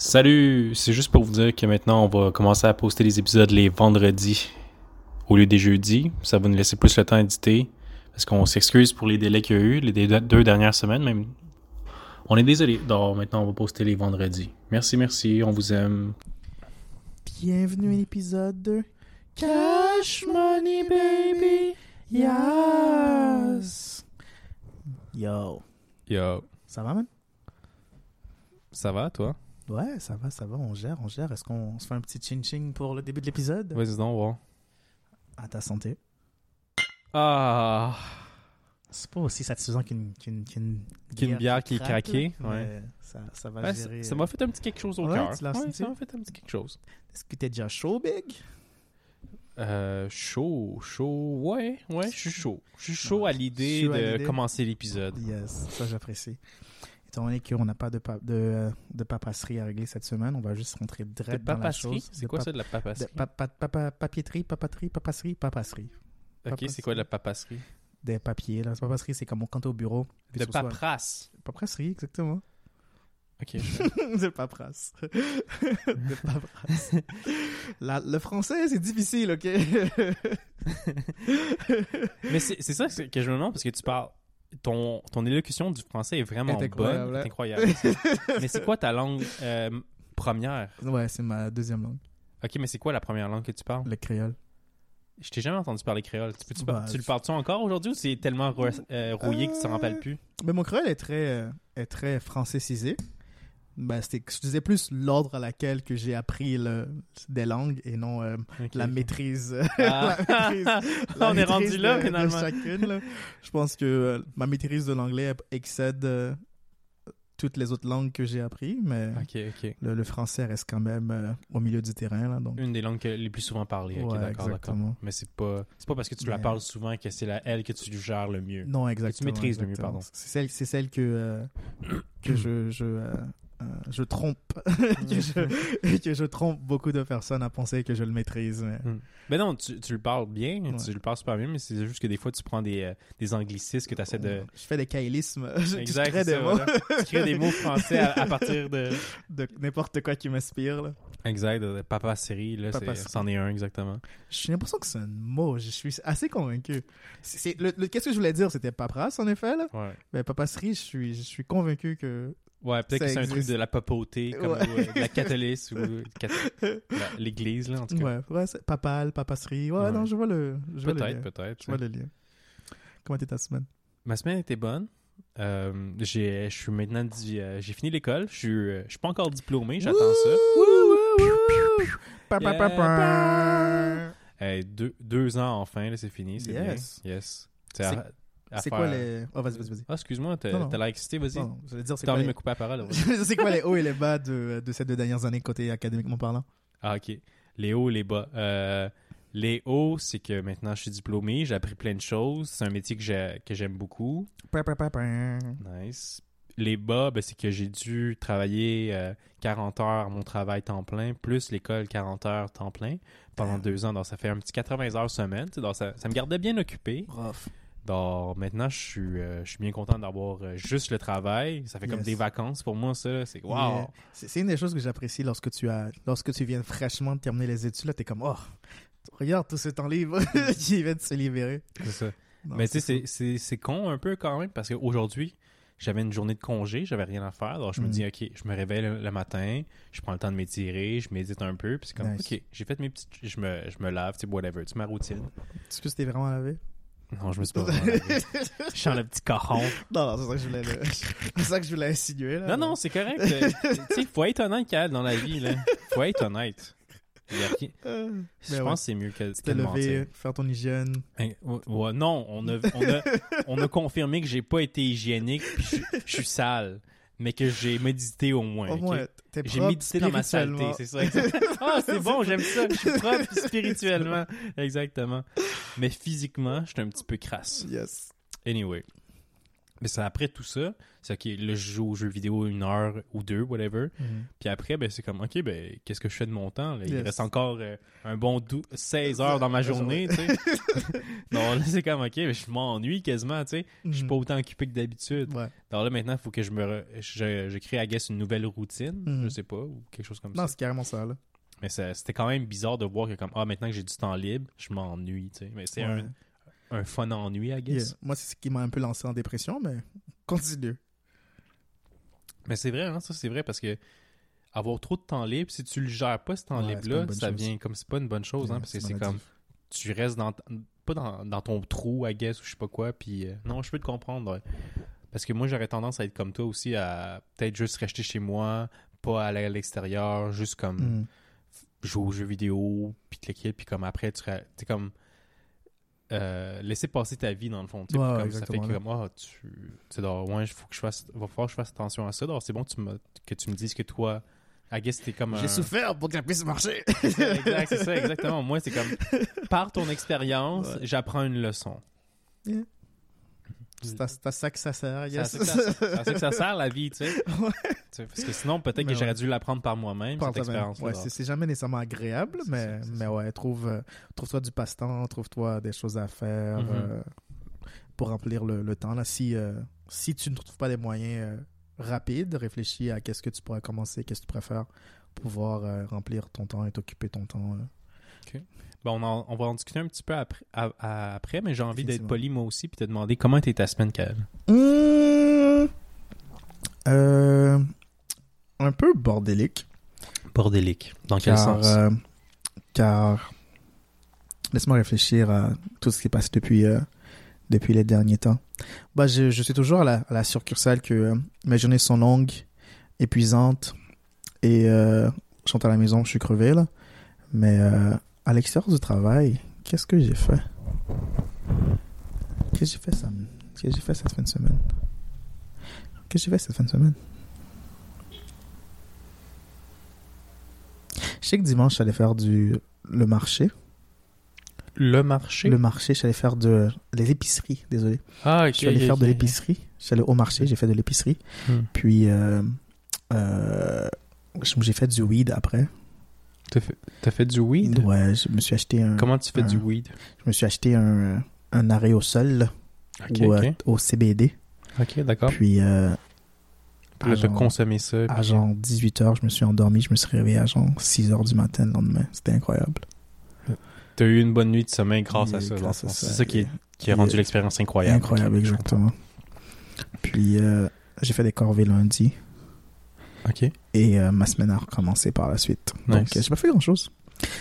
Salut, c'est juste pour vous dire que maintenant on va commencer à poster les épisodes les vendredis au lieu des jeudis. Ça va nous laisser plus le temps d'éditer parce qu'on s'excuse pour les délais qu'il y a eu, les deux dernières semaines même. On est désolé. Donc maintenant on va poster les vendredis. Merci, merci, on vous aime. Bienvenue à l'épisode de Cash Money Baby. Yes. Yo. Yo, Ça va, man? ça va toi? Ouais, ça va, ça va. On gère, on gère. Est-ce qu'on se fait un petit ching-ching pour le début de l'épisode? Vas-y donc, voir. À ta santé. Ah, C'est pas aussi satisfaisant qu'une qu'une qu'une Qu'une bière qui est craque, craquée, ouais. Ça, ça va Ouais, gérer. ça m'a fait un petit quelque chose au Ouais, cœur. tu l'as Ouais, senti? ça m'a fait un petit quelque chose. Est-ce que t'es déjà chaud, Big? Euh, chaud, chaud, ouais, ouais, je suis chaud. Je suis chaud à l'idée chaud à de l'idée. commencer l'épisode. Yes, ça j'apprécie. Étant donné qu'on n'a pas de, pa- de, de papasserie à régler cette semaine, on va juste rentrer De direct dans la papasserie? chose. C'est De quoi ça de la de papasserie? pa- pa- papa- papiéterie, papaterie, papasserie, papasserie. Ok, c'est quoi de la papasserie? Des papiers. Là. Papasserie, c'est comme quand t'es au bureau. De paperasse. Papasserie, exactement. Ok, je- de paperasse. de paperasse. La- le français, c'est difficile, ok? Mais c'est ça que je me demande parce que tu parles. Ton, ton élocution du français est vraiment Est incroyable, bonne. C'est incroyable. mais c'est quoi ta langue euh, première? ouais, c'est ma deuxième langue, Ok, mais c'est quoi la première langue que tu parles? le créole. Je t'ai jamais entendu parler créole. Tu, peux-tu par- Bah, tu le parles-tu encore aujourd'hui ou c'est tellement euh, rouillé que tu t'en Euh, rappelles plus? Mais mon créole est très, euh, est très. Ben, c'était, je disais plus l'ordre à laquelle que j'ai appris le, des langues et non euh, la maîtrise. Ah. la maîtrise- la On est rendu là de finalement. chacune, là. Je pense que euh, ma maîtrise de l'anglais excède euh, toutes les autres langues que j'ai appris, mais le, le français reste quand même au milieu du terrain. Là, donc. Une des langues les plus souvent parlées. Ouais, d'accord, d'accord. Mais c'est pas, c'est pas parce que tu la Mais- parles souvent que c'est la elle que tu gères le mieux. Non, exactement. maîtrises le mieux, pardon. C'est celle, c'est celle que, que je, je, euh, je trompe. que, je, que je trompe beaucoup de personnes à penser que je le maîtrise. mais- Ben non, tu, tu le parles bien, Ouais. tu le parles super bien, mais c'est juste que des fois tu prends des, euh, des anglicismes que tu essaies de. Je fais des caïlismes. Je Exact, crée c'est des ça, mots voilà. Tu crées des mots français à, à partir de. de n'importe quoi qui m'inspire. Exact, de papa série, là, Papa c'en est un exactement. J'ai l'impression que c'est un mot. Je suis assez convaincu. Qu'est-ce que je voulais dire C'était paperasse, en effet. Là. Ouais. Mais papasserie, je suis, je suis convaincu que. Ouais, peut-être que c'est un truc de la papauté, comme Ouais. ou, euh, de la catholique ou la- l'église, là, en tout cas. Ouais, ouais c'est papal, papasserie. Ouais, Ouais. non, je vois le, je vois le lien. Peut-être, peut-être. Je vois le lien. Comment était ta semaine? Ma semaine était bonne. Euh, j'ai, je suis maintenant euh, j'ai fini l'école. Je suis, euh, je suis pas encore diplômé. J'attends ça. Pa, pa. Hey, deux, deux ans enfin, là, c'est fini. C'est Yes. bien. Yes. C'est- C'est quoi les. Oh, vas-y, vas-y, vas-y. Ah, excuse-moi, t'as, Non, non. t'as l'air excité, vas-y. Dire, c'est T'as quoi, envie de les... me couper la parole. c'est quoi les hauts et les bas de, de ces deux dernières années côté académiquement parlant? Ah, ok. Les hauts, les bas. Euh, les hauts, c'est que maintenant je suis diplômé, j'ai appris plein de choses. C'est un métier que, j'ai, que j'aime beaucoup. Nice. Les bas, ben, c'est que j'ai dû travailler euh, 40 heures à mon travail temps plein, plus l'école 40 heures temps plein pendant deux ans. Donc, ça fait un petit 80 heures semaine. Donc, ça, ça me gardait bien occupé. Rough. Donc, maintenant, je suis, euh, je suis bien content d'avoir euh, juste le travail. Ça fait comme des vacances pour moi, ça. C'est wow. C'est c'est une des choses que j'apprécie lorsque tu as lorsque tu viens fraîchement de terminer les études. Là, t'es comme, oh, regarde tout ce temps libre qui vient de se libérer. C'est ça. Non, Mais tu sais, c'est c'est- c'est c'est con un peu quand même parce qu'aujourd'hui, j'avais une journée de congé, j'avais rien à faire. Alors je me Mm. dis, OK, je me réveille le, le matin, je prends le temps de m'étirer, je médite un peu, puis c'est comme, Nice. OK, j'ai fait mes petites. Je me, je me lave, tu sais, whatever, tu sais, ma routine. Est-ce que c'était vraiment lavé? Non, je me suis pas. Je suis en le petit cochon. Non, non, c'est ça que je voulais, le- c'est ça que je voulais insinuer. Là. Non, non, c'est correct. euh, tu sais, faut être honnête, Cal, dans la vie, là. Faut être honnête. Il y a rien- Euh, Je Mais pense que c'est mieux que, Te de mentir. lever, faire ton hygiène. Hein, ouais, ouais, non, on a, on, a, on a confirmé que j'ai pas été hygiénique puis je, je suis sale, mais que j'ai médité au moins. Au t'es J'ai médité dans ma saleté, c'est ça. Ah, c'est bon, j'aime ça. Je suis propre spirituellement. Exactement. Mais physiquement, je suis un petit peu crasse. Yes. Anyway. Mais c'est après tout ça, c'est ok, là, je joue aux jeux vidéo une heure ou deux, whatever. Mhm. Puis après, ben, c'est comme, ok, ben, qu'est-ce que je fais de mon temps? là? Il Yes. reste encore euh, un bon dou- 16 heures dans ma journée, tu sais. non, là, c'est comme, ok, ben, je m'ennuie quasiment, tu sais. Je suis Mhm. pas autant occupé que d'habitude. Ouais. Alors là, maintenant, il faut que je me. re- Je, je crée, I guess, une nouvelle routine, Mhm. je sais pas, ou quelque chose comme Non, ça. c'est carrément ça, là. Mais c'était quand même bizarre de voir que, comme, ah, maintenant que j'ai du temps libre, je m'ennuie, tu sais. Mais c'est Ouais. un, un fun ennui, I guess. Yeah. Moi, c'est ce qui m'a un peu lancé en dépression, mais continue. Mais c'est vrai, hein, ça, c'est vrai, parce que avoir trop de temps libre, si tu le gères pas, ce temps Ouais, libre-là, ça chose. vient comme c'est pas une bonne chose, hein, parce que c'est comme. Tu restes dans. Pas dans, dans ton trou, I guess, ou je sais pas quoi, puis. euh, non, je peux te comprendre, ouais. Parce que moi, j'aurais tendance à être comme toi aussi, à peut-être juste rester chez moi, pas aller à l'extérieur, juste comme Mhm. jouer aux jeux vidéo, puis kit, puis comme après, tu es comme. Euh, laisser passer ta vie dans le fond. tu sais, Ouais, comme ça fait que comme, ah, tu. Tu sais, donc, ouais, il faut que je fasse. Va falloir que je fasse attention à ça. C'est bon que tu, me, que tu me dises que toi. I guess t'es comme un. J'ai souffert pour que ça puisse marcher. exact, c'est ça, exactement. Moi, c'est comme. Par ton expérience, Ouais. j'apprends une leçon. C'est à ça que ça sert, C'est à yes. ça que ça- c'est à ça que ça sert la vie, tu sais. Ouais. Parce que sinon, peut-être que j'aurais dû l'apprendre par moi-même, Par cette toi-même. expérience-là. Ouais, c'est jamais nécessairement agréable, mais, ça, mais ça. ouais, trouve, euh, trouve-toi du passe-temps, trouve-toi des choses à faire Mhm. euh, pour remplir le, le temps. Là. Si, euh, si tu ne trouves pas des moyens euh, rapides, réfléchis à qu'est-ce que tu pourrais commencer, qu'est-ce que tu préfères pour pouvoir remplir ton temps et t'occuper ton temps. Bon, on, en- on va en discuter un petit peu après, à- à- après mais j'ai envie d'être poli moi aussi puis te demander comment était ta semaine, Kael. Mmh. Euh, un peu bordélique. Bordélique. Dans quel car, sens? euh, car laisse-moi réfléchir à tout ce qui passe depuis, euh, depuis les derniers temps. Bah, je, je suis toujours à la, à la succursale que euh, mes journées sont longues, épuisantes et euh, je rentre à la maison, je suis crevé là. Mais euh, à l'extérieur du travail, qu'est-ce que j'ai fait? Qu'est-ce que j'ai fait, ça Qu'est-ce que j'ai fait cette fin de semaine? Qu'est-ce que j'ai fait cette fin de semaine? Je sais que dimanche, j'allais faire du le marché. Le marché? Le marché, j'allais faire de l'épicerie, désolé. Ah, ok. ok, faire de l'épicerie. Allé au marché, j'ai fait de l'épicerie. Hmm. Puis, euh, euh, j'ai fait du weed après. T'as fait, t'as fait du weed? Ouais, je me suis acheté un, Comment tu fais du weed? je me suis acheté un, un arrêt au sol Ok, ou, euh, au CBD. Ok, d'accord. Puis, euh, Puis là, t'as consommé ça. à genre 18h, je me suis endormi. Je me suis réveillé à genre 6h du matin le lendemain. C'était incroyable. T'as eu une bonne nuit de sommeil grâce à Et ça. à. C'est ça qui, est, qui a rendu l'expérience incroyable. Incroyable, exactement. Puis, euh, j'ai fait des corvées lundi. Comprends. Ok. Et euh, ma semaine a recommencé par la suite. Donc, Nice. euh, j'ai pas fait grand chose.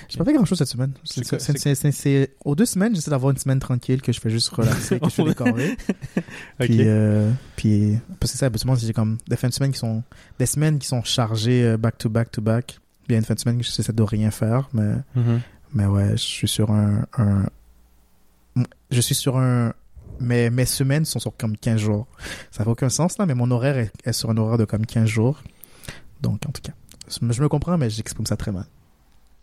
J'ai pas fait grand chose cette semaine. C'est Aux deux semaines, j'essaie d'avoir une semaine tranquille, que je fais juste relaxer, que je fais des corvées. Ok. Puis, euh, puis, parce que ça, habituellement, j'ai comme des fins de semaine qui sont, des semaines qui sont chargées back to back to back. Il y a une fin de semaine que j'essaie de rien faire, mais, Mhm. mais ouais, je suis sur un, un, je suis sur un, mes, mes semaines sont sur comme 15 jours. Ça fait aucun sens, là, mais mon horaire est, est sur un horaire de comme 15 jours. Donc, en tout cas, je me comprends, mais j'exprime ça très mal.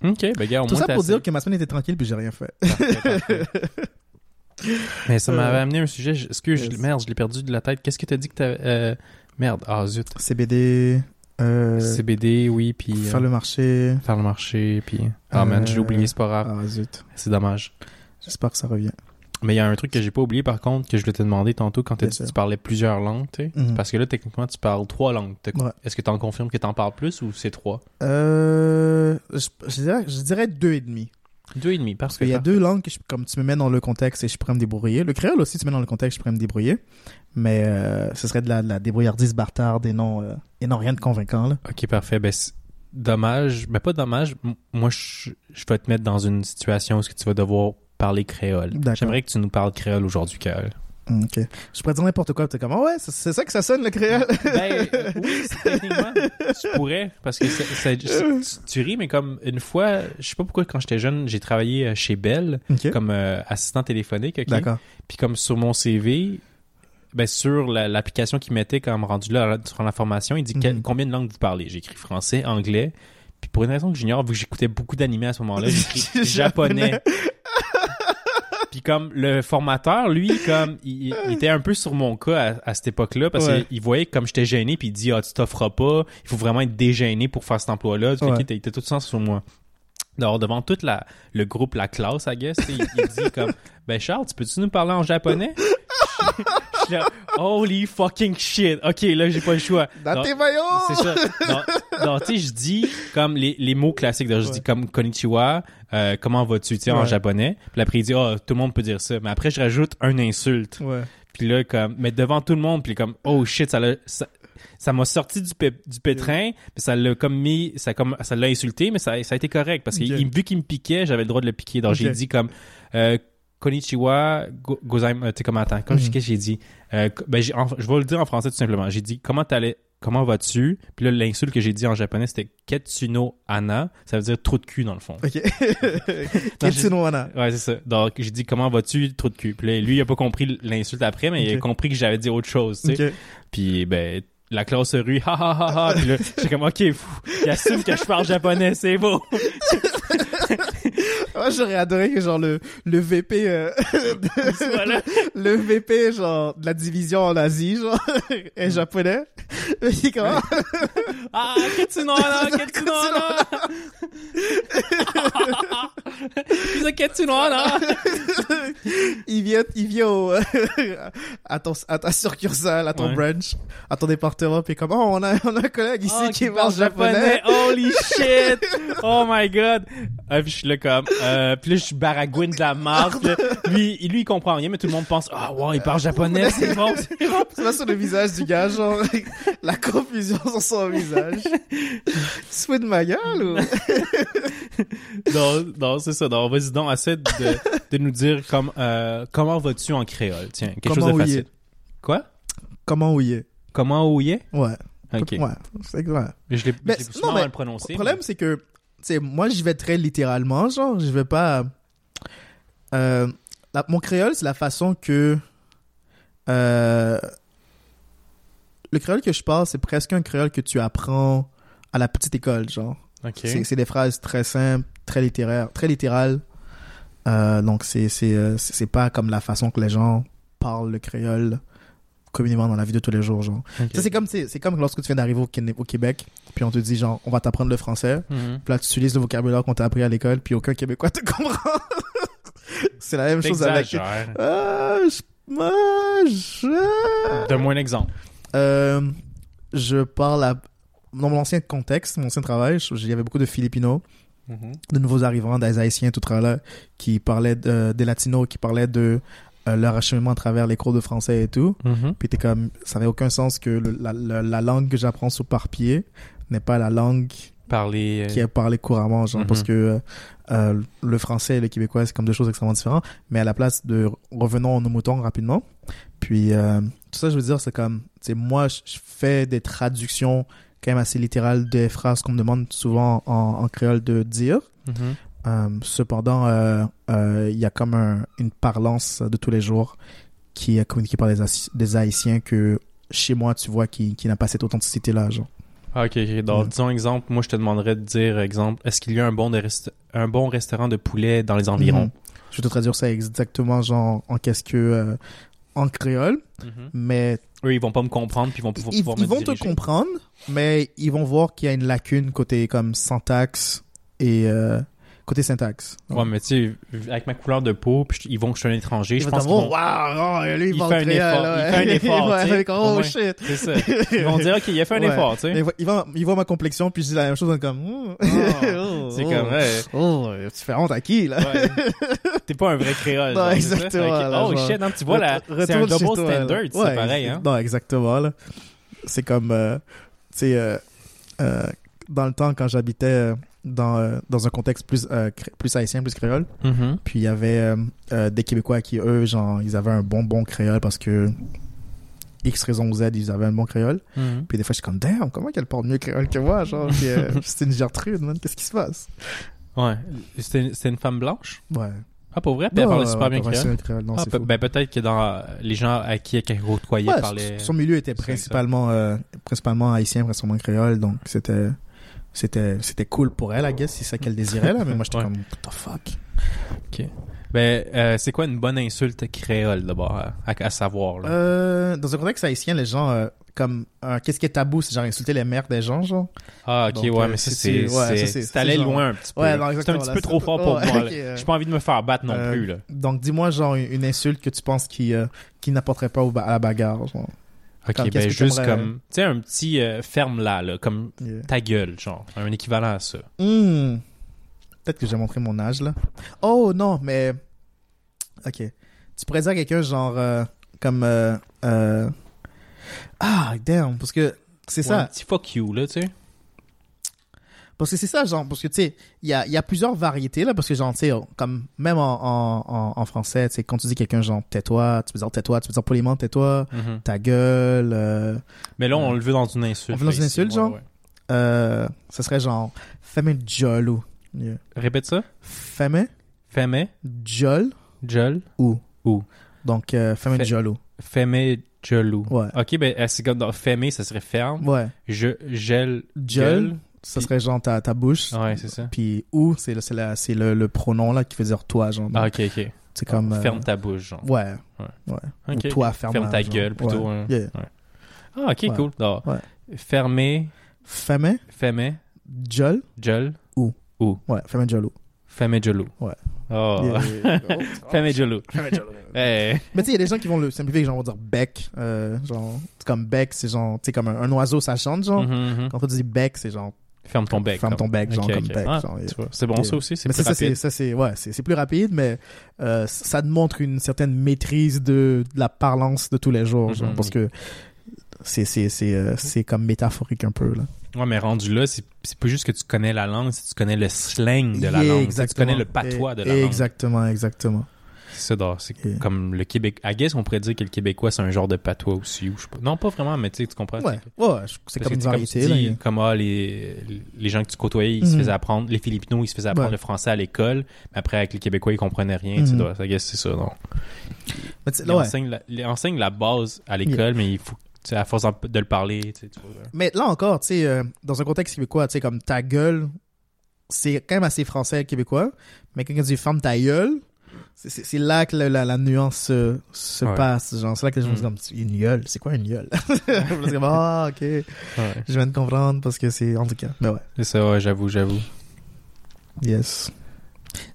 Ok, ben gars, au Tout moins ça t'as pour dire que ma semaine était tranquille puis j'ai rien fait. Parfait, parfait. Mais ça m'avait Euh, amené un sujet. je- yes. merde, je l'ai perdu de la tête. Qu'est-ce que t'as dit que t'avais. euh, Merde, ah zut. CBD, euh, CBD, oui, puis. euh, faire le marché. faire le marché, puis. Ah man, j'ai oublié, c'est pas grave. Ah zut. C'est dommage. J'espère que ça revient. Mais il y a un truc que j'ai pas oublié par contre, que je voulais te demander tantôt quand dit que tu parlais plusieurs langues, tu sais. Mhm. Parce que là, techniquement, tu parles trois langues. Ouais. Est-ce que t'en confirmes que t'en parles plus ou c'est trois? Euh, je, je dirais, je dirais deux et demi. Deux et demi, parce Parce qu'il y a deux langues que je- comme tu me mets dans le contexte et je pourrais me débrouiller. Le créole aussi, tu me mets dans le contexte, je pourrais me débrouiller. Mais euh, ce serait de la, de la débrouillardise bâtarde et non, euh, et non rien de convaincant. Là. Ok, parfait. Ben, dommage. Mais pas dommage. Moi, je, je vais te mettre dans une situation où tu vas devoir parler créole. J'aimerais que tu nous parles créole aujourd'hui, Kael. Ok. Je pourrais dire n'importe quoi. Tu es comme, ah ouais, c'est- ça que ça sonne le créole. Ben, oui, techniquement, tu pourrais, parce que ça- ça- tu, tu ris, mais comme une fois, je sais pas pourquoi, quand j'étais jeune, j'ai travaillé euh, chez Bell comme euh, assistant téléphonique, ok? D'accord. Puis comme sur mon CV, ben sur la- l'application qu'il mettait comme rendu là sur la formation, il dit quel- Mhm. combien de langues vous parlez? J'ai écrit français, anglais, puis pour une raison que j'ignore, vu que j'écoutais beaucoup d'animés à ce moment-là, j'ai écrit japonais. Puis comme le formateur, lui, comme il, il était un peu sur mon cas à, à cette époque-là parce Ouais. qu'il voyait que comme j'étais gêné, puis il dit ah tu t'offres pas, il faut vraiment être dégêné pour faire cet emploi-là. Ouais. qu'il était, il était tout le temps sur moi. Alors devant toute la le groupe, la classe, I guess, il, il dit comme ben Charles, tu peux-tu nous parler en japonais? Je Holy fucking shit. Ok, là j'ai pas le choix. Dans Donc, tes maillots! c'est ça. Non, tu sais, je dis comme les, les mots classiques. Je Ouais. dis comme konnichiwa, euh, comment vas-tu, tu sais, en Ouais. japonais? Puis après, il dit, oh, tout le monde peut dire ça. Mais après, je rajoute un insulte. Ouais. Puis là, comme, mais devant tout le monde, puis comme, oh shit, ça ça, ça m'a sorti du, pé- du pétrin, puis ça l'a comme mis, ça comme, ça l'a insulté, mais ça, ça a été correct parce que Ok. il- vu qu'il me piquait, j'avais le droit de le piquer. Donc j'ai dit comme, euh, konnichiwa, go, gozaim, euh, tu sais comment attends, comme qu'est-ce que j'ai dit, euh, ben en- je vais le dire en français tout simplement. J'ai dit comment t'allais, comment vas-tu? Puis là l'insulte que j'ai dit en japonais c'était ketsuno ana, ça veut dire trou de cul dans le fond. Ok. Ketsuno wana. Ouais, c'est ça. Donc, j'ai dit, comment vas-tu, trou de cul? Puis là, lui, il a pas compris l'insulte après, mais il a compris que j'avais dit autre chose, tu sais. Ok. Puis, ben, la classe se rue, ha ha ha ha. Puis là, j'étais comme, ok, fou, il assume que je parle japonais, c'est beau. Moi, j'aurais adoré que, genre, le, le VP, euh, Voilà. le VP, genre, de la division en Asie, genre, est japonais. Mais il est comme, Ah, ketsuno ana, ketsuno ana. He's a ketsuno ana. il vient, il vient au, à ton, à ta succursale, à ton Ouais. branch, à ton département, puis comme, oh, on a, on a un collègue ici Ah, qui parle japonais. Holy shit! Oh my god! Ah, puis je suis là comme, euh, puis là, je suis baragouine de la marque. Lui, lui, il comprend rien, mais tout le monde pense, ah, wow, il parle japonais, c'est bon, c'est bon. Sur le visage du gars, genre, la confusion sur son visage. Tu de ma gueule, ou? Non, non, c'est ça. Donc, vas-y donc, essaie de, de nous dire comme, euh, comment vas-tu en créole? Tiens, quelque Comment chose de ouiller? facile. Quoi? Comment ouiller? Comment ouiller? Ouais. Ok. Ouais. C'est ouais. Je l'ai non, souvent mais mal prononcé. Le problème, c'est que, sais, moi, j'y vais très littéralement, genre, je vais pas. Euh, la- mon créole, c'est la façon que. Euh, le créole que je parle, c'est presque un créole que tu apprends à la petite école, genre. mais- Ok. C'est des phrases très simples, très littéraires, très littérales. Euh, donc, c'est euh, c'est pas comme la façon que les gens parlent le créole communément dans la vie de tous les jours, genre. Ça, c'est comme, c'est comme lorsque tu viens d'arriver au, au Québec, puis on te dit, genre, on va t'apprendre le français. Mhm. Puis là, tu utilises le vocabulaire qu'on t'a appris à l'école, puis aucun Québécois te comprend. c'est la même chose avec. Ah, je... ah, je... Donne-moi un exemple. Euh, je parle à... Dans mon ancien contexte, mon ancien travail, il y avait beaucoup de Filipinos, de nouveaux arrivants, des Haïtiens, tout là, qui parlaient de, des Latinos, qui parlaient de euh, leur acheminement à travers les cours de français et tout. Mhm. Puis t'es comme, ça n'avait aucun sens que le- la, la, la langue que j'apprends sur par pied n'est pas la langue Parler. euh, qui est parlée couramment, genre, Mhm. parce que euh, euh, le français et le québécois, c'est comme deux choses extrêmement différentes. Mais à la place de, revenons nos moutons rapidement. Puis, euh, tout ça, je veux dire, c'est comme, sais, moi, je fais des traductions quand même assez littérales des phrases qu'on me demande souvent en, en créole de dire. Mhm. Euh, cependant, euh, euh, il y a comme un- une parlance de tous les jours qui est communiquée par des, Haïti- des Haïtiens que chez moi, tu vois, qui, qui n'a pas cette authenticité-là, genre. Ah, ok, ok. Donc, Mm. disons exemple, moi, je te demanderais de dire, exemple, est-ce qu'il y a un bon, de un bon restaurant de poulet dans les environs? Mhm. Je vais te traduire ça exactement, genre, en qu'est-ce que... euh, en créole, Mhm. mais Eux, ils vont pas me comprendre, puis ils vont pouvoir, ils, pouvoir ils me vont te comprendre, mais ils vont voir qu'il y a une lacune côté comme syntaxe et euh, côté syntaxe. Ouais, mais tu sais, avec ma couleur de peau, puis ils vont que je suis un étranger, Ils je vont pense dire, qu'ils oh, vont... wow, oh, lui, il, fait un effort, là. il fait un effort, oh shit. C'est ça. Ils vont dire, OK, il a fait un Ouais. effort, tu sais. Ils voient- ils voient, ma complexion, puis je dis la même chose, on est comme, oh, Oh, c'est oh, comme, ouais. Oh, tu fais honte à qui, là? Ouais. T'es pas un vrai créole. Non, genre, exactement, là, Oh genre. shit, non, tu vois, là, Re- c'est un double toi, standard, c'est pareil, hein. Non, exactement, là. C'est comme, euh, tu sais, euh, euh, dans le temps, quand j'habitais dans, euh, dans un contexte plus, euh, plus haïtien, plus créole, Mhm. puis il y avait euh, des Québécois qui, eux, genre, ils avaient un bon, bon créole parce que X raison ou Z, ils avaient un bon créole. Mhm. Puis des fois, je suis comme, damn, comment qu'elle parle mieux créole que moi, genre, euh, c'est une Gertrude, man, qu'est-ce qui se passe? Ouais. C'était c'était une femme blanche? Ouais. Ah, pour vrai? Puis elle parlait super bien créole? non, Ah, ben peut-être que dans les gens à qui elle côtoyait Ouais, parlaient... son milieu était principalement euh, principalement haïtien, principalement créole, donc c'était c'était c'était cool pour elle, I guess, c'est ça qu'elle désirait là, mais moi j'étais Ouais. comme what the fuck? Ben, euh, c'est quoi une bonne insulte créole d'abord à, à savoir là? Euh, dans un contexte haïtien, les gens, euh, comme, euh, qu'est-ce qui est tabou, c'est genre insulter les mères des gens, genre? Ah, ok, Donc, ouais, euh, mais c'est- c'est. allé loin un petit peu. Ouais, c'est un petit là, peu trop fort pour ouais, moi. ok, euh, J'ai pas envie de me faire battre non Euh, plus, là. Donc, dis-moi, genre, une, une insulte que tu penses qui, qui n'apporterait pas au à la bagarre, genre. Ok, ben, juste comme. Tu sais, un petit euh, ferme là, là, comme Yeah. ta gueule, genre. Un équivalent à ça. Hmm. Peut-être que j'ai montré mon âge, là. Oh, non, mais... Ok. Tu pourrais dire à quelqu'un, genre, euh, comme... euh, euh, Ah, damn, parce que c'est Ouais, Un ça. petit fuck you, là, tu sais. Parce que c'est ça, genre, parce que, tu sais, il y a, y a plusieurs variétés, là, parce que, genre, tu sais, comme, même en, en, en, français, tu sais, quand tu dis quelqu'un, genre, tais-toi, tu peux dire tais-toi, tu peux dire poliment, tais-toi, Mhm. ta gueule, euh, Mais là, on le veut dans une insulte. On veut dans une insulte, genre? ouais. euh, ça serait genre, femme jolo. Yeah. Répète ça. Femme Femme, jol jol, ou. Ou. Donc, euh, femme Fait- jolo. femme, jolou. Ouais. Ok, ben, c'est comme dans femme, ça serait ferme. Ouais. Je, gel, Jol, ça serait genre ta, ta bouche. Ouais, c'est ça. Puis ou, c'est le, c'est la- c'est le, le pronom là qui veut dire toi, genre. Ah, ok, ok. C'est comme. euh, Ferme ta bouche, genre. Ouais. Ouais. Ouais. Ok, Ou toi, ferme, Ferme ta genre. gueule, plutôt. Ouais. hein. Yeah. Ah, ok, Ouais. cool. Non. Ouais. Fermer, Femme femme, jol? jol, Ouais, femme jolo. femme, jolou. Ouais. Oh. Yeah. Oh, Femme, jolou. femme jolo. Eh. Mais tu sais, il y a des gens qui vont le simplifier, genre, on va dire bec. Euh, genre, c'est comme bec, c'est genre, tu sais, comme un, un oiseau, ça chante, genre. Mhm, mhm. Quand on dit bec, c'est genre, Ferme ton bec. ferme ton bec, genre, comme bec. Ah, C'est bon, ça aussi. C'est plus ça, rapide. ça, c'est, ouais, c'est, c'est plus rapide, mais euh, ça montre une certaine maîtrise de, de la parlance de tous les jours, genre, Mhm. parce que c'est, c'est, c'est, euh, c'est comme métaphorique un peu, là. Ouais, mais rendu là, c'est pas juste que tu connais la langue, c'est que tu connais le slang de la Yeah, langue. Tu connais le patois de la Et- langue. Exactement, exactement. C'est ça, c'est Yeah. comme le Québec. I guess on pourrait dire que le Québécois, c'est un genre de patois aussi. Ou je sais pas. Non, pas vraiment, mais tu sais, tu comprends. Ouais, c'est ouais, comme une tu variété, tu là. dis, comme ah, les, les gens que tu côtoyais, ils se Mhm. faisaient apprendre, les Philippinos, ils se faisaient apprendre Ouais. le français à l'école, mais après, avec les Québécois, ils comprenaient rien. tu sais, Mhm. c'est ça, non. Mais tu Ils, là, ouais. enseignent la, ils enseignent la base à l'école, mais il faut, tu à force de le parler, tu tu vois. Mais là encore, tu sais, euh, dans un contexte québécois, tu sais, comme ta gueule, c'est quand même assez français québécois, mais quand tu dis ferme ta gueule, c'est- là que la, la, la nuance se, se Ouais. passe. Genre, c'est là que les gens Mm. disent comme, une gueule, c'est quoi une gueule? Je me dis comme, ah, ok, Ouais. je viens de comprendre parce que c'est, en tout cas, mais ouais, C'est ça, ouais, j'avoue, j'avoue. yes.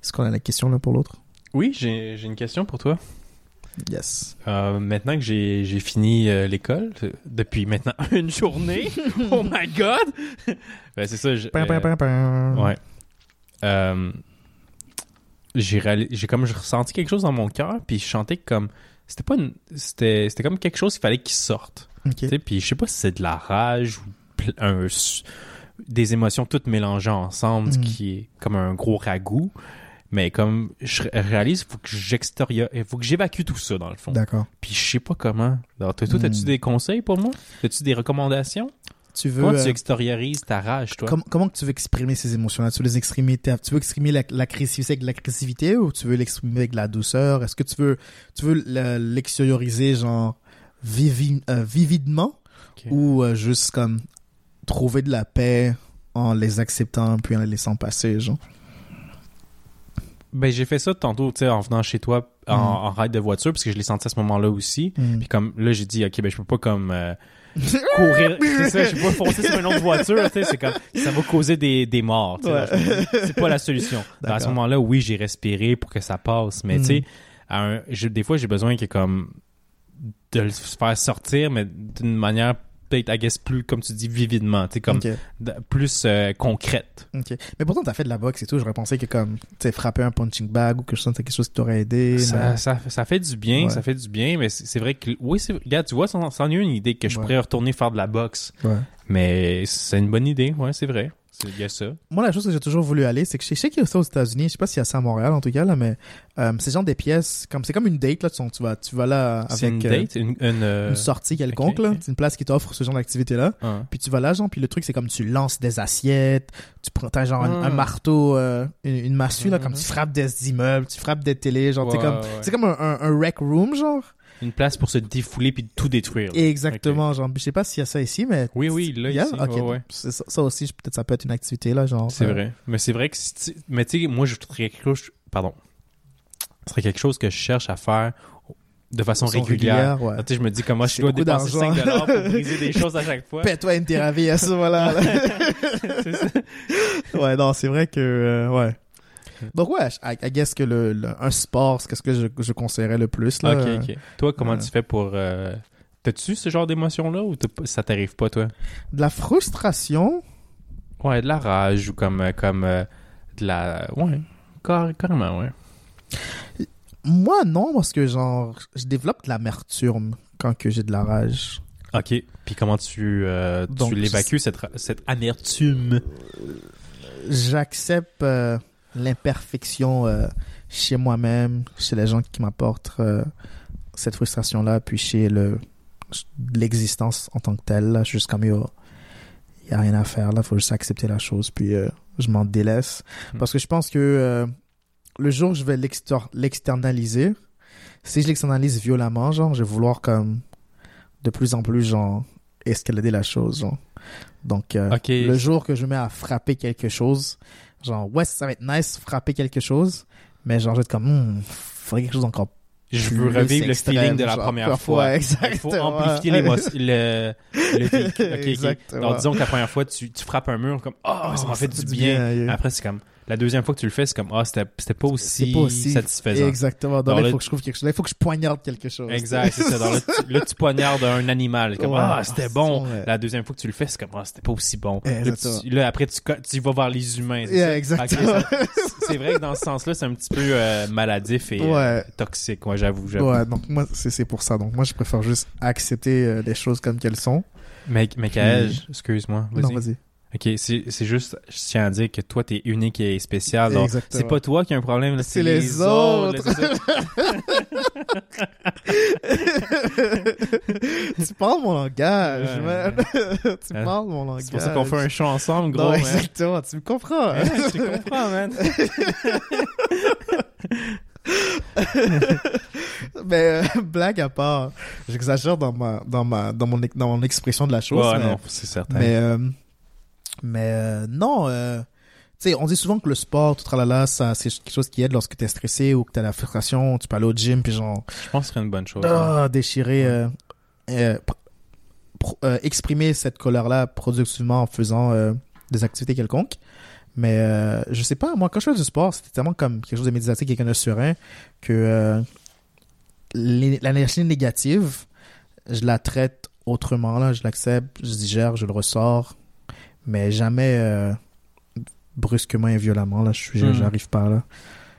Est-ce qu'on a la question là pour l'autre? Oui, j'ai j'ai une question pour toi. Yes. Euh, maintenant que j'ai j'ai fini euh, l'école, euh, depuis maintenant une journée, oh my god! ben, c'est ça, je- euh. Ouais. J'ai j'ai comme ressenti quelque chose dans mon cœur, puis je chantais comme c'était pas une- c'était c'était comme quelque chose qu'il fallait qu'il sorte. Ok. Tu sais, puis je sais pas si c'est de la rage ou un des émotions toutes mélangées ensemble Mhm. qui est comme un gros ragoût. Mais comme je ré- réalise, faut que faut que j'évacue tout ça dans le fond. D'accord. Puis je sais pas comment. Alors, toi, toi, Hmm. as-tu des conseils pour moi? As-tu des recommandations? Tu veux, Comment euh, tu extériorises ta rage, toi? Com- comment tu veux exprimer ces émotions-là? Tu veux les exprimer Tu veux exprimer la- l'agressivité avec l'agressivité ou tu veux l'exprimer avec de la douceur? Est-ce que tu veux tu veux le- l'extérioriser genre vivi- euh, vividement? Ou euh, juste comme trouver de la paix en les acceptant puis en les laissant passer genre? Ben, j'ai fait ça tantôt, tu sais, en venant chez toi en, Mm. en ride de voiture, parce que je l'ai senti à ce moment-là aussi. Puis comme là, j'ai dit, OK, ben, je peux pas comme euh, courir. c'est ça, je pas foncer sur une autre voiture, tu sais, c'est comme, ça va causer des, des morts, tu sais. Ouais. C'est pas la solution. Ben, à ce moment-là, oui, j'ai respiré pour que ça passe, mais Mm. tu sais, un- j'ai- des fois, j'ai besoin que comme de le faire sortir, mais d'une manière peut-être, I guess, plus, comme tu dis, vividement, tu sais, comme plus euh, concrète. ok. Mais pourtant, t'as fait de la boxe et tout. J'aurais pensé que comme, tu sais, frapper un punching bag ou quelque chose, c'est quelque chose qui t'aurait aidé. Ça, mais- ça, ça fait du bien, Ouais. ça fait du bien, mais c'est vrai que, oui, c'est, regarde, tu vois, c'en c'en est une idée que je Ouais. pourrais retourner faire de la boxe, Ouais. mais c'est une bonne idée, ouais, c'est vrai. C'est- Il y a ça. Moi, la chose que j'ai toujours voulu aller, c'est que je sais qu'il y a ça aux États-Unis. Je sais pas s'il y a ça à Montréal, en tout cas, là, mais euh, c'est genre des pièces, comme c'est comme une date, là. Tu, tu vas, tu vas là avec C'est une euh, date, une, une, euh, une sortie quelconque, là. C'est une place qui t'offre ce genre d'activité-là. ah. Puis tu vas là, genre, puis le truc, c'est comme tu lances des assiettes, tu prends, t'as genre un, Ah. un marteau, une, massue, là, comme tu frappes des immeubles, tu frappes des télés, genre, Ouais, comme, ouais. c'est comme un, un, un rec room, genre. Une place pour se défouler puis tout détruire. là. Exactement, genre, je sais pas s'il y a ça ici, mais. Oui, oui, là, Il y a? ici, Ok. ouais, Ça, ça aussi, peut-être ça peut être une activité, là, genre. C'est euh, vrai. Mais c'est vrai que si Mais tu sais, moi, je trouverais quelque chose... Pardon. Ce serait quelque chose que je cherche à faire de façon régulière. régulière, ouais. Ah, tu sais, je me dis comment je dois dépenser d'argent. 5 dollars pour briser des choses à chaque fois. Paie-toi une thérapie à ce moment-là. là. C'est ça. ouais, non, c'est vrai que, euh, ouais. Donc, ouais, I, I guess que le, le- un sport, c'est ce que je, je conseillerais le plus, là. Ok, ok. Toi, comment tu fais pour... euh, T'as-tu ce genre d'émotion-là ou ça t'arrive pas, toi? De la frustration, Ouais, de la rage ou comme, euh, comme euh, de la... Ouais, car- carrément, ouais. moi, non, parce que, genre, je développe de l'amertume quand que j'ai de la rage. OK. Puis comment tu, euh, tu l'évacues, cette, cette amertume? J'accepte euh, l'imperfection euh, chez moi-même, chez les gens qui m'apportent euh, cette frustration-là, puis chez le l'existence en tant que telle. Là, juste comme, il y a rien à faire, là, faut juste accepter la chose, puis euh, je m'en délaisse. Hmm. Parce que je pense que le jour où je vais l'exter- l'externaliser, si je l'externalise violemment, genre, je vais vouloir comme de plus en plus, genre, escalader la chose, genre. Donc, le jour que je me mets à frapper quelque chose, genre, ouais, ça va être nice frapper quelque chose, mais genre, je vais être comme, hmm, faudrait quelque chose encore Je veux revivre le extrême, feeling de la première fois. Il faut exactement. amplifier l'émotion, le, le véhicule. Ok, ok. Exactement. Alors, disons que la première fois, tu, tu frappes un mur comme « Ah, ça m'a fait du bien. yeah. Après, c'est comme... La deuxième fois que tu le fais, c'est comme « Ah, c'était c'était pas aussi, C'est pas aussi satisfaisant. Exactement. Là, il faut que je trouve quelque chose. Là, il faut que je poignarde quelque chose. Exact, c'est ça. Là, tu, là, tu poignardes un animal. Comme, Ouais. ah, c'était bon. Ouais. La deuxième fois que tu le fais, c'est comme, ah, c'était pas aussi bon. Là, tu- là, après, tu, tu vas vers les humains. c'est Yeah, exactement. C'est vrai que dans ce sens-là, c'est un petit peu euh, maladif et euh, toxique. Moi, j'avoue. Ouais, donc moi, c'est pour ça. Donc moi, je préfère juste accepter euh, les choses comme qu'elles sont. Mais, mais Kaej, excuse-moi. Non, Vas-y. Ok, c'est juste, je tiens à dire que toi, t'es unique et spécial. C'est pas toi qui as un problème, là, C'est les autres. c'est ça. tu parles mon langage, Ouais. man. tu parles mon langage. C'est pour ça qu'on fait un show ensemble, gros. Non, man. exactement. Tu me comprends. Ouais, je te comprends, man. mais euh, blague à part, j'exagère dans ma dans ma dans mon dans mon expression de la chose. Ouais, mais, non, c'est certain. mais euh, mais euh, non. euh, tu sais, on dit souvent que le sport, tout tralala, ça, c'est quelque chose qui aide lorsque t'es stressé ou que t'as la frustration, tu peux aller au gym puis genre Je pense que ce serait une bonne chose. ah, déchirer, euh, exprimer cette colère-là productivement en faisant des activités quelconques. Mais je sais pas, moi, quand je fais du sport, c'était tellement comme quelque chose de méditatif, quelqu'un de serein, que l'é- l'énergie négative, je la traite autrement, là, je l'accepte, je digère, je le ressors, mais jamais euh, brusquement et violemment, là, Hmm. j'arrive pas là.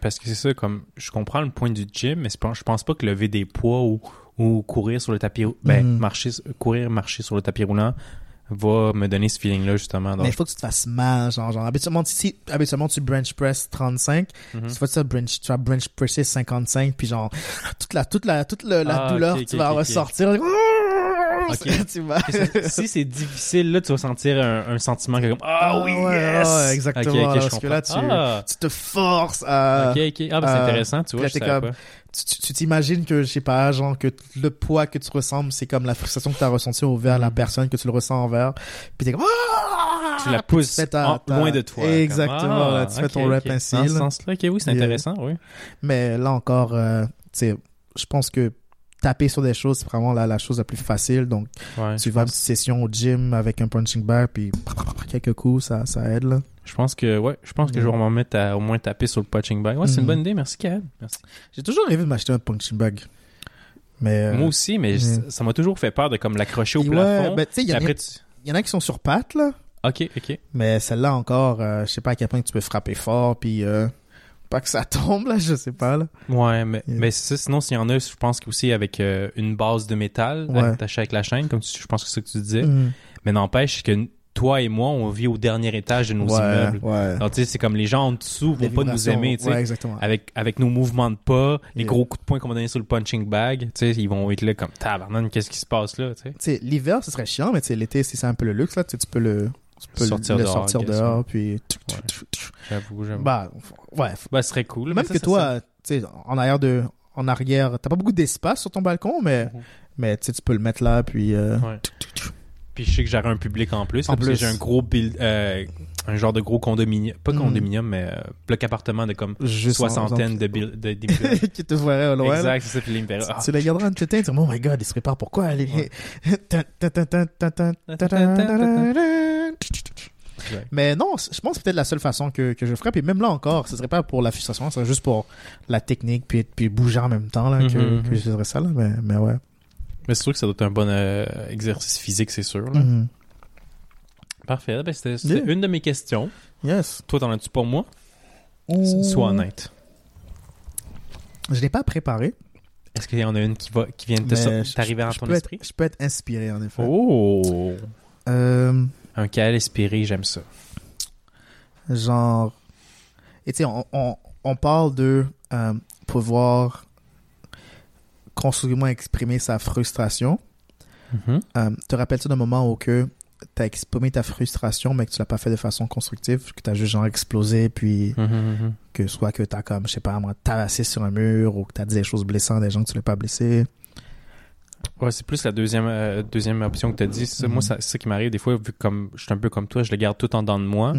Parce que c'est ça, comme, je comprends le point du gym, mais pas- je pense pas que lever des poids ou, ou courir sur le tapis, ben, Mhm. marcher, courir, marcher sur le tapis roulant va me donner ce feeling-là, justement. Donc, Mais il faut que tu te fasses mal, genre, genre habituellement, si, habituellement tu bench press 35, Mhm. tu vas ça bench, tu vas bench presser 55, puis genre, toute la, toute la, toute le- la Ah, douleur, tu vas ressortir. Tu si c'est difficile, là, tu vas sentir un, un sentiment comme Ah oui, ouais, yes! ouais, exactement, parce que là, tu- Ah, tu te forces à, ok, ok. Ah, ben, c'est intéressant, tu vois, je comme- tu tu- tu t'imagines que, je sais pas, genre, que le poids que tu ressembles, c'est comme la frustration que tu as ressentie envers la Mhm. personne que tu le ressens envers, puis t'es comme, Ah! Tu la pousses fais ta- ta- loin de toi. Exactement, Comme, là, ah, tu fais ton rep ainsi, Dans ce là. sens-là, ok, oui, c'est intéressant, oui. Mais là encore, euh, tu sais, je pense que taper sur des choses, c'est vraiment la, la chose la plus facile. Donc, Ouais, tu vas à une session au gym avec un punching bag, puis quelques coups, ça, ça aide, là. Je pense que, ouais, je pense que je vais m'en mettre à au moins taper sur le punching bag. Ouais, c'est une Mhm. bonne idée. Merci, Karen. Merci. J'ai toujours rêvé de m'acheter un punching bag. Mais. euh, Moi aussi, mais ça- m'a toujours fait peur de comme l'accrocher au ouais, plafond. ben, il y, tu... y en a qui sont sur pattes, là. Ok, ok. Mais celle-là encore, euh, je sais pas à quel point tu peux frapper fort, puis euh, pas que ça tombe, là, je sais pas, là. Ouais, mais, Yeah. mais ça. Sinon, s'il y en a, je pense qu'aussi avec euh, une base de métal Ouais. attachée avec la chaîne, comme tu- je pense que c'est ça que tu disais. Mhm. Mais n'empêche que toi et moi, on vit au dernier étage de nos ouais, immeubles. ouais. Alors, tu sais, c'est comme les gens en dessous vont pas nous aimer, tu sais. Ouais, exactement. Avec, avec nos mouvements de pas, les Yeah. gros coups de poing qu'on va donner sur le punching bag, tu sais, ils vont être là comme tabarnak, qu'est-ce qui se passe là, tu sais. L'hiver, ce serait chiant, mais tu sais, l'été, si c'est un peu le luxe, là, tu sais, tu peux le, tu peux Sortir le dehors, sortir dehors, ouais. puis... J'avoue, j'avoue. Bah, Bah, ouais. ce serait cool. mais Même ça, que toi, tu sais, en arrière de, en arrière, t'as pas beaucoup d'espace sur ton balcon, mais, Mhm. mais tu sais, tu peux le mettre là, puis. euh, Ouais. Puis je sais que j'aurai un public en plus. En plus. J'ai un gros build, euh, un genre de gros condominium, pas mm. condominium, mm. mais euh, bloc appartement de comme Juste soixantaine de, de, qui te au loin. Exact, c'est ça, puis les ah. Tu les garderas en tête et tu oh my god, il se prépare pourquoi aller. Ouais. Mais non, je pense que c'est peut-être la seule façon que, que je frappe. Et même là encore, ce serait pas pour la frustration, ce serait juste pour la technique, puis, puis bouger en même temps là, que, mm -hmm. que je ferais ça. Là. Mais, mais ouais. Mais c'est sûr que ça doit être un bon euh, exercice physique, c'est sûr. là. Mhm. Parfait. Ben, c'était Yeah. une de mes questions. Yes. Toi, t'en as-tu pour moi? Sois honnête. Je l'ai pas préparé. Est-ce qu'il y en a une qui, va, qui vient de t'arriver dans ton peux esprit? Être, je peux être inspiré, en effet. Oh! Euh, Un KL inspiré, j'aime ça. genre et tu sais on, on, on parle de euh, pouvoir constructivement exprimer sa frustration Mhm. euh, te rappelles-tu d'un moment où que t'as exprimé ta frustration mais que tu l'as pas fait de façon constructive que t'as juste genre explosé puis Mhm, mhm. que soit que t'as comme je sais pas moi tabassé sur un mur ou que t'as dit des choses blessantes à des gens que tu l'as pas blessé? Ouais, c'est plus la deuxième, euh, deuxième option que tu as dit. Ça. Moi, ça- c'est ça qui m'arrive des fois, vu que comme je suis un peu comme toi, je le garde tout en dedans de moi.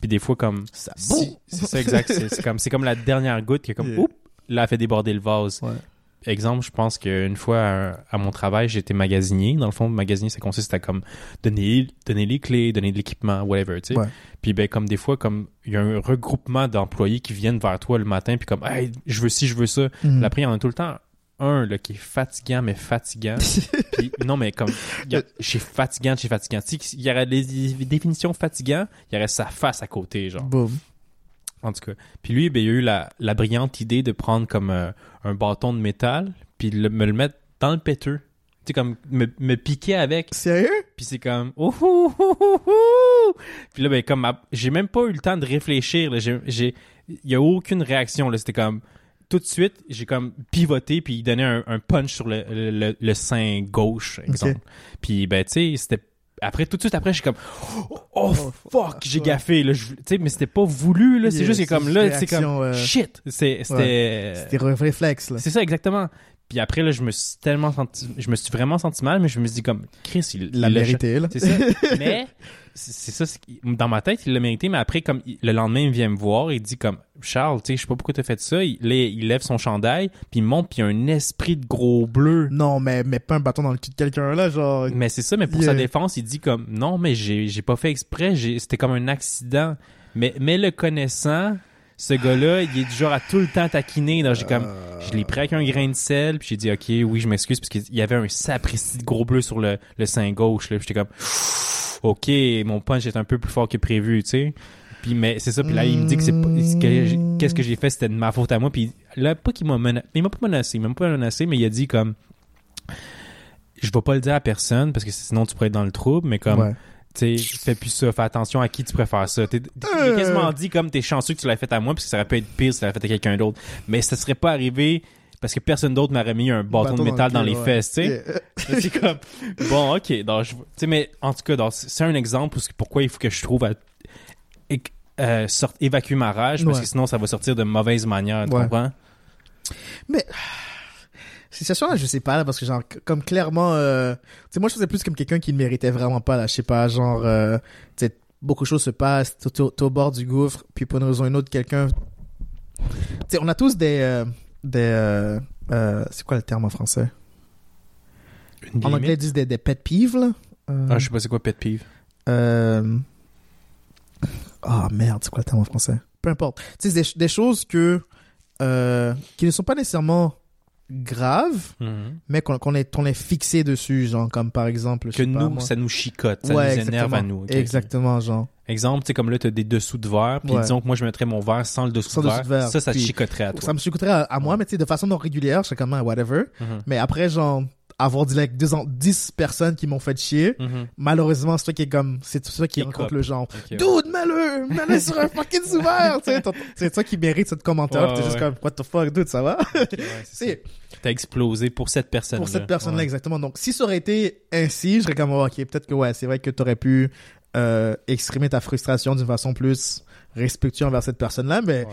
Puis des fois, comme. ça si- boum! c'est ça, exact. C'est c'est comme, c'est comme la dernière goutte qui est comme. Yeah. Oups! Là, elle fait déborder le vase. Ouais. Exemple, je pense qu'une fois à, à mon travail, j'étais magasinier. Dans le fond, magasinier, ça consiste à comme donner, donner les clés, donner de l'équipement, whatever, tu sais. Ouais. Puis ben comme des fois, comme il y a un regroupement d'employés qui viennent vers toi le matin, puis comme hey, je veux ci, je veux ça. Mhm. Puis après, il y en a tout le temps un là, qui est fatigant, mais fatigant. Puis non, mais comme a- chez fatigant, chez fatigant. Tu sais, il y aurait des, des définitions fatigant, il y aurait sa face à côté, genre. Boum. En tout cas. Puis lui, ben, il a eu la, la brillante idée de prendre comme euh, un bâton de métal, puis le- me le mettre dans le péteux. Tu sais, comme me, me piquer avec. sérieux? Puis c'est comme oh, oh, oh, oh, oh. Puis là ben comme ma- j'ai même pas eu le temps de réfléchir là, j'ai j'ai il y a aucune réaction c'était comme tout de suite, j'ai comme pivoté puis il donnait un, un punch sur le, le, le- le sein gauche exemple. Puis ben tu sais, c'était après tout de suite après, j'ai comme oh, Oh, fuck, j'ai gaffé là, Je- tu sais mais c'était pas voulu là, c'est Yeah, juste que c'est comme là, c'est comme euh, shit, c'est c'était c'était réflexe là. C'est ça exactement. Puis après là, je me suis tellement senti je me suis vraiment senti mal mais je me suis dit comme Chris, il la là c'est ça. mais c'est ça. Dans ma tête, il l'a mérité, mais après, comme il- le lendemain, il vient me voir et il dit comme Charles, tu sais, je sais pas pourquoi t'as fait ça. Il, lève son chandail, puis il monte, puis il y a un esprit de gros bleu. non mais mais pas un bâton dans le cul de quelqu'un là genre Mais c'est ça, mais pour Yeah. sa défense, il dit comme non, mais j'ai j'ai pas fait exprès, c'était comme un accident. Mais, mais le connaissant, ce gars-là, il est du genre à tout le temps taquiner. Donc j'ai comme je l'ai pris avec un grain de sel, puis j'ai dit ok, oui, je m'excuse parce qu'il y avait un sapristi de gros bleu sur le, le sein gauche. Là, j'étais comme ok, mon punch est un peu plus fort que prévu, tu sais. Puis mais c'est ça, puis là il me dit que c'est pas ce que j'ai- qu'est-ce que j'ai fait, c'était de ma faute à moi. Puis là pas qu'il m'a menacé, il m'a pas menacé, il m'a pas menacé, mais il a dit comme je vais pas le dire à personne parce que sinon tu pourrais être dans le trouble, mais comme ouais. Tu sais, fais plus ça, fais attention à qui tu préfères ça. T'es, Euh. quasiment dit comme t'es chanceux que tu l'as fait à moi parce que ça aurait pu être pire si tu l'avais fait à quelqu'un d'autre. Mais ça serait pas arrivé parce que personne d'autre m'aurait mis un bâton, de métal dans, le les ouais. fesses, tu sais. Yeah. c'est comme bon, ok, donc je- mais en tout cas, donc, c'est un exemple pourquoi il faut que je trouve à euh, sort- évacuer ma rage parce Ouais. que sinon ça va sortir de mauvaise manière, tu Ouais. comprends? Cette situation-là, je sais pas, là, parce que genre, comme clairement, euh, tu sais, moi, je faisais plus comme quelqu'un qui ne méritait vraiment pas, là, je sais pas, genre, euh, tu sais, beaucoup de choses se passent, t'es au- bord du gouffre, puis pour une raison ou une autre, quelqu'un, tu sais, on a tous des, euh, des, c'est quoi le terme en français? Une En anglais, ils disent des, des pet peeves, là. Ah, je sais pas c'est quoi pet peeve. euh, Ah, merde, c'est quoi le terme en français? Peu importe. Tu sais, c'est des, des choses que, qui ne sont pas nécessairement graves, Mhm. mais qu'on est, est fixé dessus, genre, comme par exemple, Que pas, nous, moi. ça nous chicote, ça Ouais, nous énerve à nous. Exactement, genre. Exemple, tu sais, comme là, t'as des dessous de verre, puis Ouais. disons que moi, je mettrais mon verre sans le dessous, Sans de, dessous verre. de verre, Ça, ça te chicoterait à toi. Ça me coûterait à, à moi, mais tu sais, de façon non régulière, je serais comme, ah, whatever. Mhm. Mais après, genre, avoir dit, like, deux ans, 10 personnes qui m'ont fait chier, Mhm. malheureusement, c'est toi qui est comme, c'est toi qui rencontre le genre. Ok, ouais. Dude, mets-le! Mets-le sur un fucking ton- c'est toi qui mérite cette commentaire. T'es juste comme, what the fuck, dude, ça va? Ok, ouais. T'as explosé pour cette personne pour cette personne-là, exactement. Donc, si ça aurait été ainsi, je serais comme, oh, ok, peut-être que ouais, c'est vrai que t'aurais pu euh, exprimer ta frustration d'une façon plus respectueuse envers cette personne-là, mais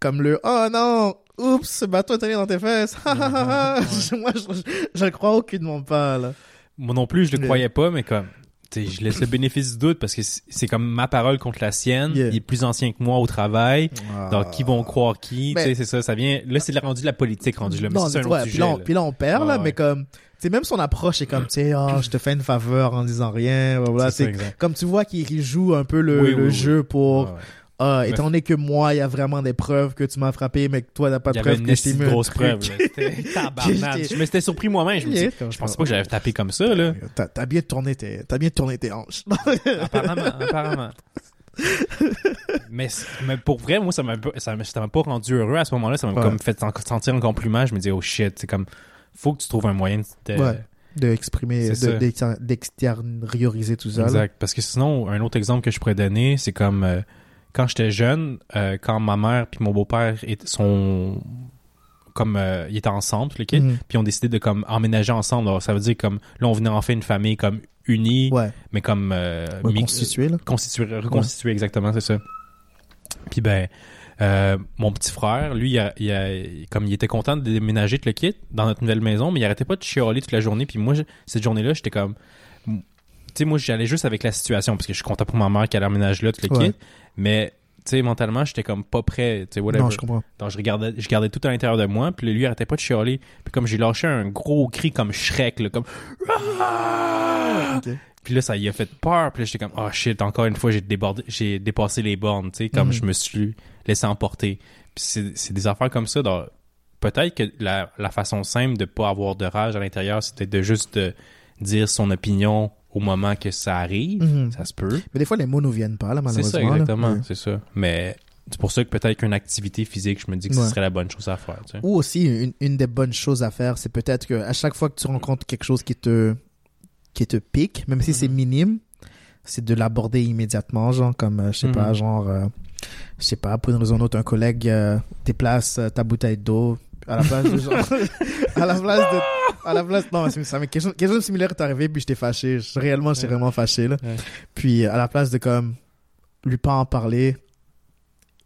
comme le, oh non, oups, ce bateau est allé dans tes fesses. Moi, je, je, je le crois aucunement pas, là. Moi non plus, je le Mais- croyais pas, mais comme, tu je laisse le bénéfice du doute parce que c'est c'est comme ma parole contre la sienne. Yeah. Il est plus ancien que moi au travail. Ah. Donc, qui vont croire qui? Tu Mais- sais, c'est ça, ça vient. Là, c'est rendu de la politique rendu là. Mais c'est un ouais, autre puis, là, on, là. puis là, on perd, là, Ouais, mais comme, sais, même son approche est comme, tu sais, oh, je te fais une faveur en disant rien, voilà, C'est c'est comme tu vois qu'il joue un peu le, Oui, le oui, oui. jeu pour, ouais. Ah, Mais- étant donné que moi, il y a vraiment des preuves que tu m'as frappé, mais que toi, t'as pas de preuves une que je t'ai esti mis de un grosse preuve. C'était tabarnak. Je me s'étais surpris moi-même. Je me dis, je pensais pas que j'avais tapé comme ça, là. T'as, bien tourné tes, t'as bien tourné tes hanches. apparemment, apparemment. mais, mais pour vrai, moi, ça m'a ça m'a ça m'a pas rendu heureux à ce moment-là. Ça m'a Ouais. comme fait sen- sentir plus mal. Je me dis, oh shit, c'est comme, faut que tu trouves un moyen de. Ouais. de exprimer, de, d'extérioriser tout ça. là. Exact. Parce que sinon, un autre exemple que je pourrais donner, c'est comme euh, quand j'étais jeune, euh, quand ma mère puis mon beau-père étaient- sont comme euh, ils étaient ensemble, tout le kit, Mhm. puis ont décidé de comme emménager ensemble. Alors, ça veut dire comme là, on venait en fait une famille comme unie, Ouais, mais comme euh, ouais, reconstituer exactement, c'est ça. Puis ben, euh, mon petit frère, lui, il a, il a- comme il était content de déménager tout le kit dans notre nouvelle maison, mais il arrêtait pas de chialer toute la journée. Puis moi, cette journée-là, j'étais comme, tu sais, moi, j'allais juste avec la situation parce que je suis content pour ma mère qu'elle emménage là tout le Ouais. Mais tu sais, mentalement, j'étais comme pas prêt, tu sais, whatever. Non, je comprends. Donc, je regardais, je gardais tout à l'intérieur de moi, puis lui, il arrêtait pas de chialer. Puis comme j'ai lâché un gros cri comme Shrek, là, comme Ah! Puis là, ça y a fait peur. Puis là, j'étais comme, oh shit, encore une fois, j'ai débordé, j'ai dépassé les bornes, tu sais, comme Mhm. je me suis laissé emporter. Puis c'est, c'est des affaires comme ça. donc, peut-être que la, la façon simple de pas avoir de rage à l'intérieur, c'était de juste de dire son opinion au moment que ça arrive. Mhm. Ça se peut. Mais des fois, les mots nous viennent pas, là, C'est malheureusement. ça, là. exactement. C'est ça. Mais c'est pour ça que peut-être qu'une activité physique, je me dis que Ouais. ce serait la bonne chose à faire, tu sais. Ou aussi, une, une des bonnes choses à faire, c'est peut-être que à chaque fois que tu rencontres quelque chose qui te, qui te pique, même si c'est Mhm. minime, c'est de l'aborder immédiatement, genre, comme, euh, je sais Mhm. pas, genre, euh, je sais pas, pour une raison ou autre, un collègue euh, déplace euh, ta bouteille d'eau, à la place de genre, à la place de, à la place, non, c'est- ça quelque chose, quelque chose de similaire est arrivé, puis j'étais fâché, Je- réellement, j'étais Ouais. vraiment fâché, là. Ouais. Puis, à la place de, comme, lui pas en parler,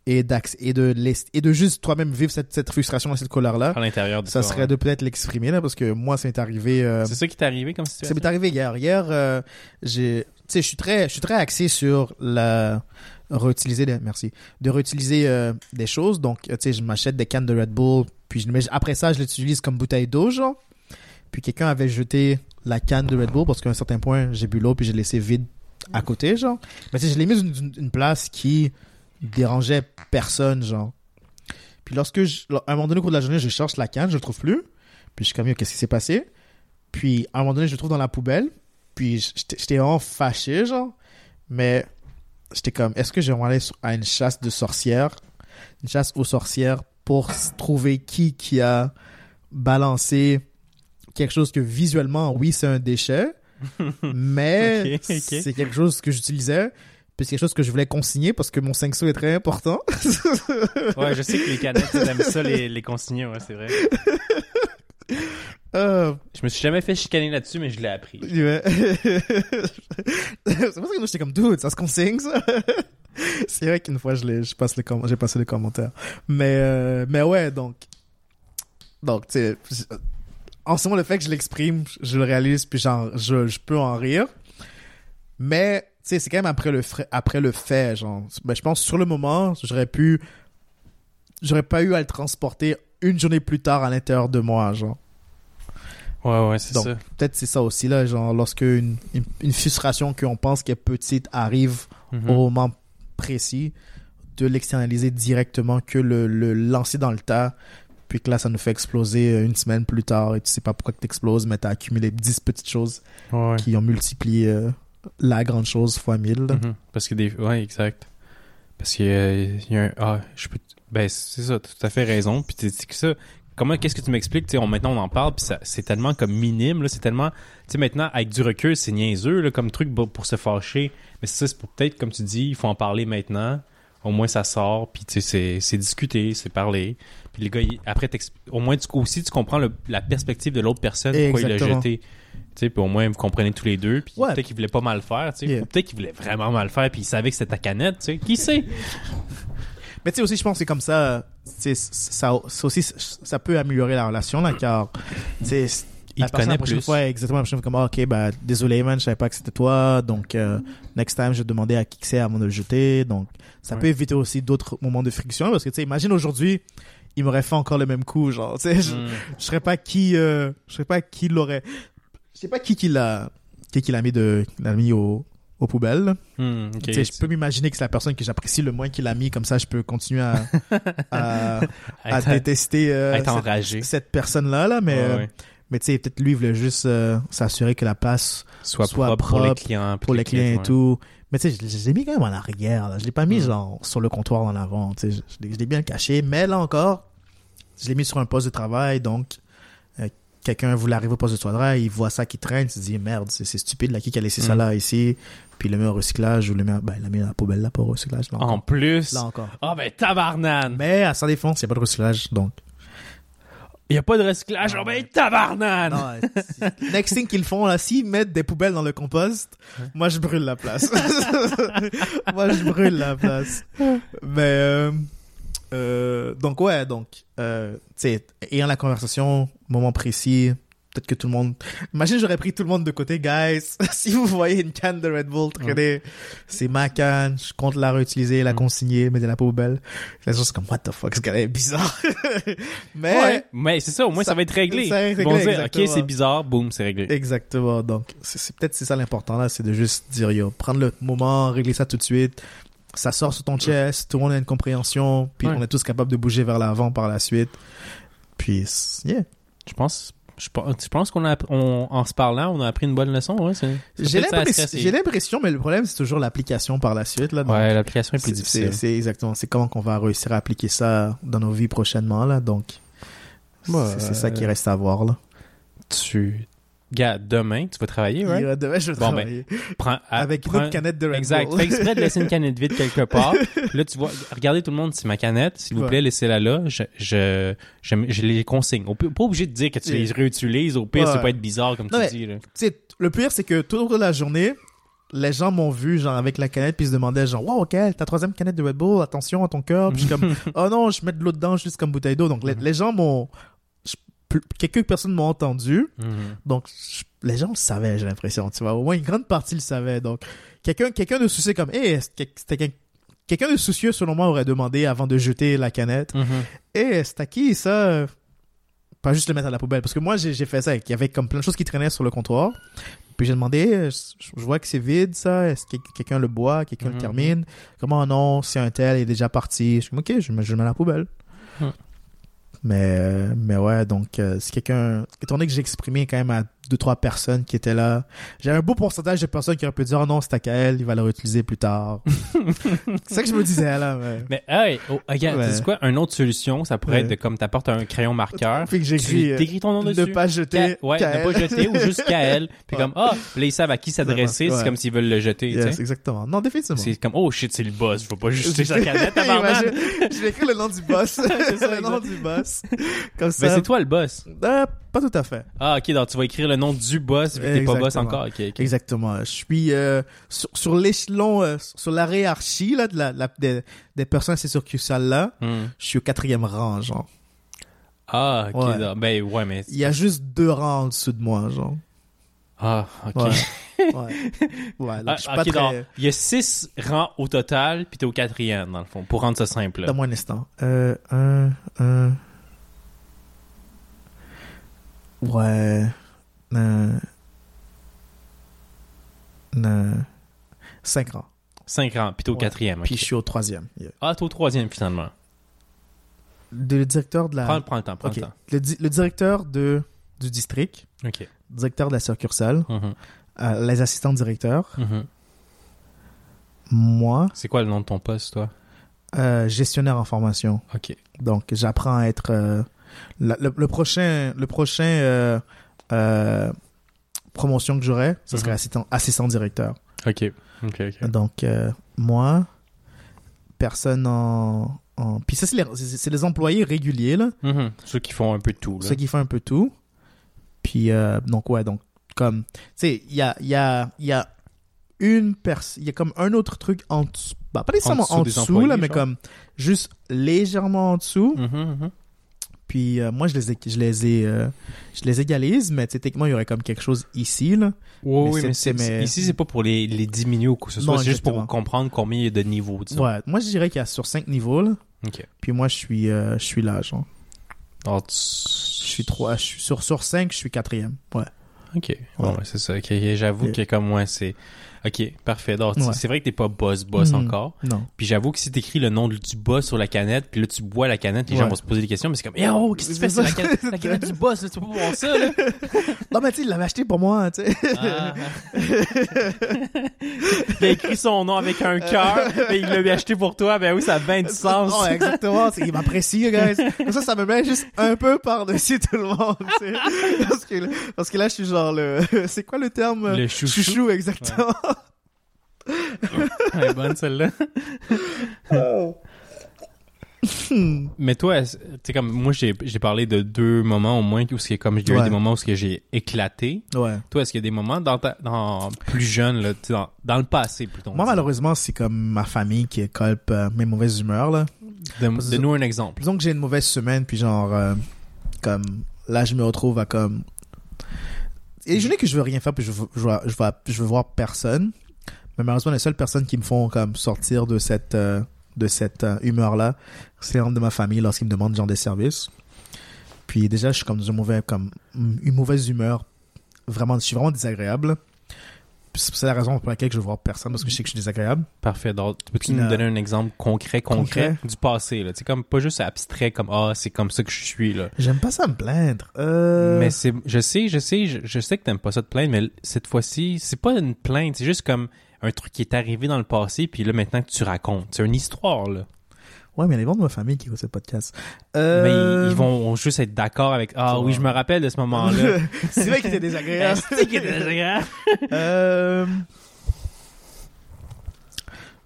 et, et de et de juste toi-même vivre cette, cette frustration et cette colère-là, À l'intérieur de ça serait ouais. de peut-être l'exprimer là parce que moi ça m'est arrivé euh, C'est ça qui t'est arrivé comme ça situation? m'est arrivé hier hier euh, j'ai tu sais je suis très très axé sur la réutiliser des, merci de réutiliser euh, des choses donc tu sais je m'achète des cannes de Red Bull puis je, mais après ça je l'utilise comme bouteille d'eau genre puis quelqu'un avait jeté la canne de Red Bull parce qu'à un certain point j'ai bu l'eau puis j'ai laissé vide à côté genre. Mais je l'ai mise une, une place qui dérangeait personne genre. Puis lorsque à un moment donné au cours de la journée je cherche la canne je le trouve plus. Puis je suis comme qu'est-ce qui s'est passé? Puis à un moment donné je le trouve dans la poubelle. Puis j'étais vraiment fâché genre. Mais j'étais comme est-ce que je vais aller à une chasse de sorcières? Une chasse aux sorcières pour trouver qui qui a balancé quelque chose que visuellement oui c'est un déchet mais c'est quelque chose que j'utilisais puis c'est quelque chose que je voulais consigner parce que mon 5 sous est très important Ouais, je sais que les canettes, t'aimes ça les, les consigner, ouais, c'est vrai. Euh, Je me suis jamais fait chicaner là-dessus, mais je l'ai appris. Ouais. c'est pour ça que j'étais comme, dude, ça se consigne, ça. c'est vrai qu'une fois, je j'ai passé les commentaires. Mais, euh, mais ouais, donc, donc, tu sais, en ce moment, le fait que je l'exprime, je le réalise, puis genre, je, je peux en rire. Mais, tu sais, c'est quand même après le, après le fait, genre. Ben, je pense, sur le moment, j'aurais pu, j'aurais pas eu à le transporter une journée plus tard à l'intérieur de moi, genre. Ouais, ouais, c'est ça. peut-être c'est ça aussi là genre lorsque une, une, une frustration qu'on pense qu'est petite arrive Mhm. au moment précis de l'externaliser directement que le, le lancer dans le tas puis que là ça nous fait exploser euh, une semaine plus tard et tu sais pas pourquoi que t'exploses mais t'as accumulé 10 petites choses Ouais, qui ont multiplié euh, la grande chose fois 1000 là. Mhm. Parce que des. Ouais, exact. Parce qu'il y a, il y a un. Ah, je peux. Ben, c'est ça, t'as tout à fait raison. Puis tu sais que ça. Comment, qu'est-ce que tu m'expliques? On, maintenant, on en parle, puis c'est tellement comme minime, là. C'est tellement. Tu sais, maintenant, avec du recul, c'est niaiseux, là, comme truc pour, se fâcher. Mais ça, c'est pour peut-être, comme tu dis, il faut en parler maintenant. Au moins, ça sort, puis tu sais, c'est, discuter, c'est parler. Puis les gars, après, au moins, tu, aussi, tu comprends le- la perspective de l'autre personne, pourquoi il l'a Exactement. jeté. Tu sais, puis au moins, vous comprenez tous les deux. Puis Ouais. peut-être qu'il voulait pas mal faire, tu sais. Yeah. Ou peut-être qu'il voulait vraiment mal faire, puis il savait que c'était ta canette, tu sais. Qui sait? Mais tu sais aussi, je pense que c'est comme ça, ça, ça aussi, ça peut améliorer la relation là, car tu sais, il la te personne, connaît la prochaine plus. fois, exactement, la prochaine fois, comme, ah, ok, bah, désolé, man, je savais pas que c'était toi, donc, euh, next time, je vais demander à qui que c'est avant de le jeter, donc, ça Ouais. peut éviter aussi d'autres moments de friction, parce que, tu sais, imagine aujourd'hui, il m'aurait fait encore le même coup, genre, tu sais, je, Mm. je serais pas qui, euh, je serais pas qui l'aurait, je sais pas qui qui l'a, qui qui l'a mis de, l'a mis au, aux poubelles. Mm, ok. Tu sais, je peux m'imaginer que c'est la personne que j'apprécie le moins qui l'a mis, comme ça, je peux continuer à, à, à Être- détester, euh, être cette- personne-là, là, mais, Ouais, euh, ouais. mais tu sais, peut-être lui, il voulait juste euh, s'assurer que la place Soit, soit propre, pour les clients. pour les clients et ouais. tout. Mais tu sais, je, je l'ai mis quand même en arrière. Là. Je l'ai pas mis Mm. genre sur le comptoir en avant. Tu sais, je, je l'ai- bien caché. Mais là encore, je l'ai mis sur un poste de travail. Donc, euh, quelqu'un voulait arriver au poste de travail, il voit ça qui traîne, il se dit merde, c'est c'est stupide là, qui a laissé ça Mm. là ici, puis il le met au recyclage ou le met, ben, il l'a mis dans la poubelle là pour au recyclage. Là En plus? Là encore. Ah ben tabarnane. Mais à sa défense, il n'y a pas de recyclage. Donc, Il y a pas de recyclage. Ah ben tabarnane. Non, next thing qu'ils font là, s'ils mettent des poubelles dans le compost, moi je brûle la place. moi je brûle la place. Mais euh, euh, donc ouais, donc euh, tu sais, ayant la conversation, moment précis, peut-être que tout le monde. Imagine j'aurais pris tout le monde de côté, guys. si vous voyez une canne de Red Bull traîner, c'est ma canne. Je compte la réutiliser, la consigner, mettre dans la poubelle. Les gens sont comme what the fuck, ce gars est bizarre. Mais Ouais, mais c'est ça, au moins ça, ça- va être réglé. ça va être réglé, dire, ok, c'est bizarre, boum, c'est réglé. Exactement. Donc, c'est peut-être c'est ça l'important là, c'est de juste dire yo, prendre le moment, régler ça tout de suite. Ça sort sur ton chest, tout le monde a une compréhension, puis Ouais. on est tous capables de bouger vers l'avant par la suite. Puis, yeah. Je pense, je je pense qu'on a, on- en se parlant, on a appris une bonne leçon, ouais. J'ai l'impression, mais le problème c'est toujours l'application par la suite là. Donc, Ouais, l'application est plus c'est- difficile. C'est exactement, c'est comment qu'on va réussir à appliquer ça dans nos vies prochainement là. Donc, Ouais. c'est c'est ça qui reste à voir là. Tu, gars, demain, tu vas travailler, Il right? va- demain, je vais Bon, ben, travailler Prends, à- avec une prends- autre canette de Red Exact. Bull. Fais exprès de laisser une canette vide quelque part. Là, tu vois, regardez tout le monde, c'est ma canette. S'il vous plaît, laissez-la là. Je, je, je, je les consigne. Pas obligé de dire que tu les réutilises. Au pire, Ouais. ça peut être bizarre, comme Non, tu dis, là. tu sais, le pire, c'est que tout au cours de la journée, les gens m'ont vu, genre, avec la canette, puis ils se demandaient, genre, wow, ok, ta troisième canette de Red Bull, attention à ton cœur. Puis je suis comme, oh non, je mets de l'eau dedans juste comme bouteille d'eau. Donc, les, Mhm. les gens m'ont, quelques personnes m'ont entendu. Mhm. Donc, les gens le savaient, j'ai l'impression, tu vois. Au moins, une grande partie le savait. Donc, quelqu'un, quelqu'un de soucieux comme, hey, c'était quel- quelqu'un de soucieux, selon moi, aurait demandé avant de jeter la canette, Mhm. eh, c'est à qui ça Pas juste le mettre à la poubelle. Parce que moi, j'ai fait ça. Il y avait comme plein de choses qui traînaient sur le comptoir. Puis j'ai demandé, je, vois que c'est vide ça. Est-ce que quelqu'un le boit? Quelqu'un Mhm. le termine? Comment non Si un tel est déjà parti? Je suis ok, je, mets- je le mets à la poubelle. Mais, euh, mais ouais, donc, euh, si quelqu'un. Étant donné que j'ai exprimé quand même à deux, trois personnes qui étaient là, j'ai un beau pourcentage de personnes qui auraient pu dire, oh non, c'est à Kael, il va le réutiliser plus tard. c'est ça que je me disais là. Mais... Mais, hey, oh, regarde, Ouais. tu sais quoi? Une autre solution, ça pourrait Ouais. être de, comme t'apportes un crayon marqueur. Puis que j'écris. Euh, t'écris ton nom ne dessus. pas jeter. Ka- ouais, Kael. ne pas jeter ou juste Kael. Puis Ouais. comme, ah, là, ils savent à qui s'adresser. C'est comme s'ils veulent le jeter, tu Yes, sais. exactement. Non, définitivement. C'est comme, oh shit, c'est le boss. Je vais pas juste jeter sa canette. Imagine, je vais écrire le nom du boss. ça, le nom du boss. Comme Mais ça. c'est toi le boss. Euh, pas tout à fait. Ah, ok, donc tu vas écrire le nom du boss, vu que t'es pas boss encore. Exactement. Je suis euh, sur, sur l'échelon, euh, sur la hiérarchie là, de la, la- des, des personnes à ces succursales là. Hmm. Je suis au quatrième rang, genre. Ah, ok, Ouais. ben ouais, mais. Il y a juste deux rangs en dessous de moi, genre. Ah, ok. Ouais. ouais. Ouais, donc Ah, je suis ok, pas très... donc, il y a six rangs au total, puis t'es au quatrième, dans le fond, pour rendre ça simple. Donne-moi un instant. Euh, un, un... Ouais. Euh... Euh... Cinq rangs. Cinq rangs, puis t'es au Ouais. quatrième. Puis je suis au troisième. Yeah. Ah, t'es au troisième, finalement. Le directeur de la... Prends, prends le temps, prends Ok. le temps. Le, di- le directeur de, du district, Ok. directeur de la succursale, Mhm, euh, les assistants directeurs, mhm. moi, C'est quoi le nom de ton poste, toi? euh, gestionnaire en formation. Ok. Donc, j'apprends à être euh, la- le, le prochain, le prochain euh, promotion que j'aurai, ce serait Mhm. assistant, assistant directeur. Ok. Ok. Donc, euh, moi, personne en, en... puis ça c'est les, employés réguliers là, Mhm. Ceux qui font un peu tout, là. ceux qui font un peu tout. Puis euh, donc ouais, donc comme tu sais, il y a y a y a une personne, il y a comme un autre truc en dessous, bah, pas nécessairement dessous en des dessous, employés, là, mais genre? comme juste légèrement en dessous. Mhm, mhm. Puis euh, moi, je les, ai, je les ai, euh, je les égalise, mais techniquement, il y aurait comme quelque chose ici, là. Oui, Mais oui, ici, c'est pas pour les, les diminuer ou quoi que ce soit. C'est juste pour comprendre combien il y a de niveaux, disons. Ouais, moi, je dirais qu'il y a sur cinq niveaux, là. Puis moi, je suis, euh, je suis là, genre. Alors, tu- Je suis trois, je suis sur, sur cinq, je suis quatrième. Ouais. Ok. Bon, Ouais. ouais, c'est ça. J'avoue que comme moi, c'est. Ok, parfait. Donc, tu- Ouais. c'est vrai que t'es pas boss boss Mhm. encore. Non. Puis j'avoue que si t'écris le nom du boss sur la canette, puis là tu bois la canette, les gens vont se poser des questions, mais c'est comme, eh oh, qu'est-ce que tu fais? Sur la canette, la canette du boss, là, tu peux pas boire ça, là. Non, mais tu sais, il l'avait acheté pour moi, tu sais. Ah. il a écrit son nom avec un cœur, et il l'a lui acheté pour toi, ben oui, ça a bien du sens. Ouais, exactement. Il m'apprécie, guys. Comme ça, ça me met juste un peu par-dessus tout le monde, tu sais. Parce que, parce que là, je suis genre le, c'est quoi le terme? Le chouchou. Chouchou, exactement. Elle est bonne celle-là. Mais toi, tu comme moi j'ai j'ai parlé de deux moments au moins où c'est comme a eu des moments où j'ai éclaté. Ouais. Toi, est-ce qu'il y a des moments dans ta, dans plus jeune là, dans, dans le passé plutôt. Moi, malheureusement, c'est comme ma famille qui colpe euh, mes mauvaises humeurs, là. de, nous un exemple. Disons que j'ai une mauvaise semaine, puis genre, euh, comme, là, je me retrouve à comme. Et je dis que je veux rien faire, puis je veux, je veux, je veux, je veux voir personne. Mais malheureusement, les seules personnes qui me font comme sortir de cette, euh, de cette euh, humeur-là, c'est membres de ma famille lorsqu'ils me demandent genre des services. Puis déjà, je suis comme dans une mauvaise, comme, une mauvaise humeur. Vraiment, je suis vraiment désagréable. C'est la raison pour laquelle je veux voir personne, parce que je sais que je suis désagréable. Parfait. Donc, peux-tu nous donner un exemple concret, concret, Concret? du passé là, comme pas juste abstrait comme ah c'est comme ça que je suis là. J'aime pas ça me plaindre. Euh... Mais c'est, je sais, je sais, je, je sais que t'aimes pas ça te plaindre, mais cette fois-ci, c'est pas une plainte, c'est juste comme un truc qui est arrivé dans le passé, puis là maintenant que tu racontes, c'est une histoire là. Ouais, mais il y a les membres de ma famille qui écoutent ce podcast. Mais Euh... ils, ils vont juste être d'accord avec ah oui, je me rappelle de ce moment-là. c'est vrai qu'il était désagréable. C'est qui était désagréable. euh...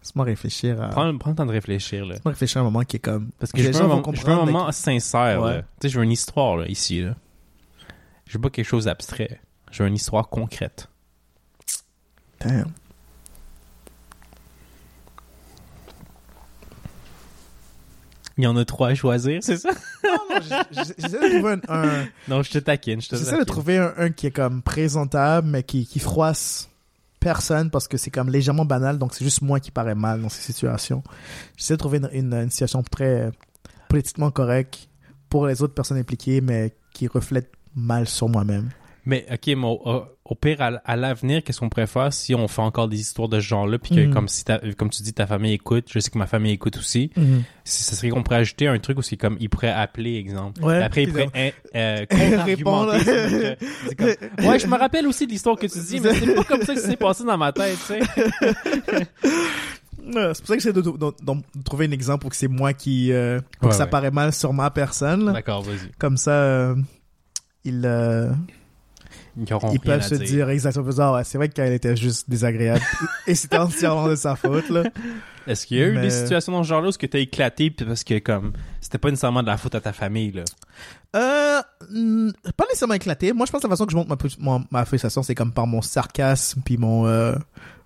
Laisse-moi réfléchir à... Prends, prends le temps de réfléchir là. Laisse-moi réfléchir à un moment qui est comme... Parce que je veux, gens un, moment- je veux un comprendre moment sincère Ouais. Tu sais, je veux une histoire là ici là. Je veux pas quelque chose d'abstrait. Je veux une histoire concrète. Damn. Il y en a trois à choisir, c'est ça? Non, non, j'essaie de trouver un... un- Non, je te taquine, je te J'essaie de trouver un, un qui est comme présentable, mais qui, qui froisse personne parce que c'est comme légèrement banal, donc c'est juste moi qui paraît mal dans ces situations. J'essaie de trouver une, une, une situation très politiquement correcte pour les autres personnes impliquées, mais qui reflète mal sur moi-même. Mais ok, mais au, pire, à, à l'avenir, qu'est-ce qu'on pourrait faire si on fait encore des histoires de ce genre-là, puis que Mhm. comme si comme tu dis, ta famille écoute, je sais que ma famille écoute aussi. Si ça serait qu'on pourrait ajouter un truc où c'est comme il pourrait appeler, exemple. Ouais, après, il puis pourrait hein, euh. Répondre. ouais, je me rappelle aussi de l'histoire que tu dis, mais c'est pas comme ça que ça s'est passé dans ma tête, tu sais. C'est pour ça que j'essaie de, de- de- de trouver un exemple où que c'est moi qui... euh, pour Ouais, que ça ouais. paraît mal sur ma personne. D'accord, vas-y. Comme ça, euh, il... Ils peuvent se dire, exactement, ah ouais, c'est vrai qu'elle était juste désagréable. et c'était entièrement de sa faute, là. Est-ce qu'il y a eu Mais- des situations dans ce genre-là où que t'as éclaté parce que comme c'était pas nécessairement de la faute à ta famille là? Euh, pas nécessairement éclaté. Moi, je pense que la façon que je montre ma, mon- ma frustration, c'est comme par mon sarcasme, puis mon, euh,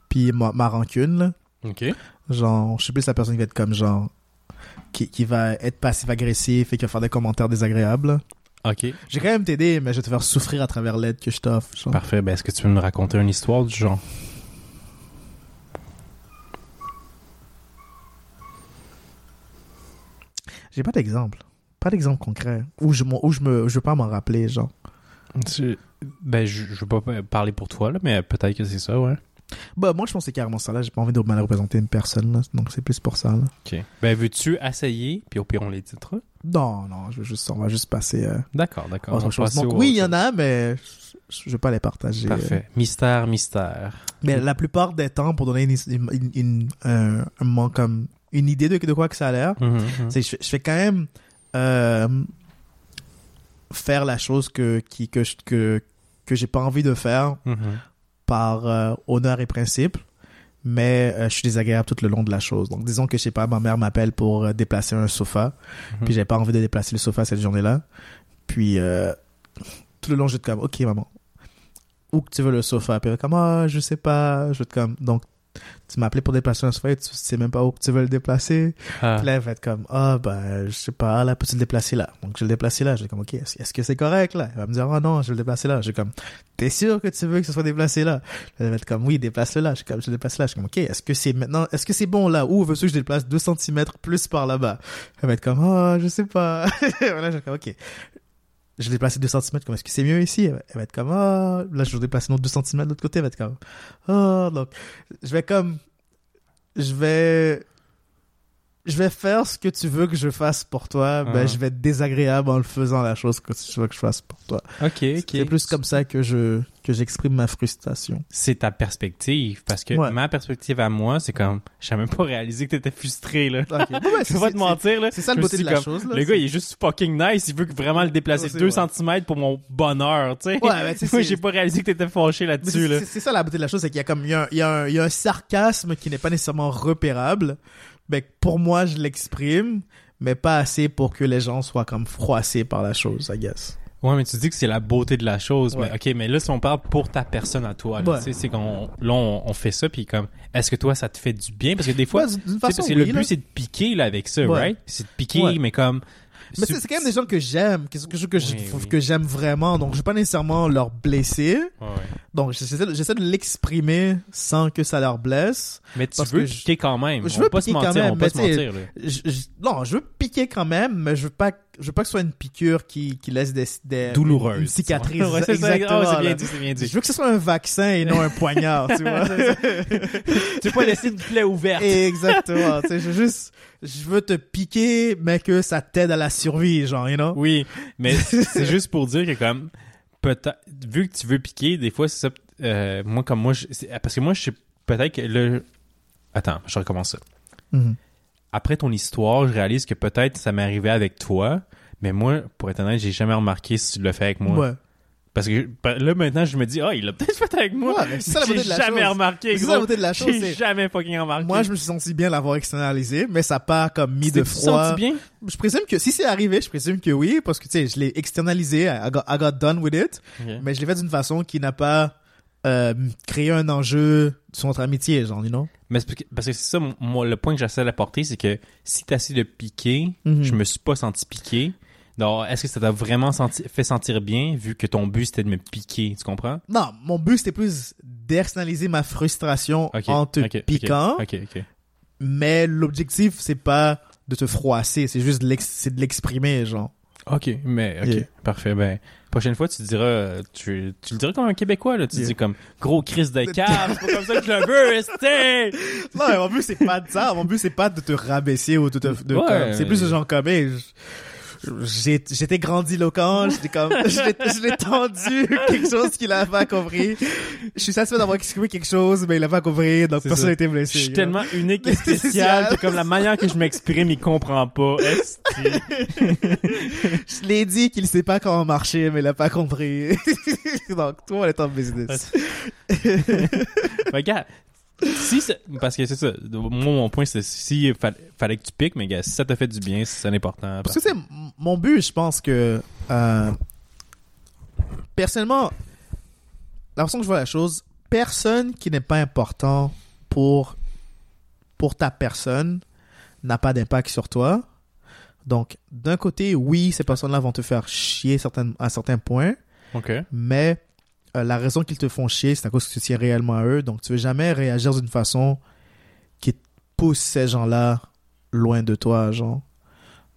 puis ma, ma rancune, là. Ok. Genre, je suis plus la personne qui va être comme, genre, qui, qui va être passif-agressif et qui va faire des commentaires désagréables. Ok. J'ai quand même t'aider, mais je vais te faire souffrir à travers l'aide que je t'offre. genre. Parfait. Ben est-ce que tu veux me raconter une histoire du genre? J'ai pas d'exemple. Pas d'exemple concret. Où je, m'en- où je me, je veux pas m'en rappeler, genre. Tu- Ben je, je veux pas parler pour toi là, mais peut-être que c'est ça, ouais. Bah, moi, je pense que c'est carrément ça, là. J'ai pas envie de mal représenter une personne, là. Donc, c'est plus pour ça, là. Ok. Ben veux-tu essayer puis au pire on les titrera? Non, non, je veux juste, on va juste passer, euh, D'accord, d'accord. autre chose. Donc, oui, il y en a, mais je, je veux pas les partager. Parfait. Mystère, mystère. Mais la plupart des temps, pour donner une, une, une, une- un, un moment comme une idée de, de quoi que ça a l'air, Mhm, mhm. c'est je, fais- je fais quand même euh, faire la chose que qui que je- que que j'ai pas envie de faire Mhm. Par euh, honneur et principe mais euh, je suis désagréable tout le long de la chose. Donc disons que je sais pas ma mère m'appelle pour euh, déplacer un sofa Mhm. puis j'avais pas envie de déplacer le sofa cette journée-là. Puis tout le long je être comme ok maman où que tu veux le sofa? Puis elle comme ah je sais pas je être comme donc tu m'as appelé pour déplacer un sofa, tu sais même pas où tu veux le déplacer. Ah. Puis là, elle va être comme, ah, ben, je sais pas, là, peux-tu le déplacer là? Donc, je vais le déplacer là. Je vais comme, ok, est-ce que c'est correct là? Elle va me dire, oh non, je vais le déplacer là. Je vais comme, t'es sûr que tu veux que ce soit déplacé là? Elle va être comme, oui, déplace-le là. Je suis comme, je le déplace là. Je suis comme, ok, est-ce que c'est maintenant, est-ce que c'est bon là? Ou veux-tu que je déplace 2 cm plus par là-bas? Elle va être comme, oh, je sais pas. voilà, je vais comme, ok. Je l'ai déplacé 2 cm, comme est-ce que c'est mieux ici? Elle va- être comme, ah, là, je vais déplacer notre 2 cm de l'autre côté, elle va être comme, ah, donc, je vais comme, je vais, je vais faire ce que tu veux que je fasse pour toi, ben, Ah. je vais être désagréable en le faisant la chose que tu veux que je fasse pour toi. Ok, ok. C'est plus comme ça que je, que j'exprime ma frustration. C'est ta perspective. Parce que Ouais. ma perspective à moi, c'est comme, j'ai même pas réalisé que t'étais frustré, là. Ok. Ouais, Je vais pas te mentir, là. C'est ça le beauté de la comme, chose, là. Le gars, il est juste fucking nice. Il veut vraiment le déplacer c'est 2 vrai. cm pour mon bonheur, tu sais. Ouais, sais, Moi, j'ai pas réalisé que t'étais fâché là-dessus, c'est- là. c'est- ça la beauté de la chose, c'est qu'il y a comme il y a, un, il y a un- il y a un sarcasme qui n'est pas nécessairement repérable. Que pour moi, je l'exprime, mais pas assez pour que les gens soient comme froissés par la chose, I guess. Ouais, mais tu dis que c'est la beauté de la chose. Ouais. Mais ok, mais là, si on parle pour ta personne à toi, là, Ouais. tu sais, c'est qu'on, là, on, on fait ça, puis comme, est-ce que toi, ça te fait du bien? Parce que des fois, Ouais, façon, oui, le but, c'est de piquer, là, avec ça, right? C'est de piquer, mais comme... Mais c'est quand même des gens que j'aime, que, que, que, Oui, oui. que j'aime vraiment, donc je vais pas nécessairement leur blesser. Ouais, ouais. Donc j'essaie de, l'exprimer sans que ça leur blesse. Mais tu Parce veux que je- piquer quand même. je veux pas se piquer quand mentir, même, on pas mais se mentir, non, je veux piquer quand même, mais je veux pas, je veux pas que ce soit une piqûre qui, qui laisse des, des Douloureuse. une cicatrice. Ouais, c'est exactement. C'est bien dit, c'est bien dit. Je veux que ce soit un vaccin et non un poignard, tu vois. Tu pas laisser une plaie ouverte. Exactement. tu sais, je veux juste, je veux te piquer, mais que ça t'aide à la survie, genre, you know? Oui, mais c'est juste pour dire que comme peut-être vu que tu veux piquer, des fois c'est ça. euh, moi comme moi, je- parce que moi je sais peut-être que le. Attends, je recommence ça. Mhm. Après ton histoire, je réalise que peut-être ça m'est arrivé avec toi, mais moi, pour être honnête, j'ai jamais remarqué si tu l'as fait avec moi. Ouais. Parce que ben, là maintenant, je me dis, ah, il l'a peut-être fait avec moi. Ouais, c'est ça la j'ai beauté de la jamais chose. remarqué. C'est ça la beauté de la chose, J'ai jamais fucking remarqué. Moi, je me suis senti bien l'avoir externalisé, mais ça pas comme mis Tu de froid. senti bien? Je présume que si c'est arrivé, je présume que oui, parce que tu sais, je l'ai externalisé, I got, I got done with it, mais je l'ai fait d'une façon qui n'a pas euh, créé un enjeu sur notre amitié, genre, you know? Mais parce que c'est ça, moi, le point que j'essaie d'apporter, c'est que si t'as essayé de piquer, Mhm. je me suis pas senti piqué. Donc, est-ce que ça t'a vraiment senti, fait sentir bien, vu que ton but c'était de me piquer, tu comprends? Non, mon but c'était plus d'externaliser ma frustration en te piquant, mais l'objectif c'est pas de te froisser, c'est juste de l'exprimer, genre. Ok, mais ok, Yeah. parfait. Ben, prochaine fois, tu diras, tu, tu le diras comme un Québécois, là. Tu Yeah. dis comme gros crise de cave, c'est pas comme ça que je le veux, esti! Non, mais mon but c'est pas de ça. Mon but c'est pas de te rabaisser ou de te. de- Ouais. comme- C'est plus de genre comme. hey, je- J'étais grandiloquent, j'étais comme, je l'ai je tendu quelque chose qu'il a pas compris. Je suis satisfait d'avoir exprimé quelque chose, mais il a pas compris, donc personne n'a été Je blessé. suis you tellement unique et Spécial. que comme la manière que je m'exprime, il comprend pas. Je l'ai dit qu'il sait pas comment marcher, mais il a pas compris. donc, toi, on est en business. Regarde, si parce que c'est ça. Moi, mon point, c'est si fa- fallait que tu piques, mais gars, si ça t'a fait du bien, c'est important. Parce que c'est mon but, je pense que euh, personnellement, la façon que je vois la chose, personne qui n'est pas important pour pour ta personne n'a pas d'impact sur toi. Donc, d'un côté, oui, ces personnes-là vont te faire chier certaines, à certains points, Ok. mais euh, la raison qu'ils te font chier, c'est à cause que tu tiens réellement à eux. Donc, tu veux jamais réagir d'une façon qui pousse ces gens-là loin de toi, genre.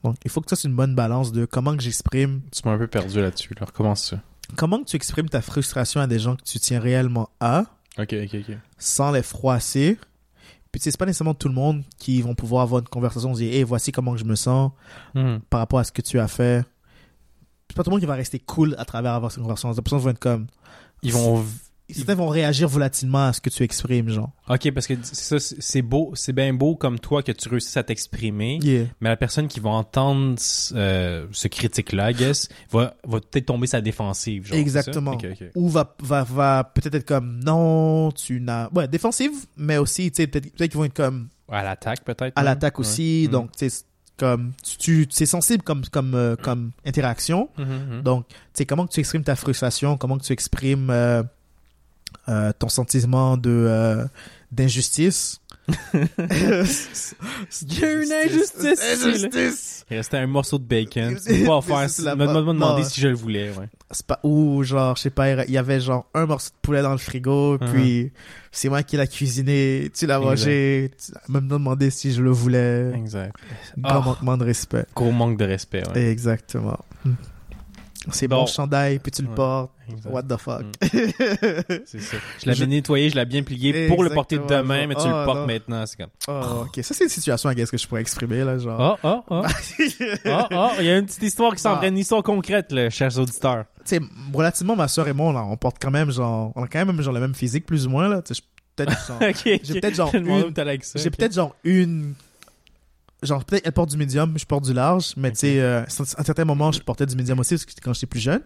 Donc, il faut que ça, c'est une bonne balance de comment que j'exprime, Tu m'as un peu perdu là-dessus. Là. Recommence ça. comment que tu exprimes ta frustration à des gens que tu tiens réellement à, Ok, ok, ok. sans les froisser. Puis, tu sais, c'est pas nécessairement tout le monde qui vont pouvoir avoir une conversation, se dire, hey, voici comment que je me sens Mhm. par rapport à ce que tu as fait. C'est pas tout le monde qui va rester cool à travers avoir cette conversation. Les personnes vont être comme, Ils vont. certains vont réagir volatilement à ce que tu exprimes, genre. Ok, parce que c'est ça, c'est beau, c'est bien beau comme toi que tu réussisses à t'exprimer, Yeah. mais la personne qui va entendre euh, ce critique-là, I guess, va, va peut-être tomber sa défensive. Genre, Exactement. ou va va va peut-être être comme non tu n'as ouais défensive mais aussi tu sais peut-être peut-être qu'ils vont être comme À l'attaque, peut-être. à l'attaque aussi donc tu sais comme tu, c'est sensible comme comme euh, comme interaction Mhm, mhm. donc sais comment que tu exprimes ta frustration comment que tu exprimes euh, euh, ton sentiment de d'injustice. Il y a une injustice. Il restait un morceau de bacon. Tu peux pas faire. La Me, me, me demander si je le voulais, ouais. C'est pas ou genre je sais pas il y avait genre un morceau de poulet dans le frigo Uh-huh. puis c'est moi qui l'ai cuisiné tu l'as mangé tu même demandé si je le voulais Exact. grand Ah. manquement de respect Gros manque de respect, ouais. exactement c'est Bon. bon chandail puis tu le Ouais. portes Exact. what the fuck? C'est ça. Je l'avais Je- nettoyé, je l'ai bien plié pour le porter demain, mais tu le oh, portes non. maintenant. C'est comme. oh, ok ça c'est une situation à ce que je pourrais exprimer là genre Oh, oh, oh. Oh, oh. Il y a une petite histoire qui s'en Ah. une histoire concrète, là, chers auditeurs. tu sais relativement ma soeur et moi on, on porte quand même genre on a quand même genre le même physique plus ou moins là tu sais peut-être genre. J'ai peut-être genre Je me demandais une- où t'allais avec ça. J'ai peut-être genre une. Genre, peut-être elle porte du médium, je porte du large, mais tu sais, euh, à un certain moment, je portais du médium aussi parce que quand j'étais plus jeune.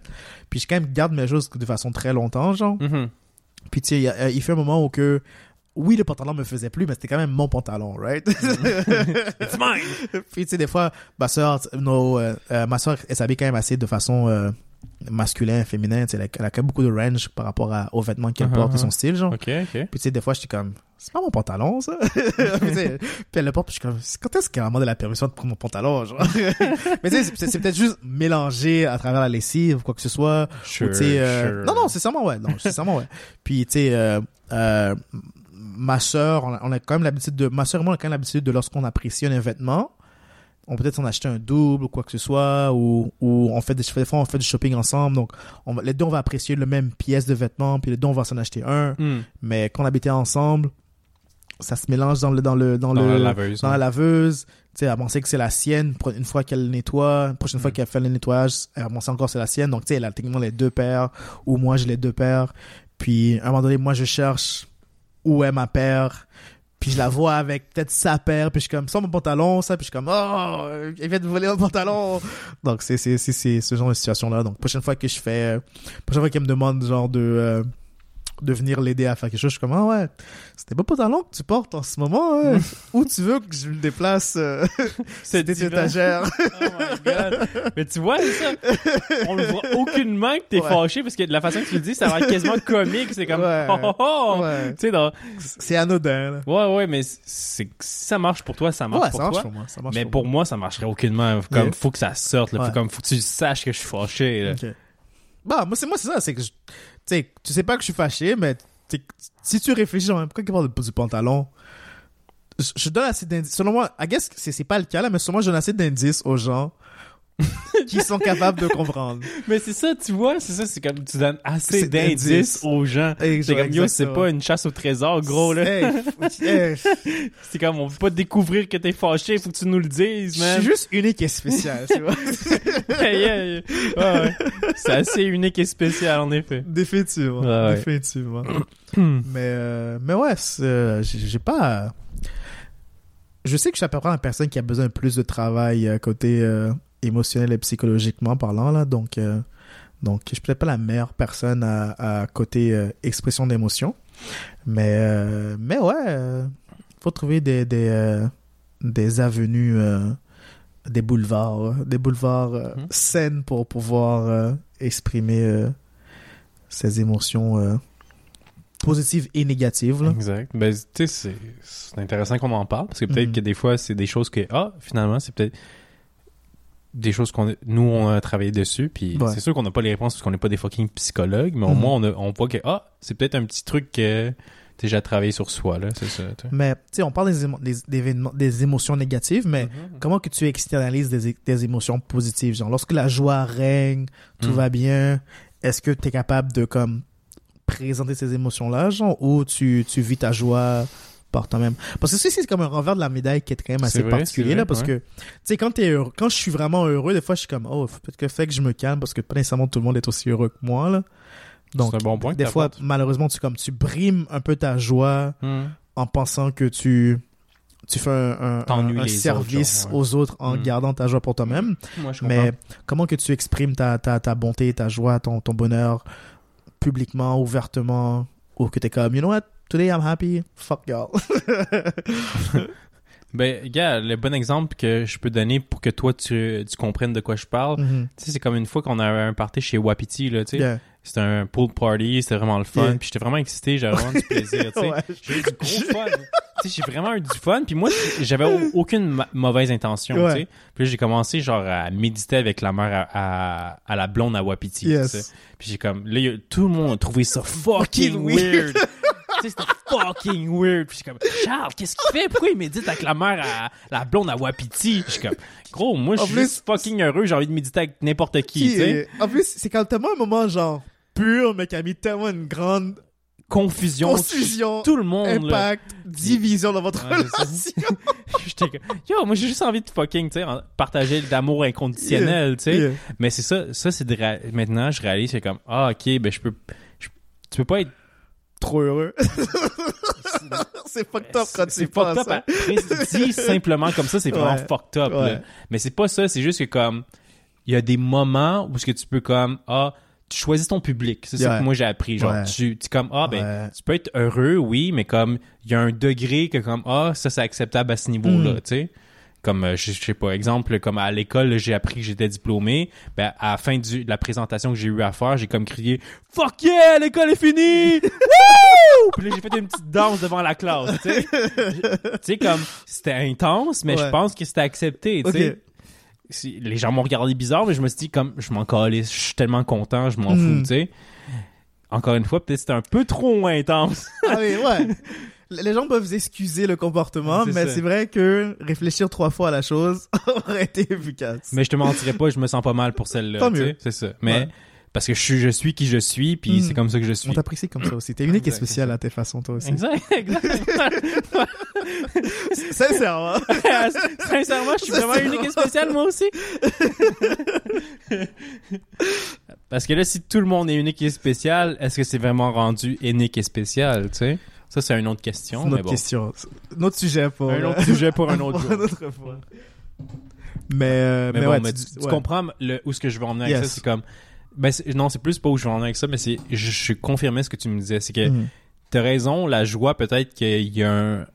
Puis je quand même garde mes choses de façon très longtemps, genre. Mhm. Puis tu sais, il euh, il fait un moment où que. Oui, le pantalon me faisait plus, mais c'était quand même mon pantalon, right? It's mine! Puis tu sais, des fois, ma soeur, no, euh, euh, ma soeur, elle s'habille quand même assez de façon euh, masculin, féminin. Elle, a- elle a quand même beaucoup de range par rapport à- aux vêtements qu'elle Uh-huh, porte et uh-huh. son style, genre. Puis tu sais, des fois, j'étais comme, c'est pas mon pantalon, ça. puis, elle le porte, puis je suis comme, quand est-ce qu'elle a demandé la permission de prendre mon pantalon, genre? Mais tu sais, c'est- peut-être juste mélangé à travers la lessive ou quoi que ce soit. Sure, euh, sure. Non, non, c'est sûrement ouais. Non, c'est sûrement ouais. Puis, tu sais, euh, euh, ma sœur, on a, on a quand même l'habitude de, ma sœur et moi, on a quand même l'habitude de lorsqu'on apprécie un vêtement, on peut-être en acheter un double ou quoi que ce soit, ou, ou on fait des, des fois, on fait du shopping ensemble. Donc, on les deux, on va apprécier le même pièce de vêtement, puis les deux, on va s'en acheter un. Hmm. Mais quand on habitait ensemble, ça se mélange dans le, dans le, dans, Dans le, la laveuse. dans la laveuse. Tu sais, elle pensait que c'est la sienne. Une fois qu'elle le nettoie, une prochaine fois Mm. qu'elle fait le nettoyage, elle pensait encore que c'est la sienne. Donc, tu sais, elle a techniquement les deux paires, ou moi, j'ai les deux paires. Puis, à un moment donné, moi, je cherche où est ma paire. Puis, je la vois avec peut-être sa paire. Puis, je suis comme, sans mon pantalon, ça. Puis, je suis comme, oh, elle vient de voler mon pantalon. Donc, c'est, c'est, c'est, c'est ce genre de situation-là. Donc, prochaine fois que je fais, euh, prochaine fois qu'elle me demande, genre, de, euh, de venir l'aider à faire quelque chose, je suis comme, ah ouais, c'était beau pantalon que tu portes en ce moment, hein. Où tu veux que je le déplace, euh, divin. étagères. Oh my god. Mais tu vois, c'est ça. On le voit aucunement que t'es Ouais. fâché parce que de la façon que tu le dis, ça va être quasiment comique. C'est comme, Ouais. oh, oh, oh. Ouais. Dans... C'est anodin, là. Ouais, ouais, mais c'est, si ça marche pour toi, ça marche Ouais, pour ça marche toi. pour moi. Ça marche Mais pour moi, ça marcherait aucunement. Comme, Yeah. faut que ça sorte, là. Faut comme, faut que tu saches que je suis fâché, là. Bah, moi, c'est moi, c'est ça. C'est que, je- sais, tu sais pas que je suis fâché, mais si tu réfléchis, genre, pourquoi il parle du pantalon? Je, je donne assez d'indices. Selon moi, I guess c'est pas le cas, là, mais selon moi, je donne assez d'indices aux gens qui sont capables de comprendre. Mais c'est ça, tu vois, c'est ça, c'est comme, tu donnes assez d'indices aux gens. Et C'est comme, yo, c'est pas une chasse au trésor, gros, là. Hey, hey, C'est comme, on veut pas découvrir que t'es fâché, faut que tu nous le dises, je man. suis juste unique et spécial, tu vois. Ouais, ouais. C'est assez unique et spécial, en effet. Définitivement. Ouais, ouais. Définitivement. mais, euh, mais ouais, euh, j'ai pas. Je sais que je suis à peu près une personne qui a besoin de plus de travail euh, côté euh, émotionnel et psychologiquement parlant, là. Donc, euh, donc je suis peut-être pas la meilleure personne à, à côté euh, expression d'émotion. Mais, euh, mais ouais, euh, faut trouver des, des, euh, des avenues, des boulevards, des boulevards Mhm. saines pour pouvoir exprimer ses émotions positives et négatives. là. Exact. Ben, tu sais, c'est- c'est intéressant qu'on en parle parce que peut-être Mhm. que des fois, c'est des choses que, ah, finalement, c'est peut-être des choses qu'on nous on a travaillé dessus puis Ouais. c'est sûr qu'on n'a pas les réponses parce qu'on n'est pas des fucking psychologues mais au Mhm. moins on, a- on voit que ah c'est peut-être un petit truc que déjà travaillé sur soi là c'est ça. Mais tu sais, on parle des, émo- des, des événements- des émotions négatives, mais Mhm. comment que tu externalises des, émotions positives? Genre, lorsque la joie règne, tout Mhm. va bien, est-ce que tu es capable de comme présenter ces émotions-là, genre, ou tu, tu vis ta joie par toi-même Parce que ça, c'est comme un revers de la médaille qui est quand même assez vrai, particulier, là, parce ouais. que, tu sais, quand, t'es heureux- quand je suis vraiment heureux, des fois, je suis comme, oh, peut-être que fait que je me calme, parce que pas nécessairement tout le monde est aussi heureux que moi, là. Donc, c'est un bon point des fois, malheureusement, tu, comme, tu brimes un peu ta joie Mhm. en pensant que tu tu fais un, un- autres, service ouais. aux autres en Mm. gardant ta joie pour toi-même. Mais comment que tu exprimes ta, ta, ta bonté, ta joie, ton, ton bonheur publiquement, ouvertement, ou que t'es comme, you know what, today I'm happy, fuck y'all. Ben, gars, le bon exemple que je peux donner pour que toi, tu, tu comprennes de quoi je parle, Mhm. tu sais, c'est comme une fois qu'on a un party chez Wapiti, là, tu sais. Yeah. C'était un pool party, c'était vraiment le fun. Yeah. Puis j'étais vraiment excité, j'avais vraiment du plaisir, tu sais. Ouais. J'ai eu du gros fun. tu sais, j'ai vraiment eu du fun. Puis moi, j'avais au- aucune ma- mauvaise intention, Ouais. tu sais. Puis j'ai commencé genre à méditer avec la mère à, à, à la blonde à Wapiti, Yes. tu sais. Puis j'ai comme, là, tout le monde a trouvé ça Fucking weird. sais, c'était fucking weird. Puis j'ai comme, Charles, qu'est-ce qu'il fait? Pourquoi il médite avec la mère à la blonde à Wapiti? Je suis comme, gros, moi, je suis juste fucking heureux. J'ai envie de méditer avec n'importe qui, Qui tu sais. est- En plus, c'est quand tellement un moment genre pur, mais qui a mis tellement une grande Confusion. confusion, Tout le monde, là. impact, division dans votre Ouais, relation. J'étais comme, yo, moi j'ai juste envie de fucking, tu sais, partager l'amour inconditionnel, tu sais. Yeah. Mais c'est ça, ça c'est de maintenant je réalise c'est comme ah ok ben je peux, je- tu peux pas être Trop heureux. c'est fucked up quand c'est fucked up. hein. Après, dit simplement comme ça c'est vraiment Ouais. fucked up. Ouais. là. Mais c'est pas ça, c'est juste que comme il y a des moments où ce que tu peux comme ah tu choisis ton public, c'est ça Ouais. que moi j'ai appris genre Ouais. tu tu comme ah ben Ouais. tu peux être heureux oui mais comme il y a un degré que comme ah ça c'est acceptable à ce niveau-là, Mm. tu sais. Comme euh, je, sais pas exemple comme à l'école j'ai appris que j'étais diplômé, ben à la fin du, de la présentation que j'ai eu à faire, j'ai comme crié fuck yeah, l'école est finie. Puis là j'ai fait une petite danse devant la classe, tu sais. comme c'était intense mais je pense que c'était accepté, tu sais. Les gens m'ont regardé bizarre mais je me suis dit comme je m'en calais, je suis tellement content, je m'en Mm. fous, tu sais. Encore une fois, peut-être c'était un peu trop intense. Ah oui, ouais. Les gens peuvent excuser le comportement, mais c'est vrai que réfléchir trois fois à la chose aurait été efficace. Mais je te mentirais pas, je me sens pas mal pour celle-là. Tant mieux. C'est ça. Mais Ouais. parce que je suis, je suis qui je suis, puis Mm. c'est comme ça que je suis. On t'apprécie comme ça aussi. T'es unique et spécial à tes façons, toi aussi. Exact, exact. Sincèrement. Sincèrement, je suis vraiment unique et spécial, moi aussi. Parce que là, si tout le monde est unique et spécial, est-ce que c'est vraiment rendu unique et spécial, tu sais? Ça, c'est une autre question, une mais autre bon. question. Un autre sujet pour... Un euh, autre sujet pour un autre jour. une autre fois. Mais, euh, Mais, mais, bon, ouais, mais tu- tu, tu ouais. comprends le, où ce que je veux en venir avec ça, c'est comme... Ben, non, c'est plus pas où je veux en venir avec ça, mais c'est... Je, je confirmais ce que tu me disais, c'est que Mhm. t'as raison, la joie, peut-être qu'il y a un...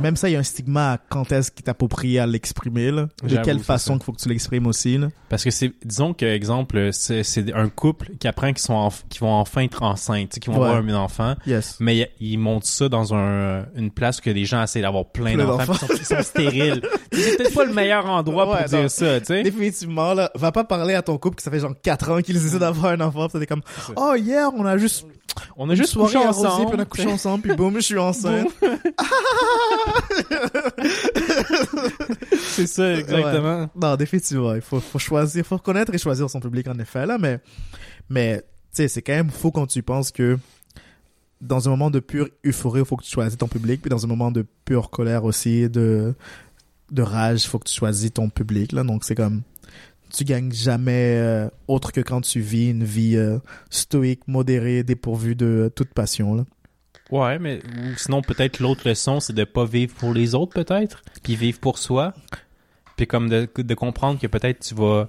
Même ça, il y a un stigma à quand est-ce qu'il t'approprie à l'exprimer, là. De quelle façon qu'il faut que tu l'exprimes aussi, là. Parce que c'est... Disons que, exemple, c'est, c'est un couple qui apprend qu'ils, sont qu'ils vont enfin être enceintes, tu sais, qu'ils vont Ouais. avoir un enfant, Yes. mais ils montent ça dans un, une place que les gens essaient d'avoir plein Plein d'enfants, ils sont, stériles. c'est peut-être pas le meilleur endroit pour dire non. ça, tu sais. Définitivement, là, va pas parler à ton couple que ça fait genre 4 ans qu'ils essaient d'avoir un enfant, t'es comme, oh, hier, on a juste On a juste couché ensemble. puis on a couché ensemble, puis boum, je suis enceinte. c'est ça, exactement. Non, définitivement, il faut, faut choisir, faut reconnaître et choisir son public, en effet, là, mais, mais, tu sais, c'est quand même faux quand tu penses que dans un moment de pure euphorie, il faut que tu choisisses ton public, puis dans un moment de pure colère aussi, de, de rage, il faut que tu choisisses ton public, là, donc c'est comme, tu gagnes jamais euh, autre que quand tu vis une vie euh, stoïque, modérée, dépourvue de euh, toute passion, là. Ouais, mais sinon peut-être l'autre leçon, c'est de pas vivre pour les autres peut-être, puis vivre pour soi. Puis comme de, de comprendre que peut-être tu vas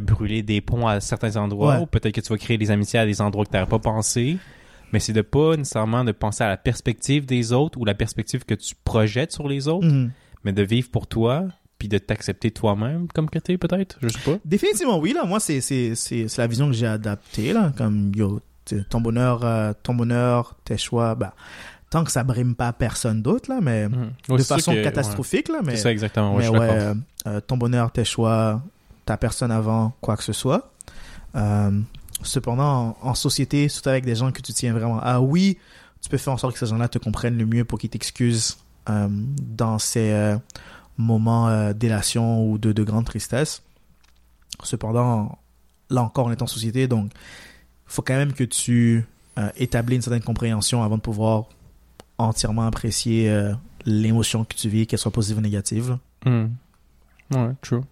brûler des ponts à certains endroits, Ouais. ou peut-être que tu vas créer des amitiés à des endroits que tu n'aurais pas pensé. Mais c'est de pas nécessairement de penser à la perspective des autres ou la perspective que tu projettes sur les autres, Mhm. mais de vivre pour toi, puis de t'accepter toi-même comme que t'es peut-être, je sais pas. Définitivement, oui, là. Moi, c'est, c'est, c'est, c'est la vision que j'ai adaptée, là. Comme, yo, ton bonheur, euh, ton bonheur, tes choix, bah, tant que ça brime pas personne d'autre, là, mais Mhm. Ouais, de façon que- ouais. catastrophique, là, mais, C'est ça exactement, ouais, mais ouais, euh, euh, ton bonheur, tes choix, ta personne avant, quoi que ce soit. Euh, cependant, en, en société, surtout avec des gens que tu tiens vraiment à, oui, tu peux faire en sorte que ces gens-là te comprennent le mieux pour qu'ils t'excusent dans ces moments euh, d'élation ou de, de grande tristesse. Cependant, là encore, on est en société, donc il faut quand même que tu euh, établis une certaine compréhension avant de pouvoir entièrement apprécier euh, l'émotion que tu vis, qu'elle soit positive ou négative. Mhm. Ouais, true.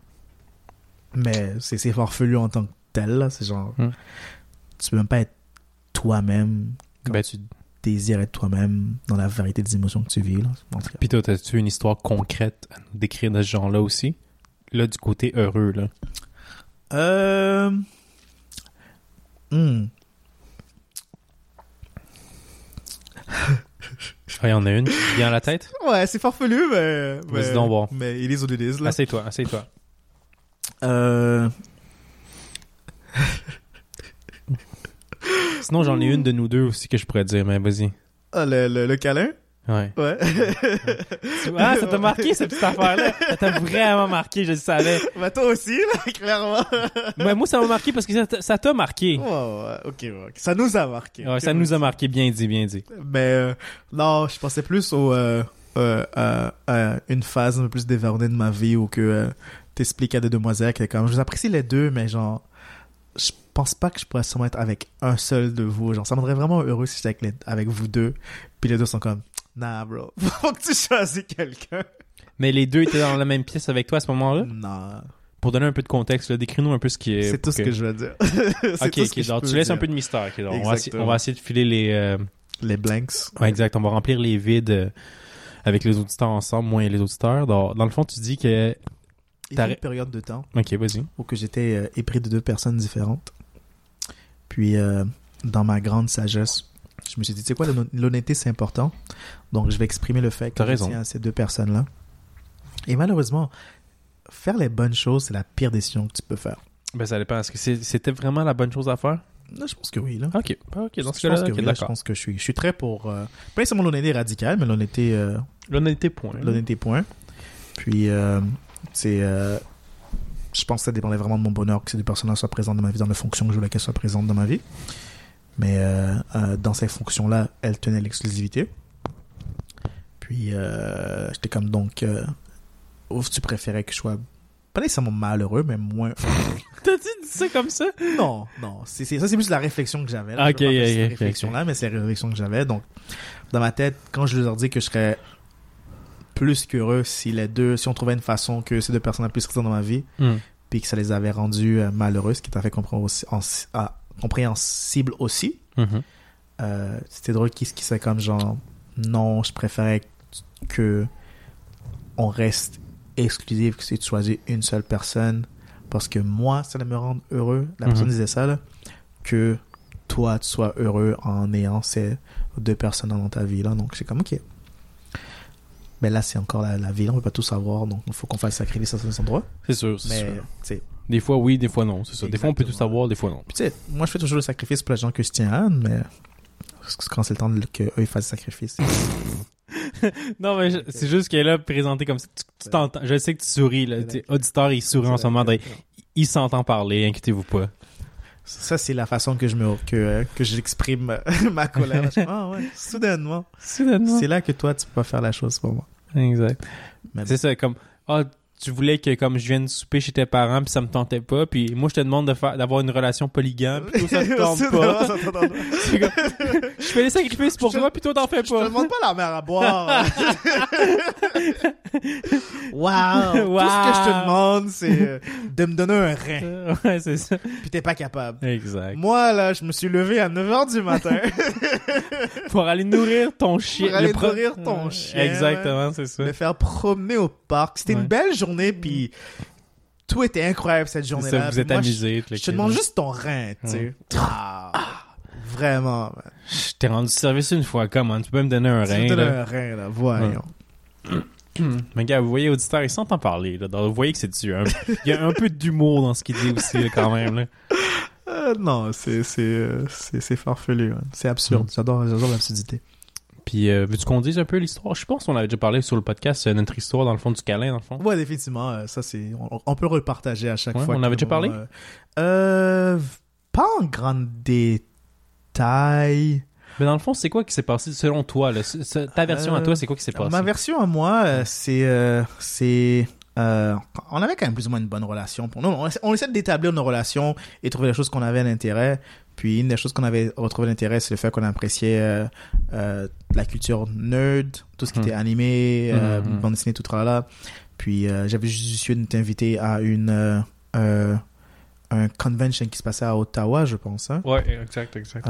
Mais c'est farfelu en tant que tel. C'est genre. Hmm. Tu peux même pas être toi-même, Ben, tu... désir être toi-même dans la variété des émotions que tu vis, là. Puis toi, t'as-tu une histoire concrète à nous décrire de ce genre-là aussi? Là, du côté heureux, là. Euh. hmm. Ah, il y en a une qui vient à la tête? Ouais, c'est farfelu, mais. Vas-y mais- donc voir. Mais il est what it is, là. Assieds-toi, assieds-toi. Euh. Sinon, j'en ai une de nous deux aussi que je pourrais dire, mais vas-y. Ah, le, le, le câlin? Ouais. Ouais. Ah, ça t'a marqué, cette petite affaire-là? Ça t'a vraiment marqué, je le savais. bah, toi aussi, là, clairement. Ouais, moi, ça m'a marqué parce que ça t'a- marqué. Ouais, ouais, ok, ouais. Ça nous a marqué. Ouais, ça nous a marqué, bien dit, bien dit. Mais euh, non, je pensais plus au euh, euh, à, à une phase un peu plus dévernée de ma vie où que euh, t'expliques à des demoiselles que comme je vous apprécie les deux, mais genre je pense pas que je pourrais sûrement être avec un seul de vous. Genre ça me rendrait vraiment heureux si j'étais avec, les- avec vous deux. Puis les deux sont comme nah bro, faut que tu choisis quelqu'un. Mais les deux étaient dans la même pièce avec toi à ce moment-là? Non, Pour donner un peu de contexte, décris-nous un peu ce qui est. c'est tout ce que je veux dire. Ok, tout ce que je tu laisses un peu de mystère. on, va essayer, Exactement. on va essayer de filer les. euh, les blanks. Ouais, exact. On va remplir les vides euh, avec les auditeurs ensemble, moi et les auditeurs. Dans, dans le fond, tu dis que. Il y a une période de temps Ok, vas-y. où que j'étais euh, épris de deux personnes différentes. Puis, euh, dans ma grande sagesse, je me suis dit, tu sais quoi, l'hon- l'honnêteté, c'est important. Donc, je vais exprimer le fait que je raison. tiens à ces deux personnes-là. Et malheureusement, faire les bonnes choses, c'est la pire décision que tu peux faire. Ben, ça dépend. Est-ce que c'était vraiment la bonne chose à faire? Là, je pense que oui, là. Ok. Ok, dans ce je pense cas-là, oui, je pense que je suis, je suis très pour... Euh, pas seulement l'honnêteté radicale, mais l'honnêteté... euh, L'honnêteté, point. l'honnêteté point. Puis, euh, c'est. Je pense que ça dépendait vraiment de mon bonheur que ces deux personnes-là soient présentes dans ma vie, dans les fonctions que je voulais qu'elles soient présentes dans ma vie. Mais euh, euh, dans ces fonctions-là, elles tenaient l'exclusivité. Puis, euh, j'étais comme donc. Ouf, tu préférais que je sois. Pas nécessairement malheureux, mais moins. T'as-tu dit ça comme ça? non, non. C'est, ça, c'est plus la réflexion que j'avais. là. Ok, Je pas cette ok, réflexion-là, mais c'est la réflexion que j'avais. Donc, dans ma tête, quand je leur dis que je serais plus qu'heureux si les deux, si on trouvait une façon que ces deux personnes puissent rester dans ma vie, Hmm. puis que ça les avait rendues euh, malheureuses, ce qui t'a fait aussi- compréhensible aussi. Mhm. Euh, c'était drôle qui qui c'est comme genre non, je préférais que on reste exclusif, que si tu choisis une seule personne, parce que moi, ça allait me rendre heureux. La personne Mhm. disait ça, là, que toi, tu sois heureux en ayant ces deux personnes dans ta vie. Là. Donc, c'est comme, ok. Mais là, c'est encore la, là, on peut pas tout savoir, donc il faut qu'on fasse le sacrifice à certains endroits. C'est sûr, c'est sûr. Des fois oui, des fois non, c'est ça. Des fois on peut tout savoir, des fois non. puis tu sais, moi, je fais toujours le sacrifice pour les gens que je tiens à, mais quand c'est le temps de- que eux ils fassent le sacrifice. Non, mais c'est juste qu'elle a présenté comme ça. Tu, tu t'entends. Je sais que tu souris, là. Auditeur, il sourit en ce moment. Il s'entend parler, inquiétez-vous pas. Ça, c'est la façon que je me que, que j'exprime ma colère. Ah ouais, soudainement. Soudainement. C'est là que toi, tu peux pas faire la chose pour moi. Exact. C'est ça, comme, ah, tu voulais que comme je vienne souper chez tes parents puis ça me tentait pas puis moi je te demande de faire d'avoir une relation polygame puis toi ça te tente pas pas. Comme, je fais des sacrifices pour toi puis toi t'en fais Je te pas demande pas la mer à boire. wow. Tout ce que je te demande, c'est euh, de me donner un rein. Ouais c'est ça Puis t'es pas capable. exact Moi, là, je me suis levé à 9h du matin pour aller nourrir ton chien pour aller le nourrir ton chien. exactement c'est ça me faire promener au parc. C'était Ouais. une belle journée, puis tout était incroyable cette journée-là. ça vous êtes moi, je- Je te demande juste ton rein, tu sais. Ah, vraiment. man. je t'ai rendu service une fois comment tu peux me donner un Tu rein me donnes là. un rein, là. Voyons. mais gars vous voyez auditeur il s'entend parler là Donc, vous voyez que c'est du il y a un peu d'humour dans ce qu'il dit aussi là, quand même là. Euh, non, c'est c'est euh, farfelu. C'est absurde. Mm. J'adore j'adore l'absurdité. Puis, euh, veux-tu qu'on dise un peu l'histoire? Je pense qu'on avait déjà parlé sur le podcast, euh, notre histoire dans le fond du câlin, dans le fond. Ouais, définitivement. euh, ça, c'est on, on peut repartager à chaque Ouais, fois. on avait déjà parlé? euh, euh, pas en grand détail. Mais dans le fond, c'est quoi qui s'est passé selon toi? Là? Ta version à toi, c'est quoi qui s'est passé? Ma version à moi, c'est euh, c'est euh, on avait quand même plus ou moins une bonne relation. Pour nous, on, essa- on essaie d'établir nos relations et trouver les choses qu'on avait d'intérêt. Puis une des choses qu'on avait retrouvé d'intérêt, c'est le fait qu'on appréciait euh, euh, la culture nerd, tout ce qui Hmm. était animé, Hmm, hmm. bande dessinée, tout là. Puis j'avais juste eu été invité à une un convention qui se passait à Ottawa, je pense. Hein? Ouais, exact, exact.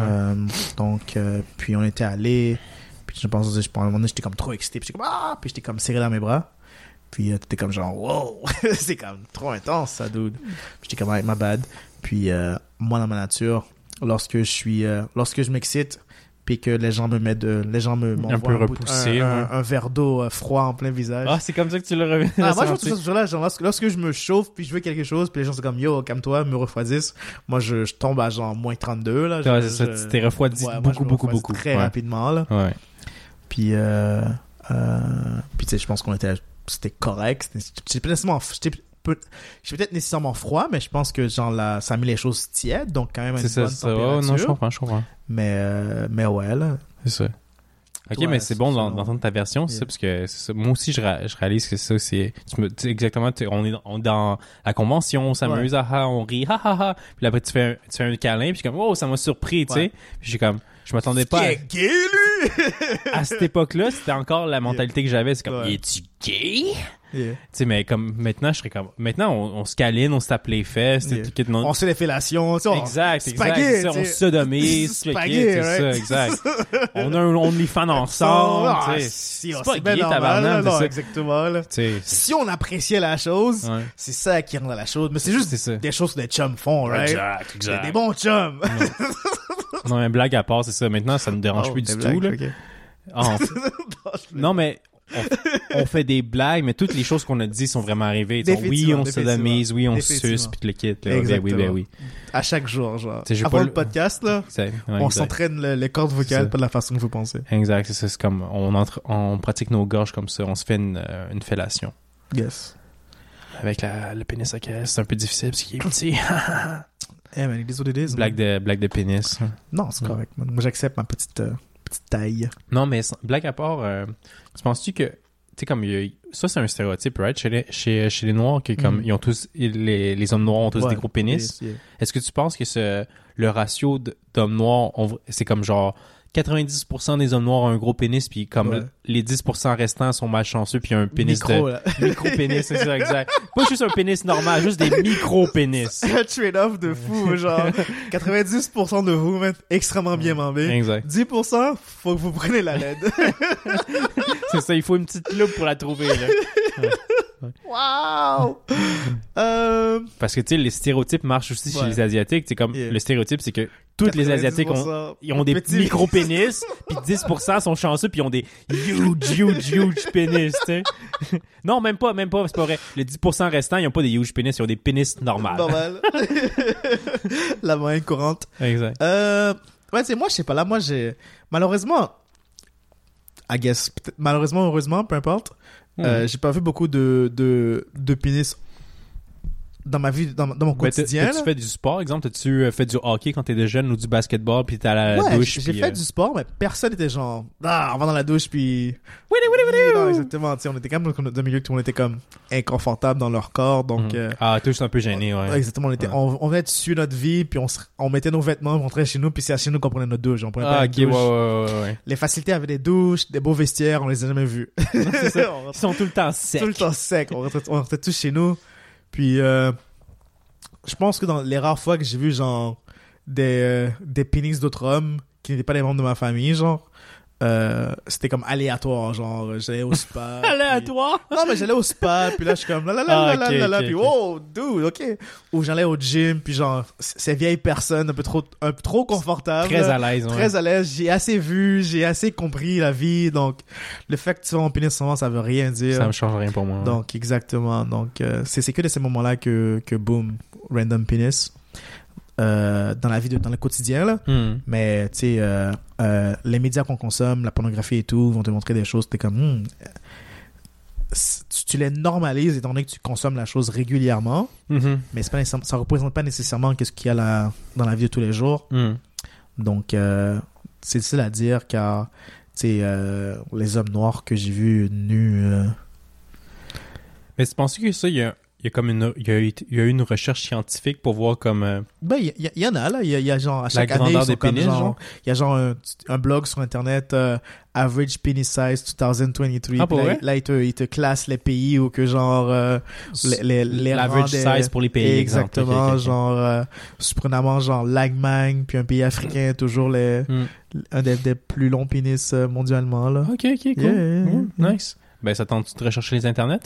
Donc, puis on était allés. Puis je pense, je, à un moment donné, j'étais comme trop excité. Puis j'étais comme, ah! Puis j'étais comme serré dans mes bras. Puis euh, t'étais comme genre, wow! c'est comme trop intense, ça, dude. Puis j'étais comme, my bad. Puis euh, moi, dans ma nature, lorsque je suis, euh, lorsque je m'excite, puis que les gens me mettent les gens me m'envoient peu repoussé, un, un- ouais. un verre d'eau euh, froid en plein visage. Ah, c'est comme ça que tu l'as revu. Ah, moi, je que ce jour-là, genre, lorsque, lorsque je me chauffe, puis je veux quelque chose, puis les gens sont comme, yo, calme-toi, me refroidissent. Moi, je, je tombe à genre moins 32, là. Ouais, c'est ça, t'es refroidi Ouais, beaucoup, beaucoup, beaucoup. Très rapidement, là. Ouais. Puis, puis tu sais, je pense qu'on était, c'était correct. J'étais peut-être nécessairement froid, mais je pense que genre là, ça a mis les choses tièdes, donc quand même une C'est ça, bonne ça. Température. non, je comprends, je comprends. mais, euh, mais ouais, là. C'est ça. Ok, Toi, mais c'est bon d'entendre ta version, Yeah. ça, parce que ça. moi aussi, je, ra- je réalise que c'est ça, c'est exactement, on est dans, on est dans la convention, on s'amuse, ah, ah, on rit, ha, ha, ha. Puis après, tu fais un, tu fais un câlin, puis je suis comme, oh, ça m'a surpris, tu sais. Puis j'ai comme, je m'attendais pas à, est gay, lui! à cette époque-là, c'était encore la mentalité que j'avais, c'est comme, Ouais. es-tu gay? Yeah. Tu sais, mais comme maintenant, je serais comme, maintenant, on, on se câline, on se tape les fesses, Yeah. tout non- On se fait des fellations, tu sais, on- Exact, c'est exact. on se sodomise, C'est ça, exact. on a un OnlyFans ensemble, Ah, tu sais. si, C'est pas gay, tabarnak, non, exactement, là. Si on appréciait la chose, ouais. c'est ça qui rend la chose. Mais c'est juste ça. des choses que des chums font, right? Exact, exact. des bons chums. Non, une blague à part, c'est ça. Maintenant, ça nous dérange Oh, plus du tout, là. Ah, on- Non, mais on, on fait des blagues, mais toutes les choses qu'on a dit sont vraiment arrivées. Tu sais, Oui, on se sodomise, oui, on suce, puis le kit. Là. Ben oui, ben oui. À chaque jour, genre. Avant pas le le- podcast, là, ouais, on s'entraîne le- les cordes vocales pas de la façon que vous pensez. Exact, c'est comme, on, entre, on pratique nos gorges comme ça. On se fait une, euh, une fellation. Yes. Avec la, le pénis à caisse, c'est un peu difficile parce qu'il est petit. Eh, man, it is what it is. blague, de, blague de pénis. Non, c'est correct. Moi, j'accepte ma petite, euh, petite taille. Non, mais blague à part, euh, tu penses-tu que, tu sais, comme, il y a- ça, c'est un stéréotype, right? Chez les, chez, chez les Noirs, que comme, Mhm. ils ont tous, les, les hommes noirs ont tous Ouais, des gros pénis. yeah. Est-ce que tu penses que ce, le ratio d'hommes noirs, c'est comme genre 90% des hommes noirs ont un gros pénis, puis comme Ouais. les 10% restants sont malchanceux, puis un pénis Micro, de là. micro-pénis, c'est ça, exact. Pas juste un pénis normal, juste des micro-pénis. Un trade-off de fou, genre. 90% de vous, man, extrêmement bien mambé. Exact. 10%, faut que vous preniez la LED. C'est ça, il faut une petite loupe pour la trouver, là. Wow! euh, Parce que, tu sais, les stéréotypes marchent aussi chez les Asiatiques. C'est comme, Yeah. le stéréotype, c'est que toutes les Asiatiques ont, 90% ils ont des petits. micro-pénis, puis 10% sont chanceux, puis ils ont des huge, huge, huge pénis, tu sais. non, même pas, même pas, c'est pas vrai. Les 10% restants, ils ont pas des huge pénis, ils ont des pénis normales. Normal. la moyenne courante. Exact. Euh, ouais, c'est moi, je sais pas. Là, moi, j'ai. Malheureusement. I guess. Malheureusement, heureusement, peu importe. Euh, j'ai pas vu beaucoup de, de, de pénis dans ma vie, dans, dans mon quotidien. Là. fait du sport, exemple? T'as-tu euh, fait du hockey quand t'étais jeune ou du basketball, puis t'es à la Ouais, douche? j'ai fait euh, du sport, mais personne était genre, ah, on va dans la douche, puis. Wouidou, wouidou, wouidou! Non, exactement. Tu sais, on était quand même dans un milieu où tout le monde était comme inconfortable dans leur corps, donc. Mhm. euh, Ah, juste un peu gêné, ouais. Exactement, on, était, Ouais. on, on venait de notre vie, puis on, se- on mettait nos vêtements, on rentrait chez nous, puis c'est à chez nous qu'on prenait notre douche. On prenait pas Ah, une ok, ouais, douche. ouais. Les facilités avaient des douches, des beaux vestiaires, on les a jamais vus. C'est ça. Ils sont tout le temps secs. tout le temps sec. On rentrait, on rentrait tous chez nous. Puis, euh, je pense que dans les rares fois que j'ai vu, genre, des, euh, pénis d'autres hommes qui n'étaient pas des membres de ma famille, genre, euh, c'était comme aléatoire, genre, j'allais au spa. puis- Aléatoire? Non, mais j'allais au spa, puis là, je suis comme, là, là, là, Ah, là, là, ok, puis wow, dude, ok. Ou j'allais au gym, puis genre, ces vieilles personnes, un peu trop, un peu trop confortables. Très à l'aise, ouais. Très à l'aise, j'ai assez vu, j'ai assez compris la vie, donc le fait que tu vas en pénis souvent, ça veut rien dire. Ça me change rien pour moi. Donc, exactement. Donc, euh, c'est c'est que de ces moments-là que, que boom, random penis. Euh, dans la vie, de, dans le quotidien, là. Hmm. Mais, tu sais, euh, euh, les médias qu'on consomme, la pornographie et tout, vont te montrer des choses, t'es comme, hmm, tu, tu les normalises étant donné que tu consommes la chose régulièrement, Mhm. mais c'est pas ça représente pas nécessairement qu'est-ce qu'il y a là, dans la vie de tous les jours. Hmm. Donc, c'est difficile à dire car, tu sais, les hommes noirs que j'ai vus nus, Mais tu penses que ça, il y a, il y a comme une, il y a, eu- il y a eu une recherche scientifique pour voir comme, euh, Ben, il y, en a, là. Il y a, il y a genre, à chaque année, ils des pénis, genre, genre? il y a genre un, un blog sur Internet, euh, Average Penis Size 2023. Ah, là, vrai? là, il te, il te classe les pays où que genre, euh, les, les, l'average size pour les pays. Exactement, Ok, ok, ok. genre, euh, surprenamment, genre, l'Allemagne, puis un pays africain, toujours les, Hmm. un des, des plus longs pénis mondialement, là. Ok, ok, cool. Yeah, yeah, yeah. Nice. Ben, ça tente de rechercher les internets?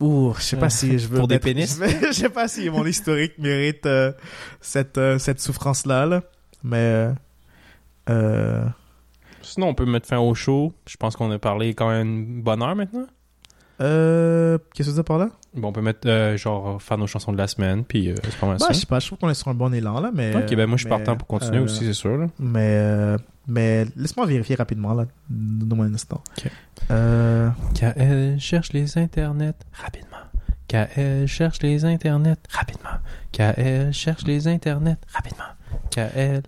Ouh, je sais pas si je veux Pour des pénis? Je sais- pas si mon historique mérite euh, cette euh, cette souffrance là, là. mais euh, euh, Sinon, on peut mettre fin au show. Je pense qu'on a parlé quand même une bonne heure maintenant. Euh, qu'est-ce que tu as par là? Bon, on peut mettre, euh, genre, faire nos chansons de la semaine, puis euh, c'est pas mal Bah, ça. je sais pas, je trouve qu'on est sur un bon élan, là, mais... Ok, ben moi, je suis mais, partant pour continuer euh, aussi, c'est sûr. là. Mais, euh, mais laisse-moi vérifier rapidement, là. Donne-moi un instant. Ok. Euh, KL cherche les internets rapidement. KL cherche les internets rapidement. KL cherche les internets rapidement. KL.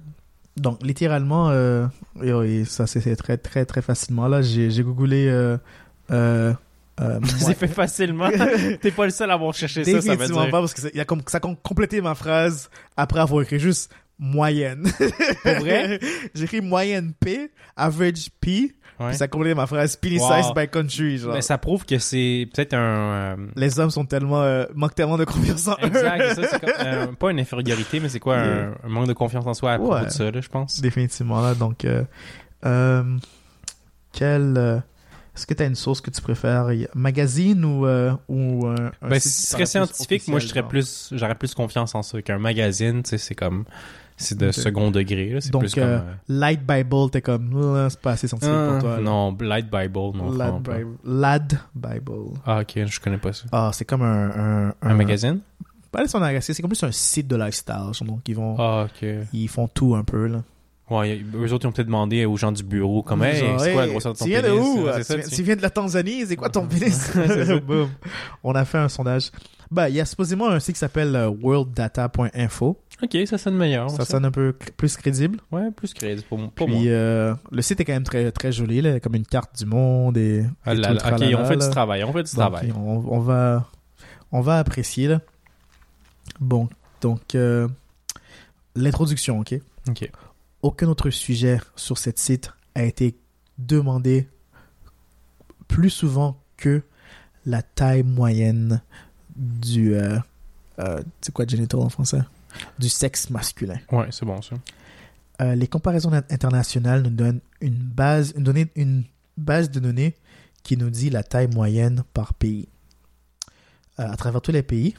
donc, littéralement, euh, et oui, ça, c'est très, très, très facilement, là. J'ai j'ai googlé... Euh, euh, euh, C'est moi- fait facilement. T'es pas le seul à avoir cherché ça, ça veut dire. pas, parce que il y a comme, ça a com- complété ma phrase après avoir écrit juste moyenne. Pour vrai? J'ai écrit moyenne P, average P, Ouais. puis ça a complété ma phrase penny Wow. size by country, genre. Ben, ça prouve que c'est peut-être un. euh, Les hommes sont tellement, euh, manquent tellement de confiance en eux. Exact, c'est euh, pas une infériorité, mais c'est quoi un, un manque de confiance en soi à propos Ouais. de ça, là, je pense? Définitivement, là. Donc, quel, est-ce que tu as une source que tu préfères? Magazine ou, euh, ou un Ben, site si ce serait scientifique, moi, je officiel, serais genre? plus, j'aurais plus confiance en ça qu'un magazine, tu sais, c'est comme, c'est de Ok. second degré, là, c'est Donc, plus comme, euh, euh, Light Bible, t'es comme, Ah, c'est pas assez ah, pour toi. là. non, Light Bible, non, Lad. Lad Bible. Ah, ok, je connais pas ça. Ah, c'est comme un, un, Un magazine? Pas son magazine, c'est comme plus un site de lifestyle. Donc, ils vont, Ah, ok. ils font tout un peu, là. Ouais, eux autres, ils ont peut-être demandé aux gens du bureau, comme, hey, c'est quoi la grosseur de ton Tu viens de où? Ah, tu, ça, viens, tu- tu viens de la Tanzanie, c'est quoi ton pénis? C'est ça. Boum. On a fait un sondage. Bah, il y a supposément un site qui s'appelle euh, worlddata.info. Ok, ça sonne meilleur. Ça sonne un peu plus crédible. Ouais, plus crédible pour, pour Puis moi. euh, le site est quand même très très joli, là, comme une carte du monde et. Ah et là tout le là, ok, on fait du travail, on fait du travail. On, on va on va apprécier là. Bon, donc euh, l'introduction, ok? Ok. Aucun autre sujet sur cette site a été demandé plus souvent que la taille moyenne du euh, euh, c'est quoi genital en français? Du sexe masculin. Ouais, c'est bon, ça. Euh, les comparaisons in- internationales nous donnent une base, une, donnée, une base de données qui nous dit la taille moyenne par pays. À travers tous les pays,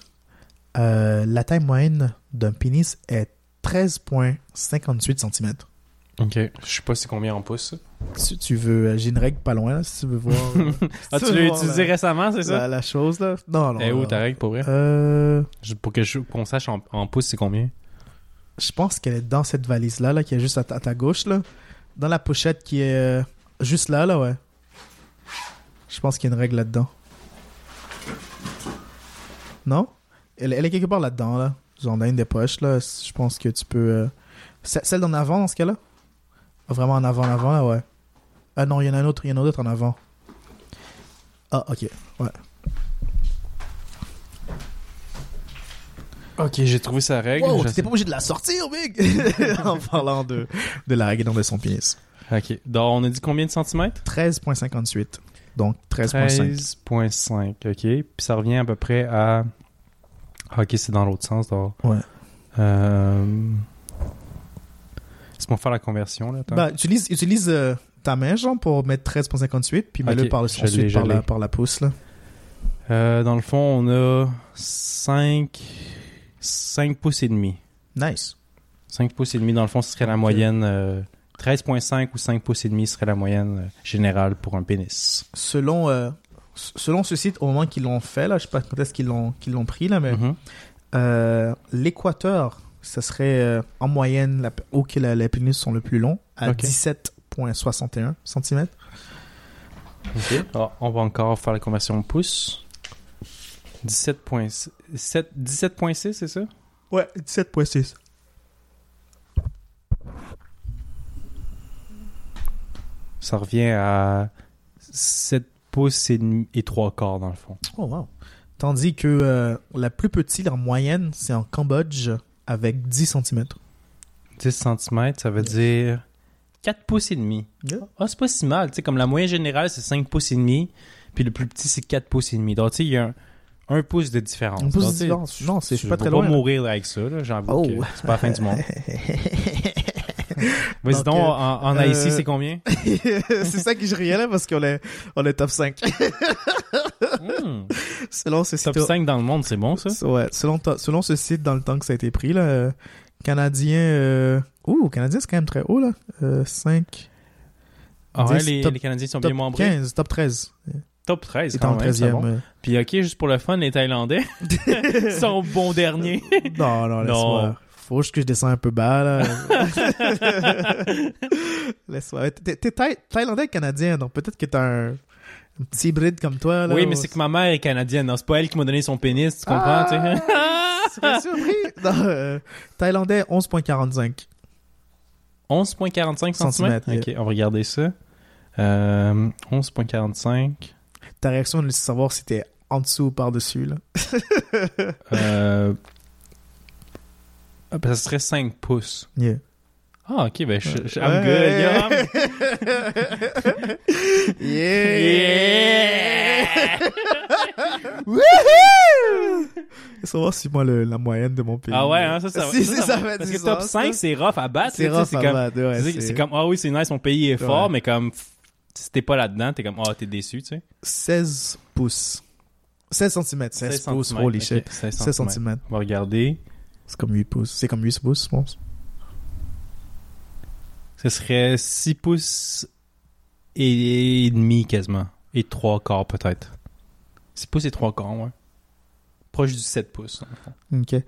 la taille moyenne d'un pénis est 13,58 cm. Ok. Je sais pas c'est combien en pouces. Si tu veux, euh, j'ai une règle pas loin, là, si tu veux voir. euh, Ah, tu l'as utilisé la- récemment, c'est ça? la, la chose, là. Non, non. Eh où ta règle, pour vrai? Euh, Pour que je- qu'on sache en, en pouces, c'est combien? je pense qu'elle est dans cette valise-là, là, qui est juste à ta, à ta gauche, là. Dans la pochette qui est euh, juste là, là, ouais. Je pense qu'il y a une règle là-dedans. Non? Elle, elle est quelque part là-dedans, là. Genre dans une des poches, là. Je pense que tu peux... euh, ce- Celle d'en avant, dans ce cas-là? Vraiment en avant, en avant, là, ouais. Ah non, il y en a un autre, il y en a un autre en avant. Ah, ok. Ouais. Ok, j'ai trouvé sa règle. Wow, t'étais pas obligé de la sortir, Big! en parlant de, de la règle de son pénis. Ok. Donc, on a dit combien de centimètres? 13,58. Donc 13,5. 13.5, ok. Puis ça revient à peu près à... Ok, c'est dans l'autre sens. donc. Ouais. Euh... Laisse-moi faire la conversion, là. Bah, utilise, utilise euh, ta main, genre, pour mettre 13,58, puis mets-le par ensuite par la, par la pouce, là. Euh, dans le fond, on a 5... 5 pouces et demi. Nice. 5 pouces et demi, dans le fond, ce serait la moyenne... euh, 13.5 ou 5 pouces et demi serait la moyenne euh, générale pour un pénis. Selon, euh, selon ce site, au moment qu'ils l'ont fait, là, je sais pas quand est-ce qu'ils l'ont, qu'ils l'ont pris, là, mais Mhm. euh, l'équateur, ça serait euh, en moyenne la, où que la- les pénis sont le plus longs, à Ok. 17,61 cm. Ok. Ah, on va encore faire la conversion en pouces. 17.6, 17.6, c'est ça? Ouais, 17,6. Ça revient à 7 pouces et, et 3 quarts dans le fond. Oh, wow. Tandis que euh, la plus petite en moyenne, c'est en Cambodge avec 10 cm. 10 cm, ça veut dire 4 pouces et demi. Ah, c'est pas si mal. Tu sais, comme la moyenne générale, c'est 5 pouces et demi, puis le plus petit, c'est 4 pouces et demi. Donc, tu sais, il y a un, un pouce de différence. Un pouce de différence. Non, c'est- je pas vais très loin, là. mourir avec ça, Oh. que c'est pas la fin du monde. Vas-y Donc, donc, euh, en, en euh, Haïti, c'est combien? c'est ça qui je riais là parce qu'on est, on est top 5. Hmm. selon ce Top site. 5 dans le monde, c'est bon, ça? Ouais, selon, selon ce site, dans le temps que ça a été pris, là, euh, Canadien. Euh... Ouh, Canadien, c'est quand même très haut, là. Euh, 5. Ah ouais, 10, les, top- les Canadiens sont Top bien membrés. 15, top 13. Top 13, Il était quand en même, c'est 13e. bon. euh. Puis ok, juste pour le fun, les Thaïlandais sont bons derniers. Non, non, laisse-moi. Faut juste que je descends un peu bas, là. laisse-moi. T'es Thaï- Thaïlandais canadien, donc peut-être que t'as un, un petit hybride comme toi, là. oui, mais c'est que ma mère est canadienne. non, C'est pas elle qui m'a donné son pénis, tu comprends? Ah! tu sais? Surpris. Non, euh, Thaïlandais, 11.45. 11,45 cm. Ok, on va regarder ça. Euh, 11,45. Ta réaction, veux savoir si t'es en dessous ou par-dessus, là. Euh... ah, ben, ça serait 5 pouces. Yeah. Ah, ok, ben, je, je- I'm good. yeah, I'm- Yeah! Wouhou! Savoir si moi, le- la moyenne de mon pays. Ah ouais, hein, ça, ça, Si, ça, si, ça ça va. Parce que top sens, 5, là. c'est rough à battre. C'est rough c'est à comme, battre, ouais, c'est- comme, ah oui, c'est nice, mon pays est fort, Ouais. mais comme, si t'es pas là-dedans, t'es comme, ah, t'es déçu, tu sais. 16 pouces. 16 cm. 16, pouces, centimètres, holy shit. 16 16 centimètres. cm. On va regarder. C'est comme 8 pouces. C'est comme 8 pouces, je pense. Ce serait 6 pouces et, demi quasiment. Et 3 quarts peut-être. 6 pouces et 3 quarts, ouais. Proche du 7 pouces. Ok. Là,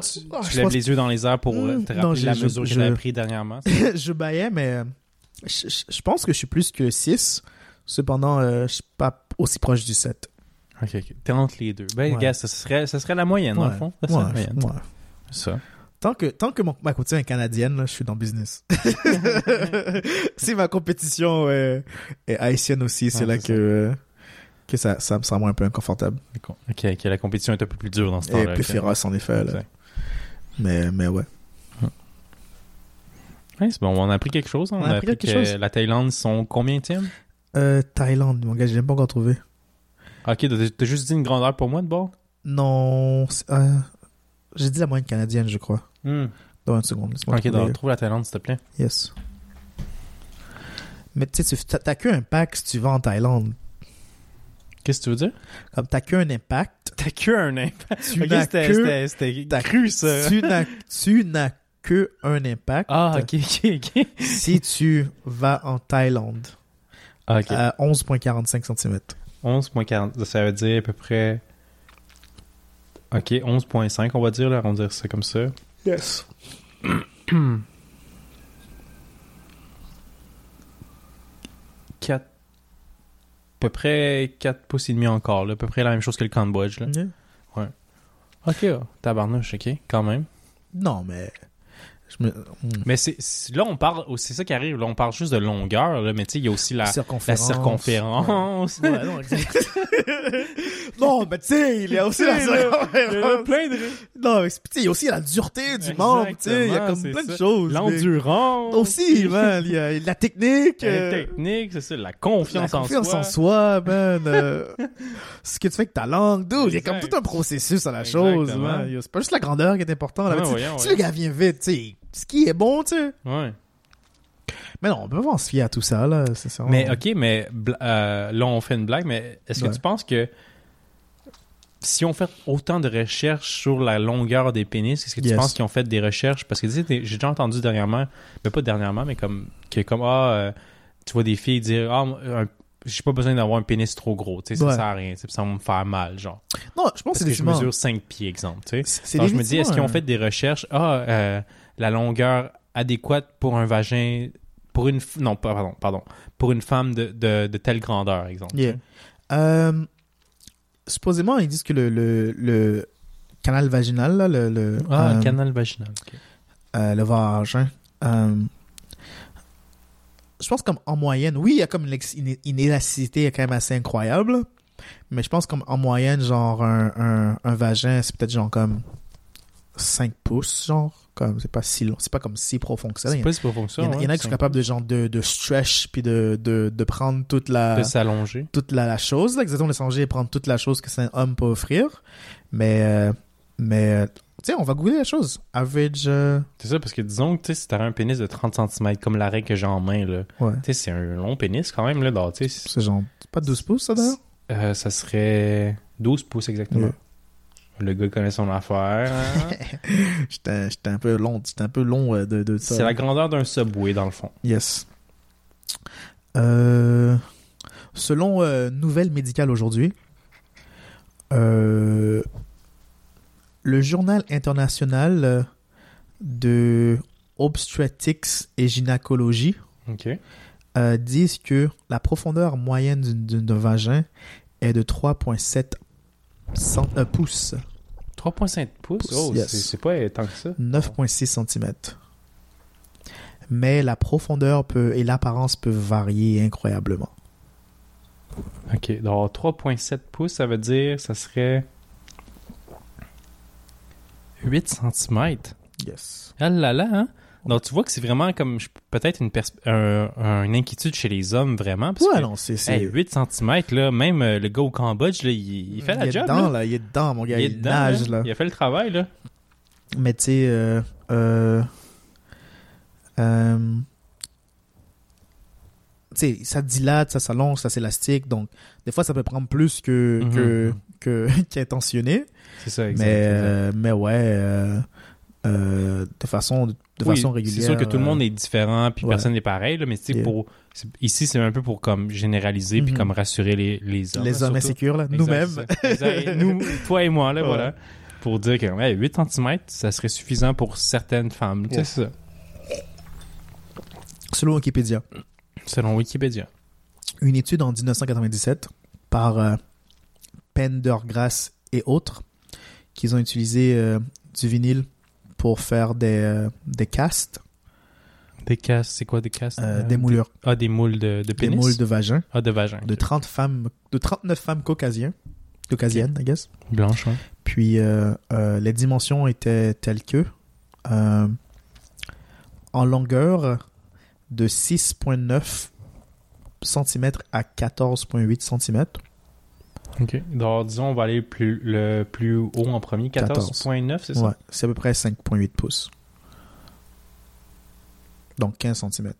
tu, ah, tu lèves pense- les yeux dans les airs pour Hmm, te non, rappeler je- la je- mesure que je- j'avais pris dernièrement. je baillais, mais euh, je, je- je pense que je suis plus que 6. Cependant, euh, je suis pas aussi proche du 7. Ok, ok. T'es entre les deux. Ben, Ouais. gars, ça serait, ça serait la moyenne, dans le fond. Ça serait la moyenne. ouais. Ça. Tant que, tant que mon, ma compétition est canadienne, là, je suis dans le business. si ma compétition euh, est haïtienne aussi, c'est Ouais, là c'est que, euh, que ça, ça me semble un peu inconfortable. Ok, ok, la compétition est un peu plus dure dans ce Et temps-là. plus ok. féroce, en effet. là. Exact. Mais, mais ouais. Ouais, c'est bon, on a appris quelque chose. hein? On, a appris, quelque que chose. la Thaïlande sont combien tièmes Euh, Thaïlande, mon gars, j'ai même pas encore trouvé. Ok, t'as juste dit une grandeur pour moi de bord? Non, euh, j'ai dit la moyenne canadienne, je crois. Hmm. Dans une seconde, Ok, donc, trouve la Thaïlande, s'il te plaît. Yes. Mais tu sais, tu- t'as qu'un impact si tu vas en Thaïlande. Qu'est-ce que tu veux dire? Comme t'as qu'un impact, T'as que un impact. tu Ok, n'as c'était- que, c'était cru, ça. tu n'as, tu n'as que un impact Ah, ok, ok, ok. si tu vas en Thaïlande Ah, à 11.45 cm. 11.40, ça veut dire à peu près... Ok, 11.5, on va dire, là, on va dire ça comme ça. Yes. Quatre- À peu près 4 pouces et demi encore, là. À peu près la même chose que le Cambodge, là. Yeah. Ok, oh, tabarnouche, ok, quand même. Non, mais. Me... hmm. Mais c'est là, on parle, oh, c'est ça qui arrive, là, on parle juste de longueur, là, mais tu sais, il y a aussi la, la circonférence. circonférence. Ouais, non, mais tu sais, il y a aussi la là, Il y a circonférence. plein de... Non, mais tu sais, il y a aussi la dureté du membre, tu sais, il y a comme plein de choses. mais- L'endurance. Aussi, man, il y a la technique. La technique, c'est ça, la confiance, la confiance en soi, man. euh, ce que tu fais avec ta langue, dude. Il y a comme tout un processus à la chose, man. C'est pas juste la grandeur qui est importante. là, si ouais. le gars vient vite, tu sais, ce qui est bon, tu sais. Ouais. Mais non, on peut pas se fier à tout ça, là. C'est ça. Mais ok, mais euh, là on fait une blague, mais est-ce que Ouais. tu penses que si on fait autant de recherches sur la longueur des pénis, est-ce que tu Yes. penses qu'ils ont fait des recherches? Parce que tu sais, j'ai déjà entendu dernièrement, mais pas dernièrement, mais comme que comme ah, euh, tu vois des filles dire ah, un- j'ai pas besoin d'avoir un pénis trop gros, tu sais, ça Ouais. sert à rien, ça va me faire mal, genre. Non, je pense que Parce que je mesure 5 pieds, exemple, tu sais. Alors, je me dis, est-ce qu'ils ont définitivement fait des recherches? Ah, euh, la longueur adéquate pour un vagin, pour une, f- non, pas- pardon, pardon, pour une femme de, de, de telle grandeur, exemple. Yeah. Euh, supposément, ils disent que le, le, le canal vaginal, là, le, le, Ah, euh, canal vaginal. ok. euh, le vagin, euh, je pense comme en moyenne, oui, il y a comme une, une élasticité quand même assez incroyable, mais je pense comme en moyenne, genre un, un, un vagin, c'est peut-être genre comme 5 pouces, genre, comme c'est pas si long, c'est pas comme si profond que ça. C'est Il y, pas si profond que ça. en a- il y en a qui sont capables de genre de, de stretch puis de, de, de prendre toute la de s'allonger. toute la, la chose, là, exactement, le changer et prendre toute la chose que c'est un homme peut offrir. Mais, euh, mais, euh, tu sais, on va googler la chose. Average, euh, C'est ça, parce que disons que tu sais, si t'avais un pénis de 30 cm comme l'arrêt que j'ai en main, là, ouais. tu sais, c'est un long pénis quand même, là, C'est genre, pas 12 pouces, ça, d'ailleurs? euh, ça serait 12 pouces exactement. Le gars connaît son affaire. hein. J'étais j'étais un peu long, un peu long euh, de, de ça. C'est la grandeur d'un subway, dans le fond. Yes. Euh, selon euh, Nouvelle Médicale aujourd'hui, euh, le journal international de obstetrics et gynécologie OK. euh, disent que la profondeur moyenne d'un vagin est de 3,7 cent- euh, pouces, 3,5 pouces? Pouces, Oh, yes. c'est pas tant que ça. 9,6 cm. Mais la profondeur peut, et l'apparence peuvent varier incroyablement. OK. Donc, 3,7 pouces, ça veut dire, ça serait 8 cm. Yes. Ah là là, hein? Donc, tu vois que c'est vraiment comme peut-être une, pers- un- un- une inquiétude chez les hommes, vraiment. Parce Ouais, que, non, c'est. c'est- hey, 8 cm, là, même euh, le gars au Cambodge, là, il, il fait la il est job. dedans, là. là. Il est dedans, mon gars. Il, est dedans, nage, là. là. Il a fait le travail, là. Mais tu sais, euh, euh, euh, tu sais, ça dilate, ça s'allonge, ça s'élastique. Donc, des fois, ça peut prendre plus que, Mhm. que, qu'intentionné. C'est ça, exact. Mais, exact. euh, mais ouais, euh, euh, de façon, de Oui, façon régulière. C'est sûr que tout le euh, monde est différent, puis ouais. personne n'est pareil, là, mais Yeah. pour, ici, c'est un peu pour comme généraliser, puis Mhm. comme rassurer les, les hommes. les hommes insécures, nous-mêmes. Nous, toi et moi, là, Ouais. voilà. Pour dire que ouais, 8 cm, ça serait suffisant pour certaines femmes. C'est ça. Selon Wikipédia, Selon Wikipédia. une étude en 1997 par euh, Pendergrass et autres, qu'ils ont utilisé euh, du vinyle pour faire des, euh, des castes, Des castes, c'est quoi des castes? euh, Euh, des moulures, Ah, des moules de, de des pénis? moules de vagin, Ah, de vagin. de 30 femmes, de 39 femmes caucasiennes, caucasiennes, I guess. Blanche, ouais. Puis euh, euh, les dimensions étaient telles que en longueur de 6,9 cm à 14,8 cm. OK. Donc, disons, on va aller plus, le plus haut en premier. 14.9, c'est ça? Ouais, c'est à peu près 5,8 pouces. Donc 15 cm. Ouais,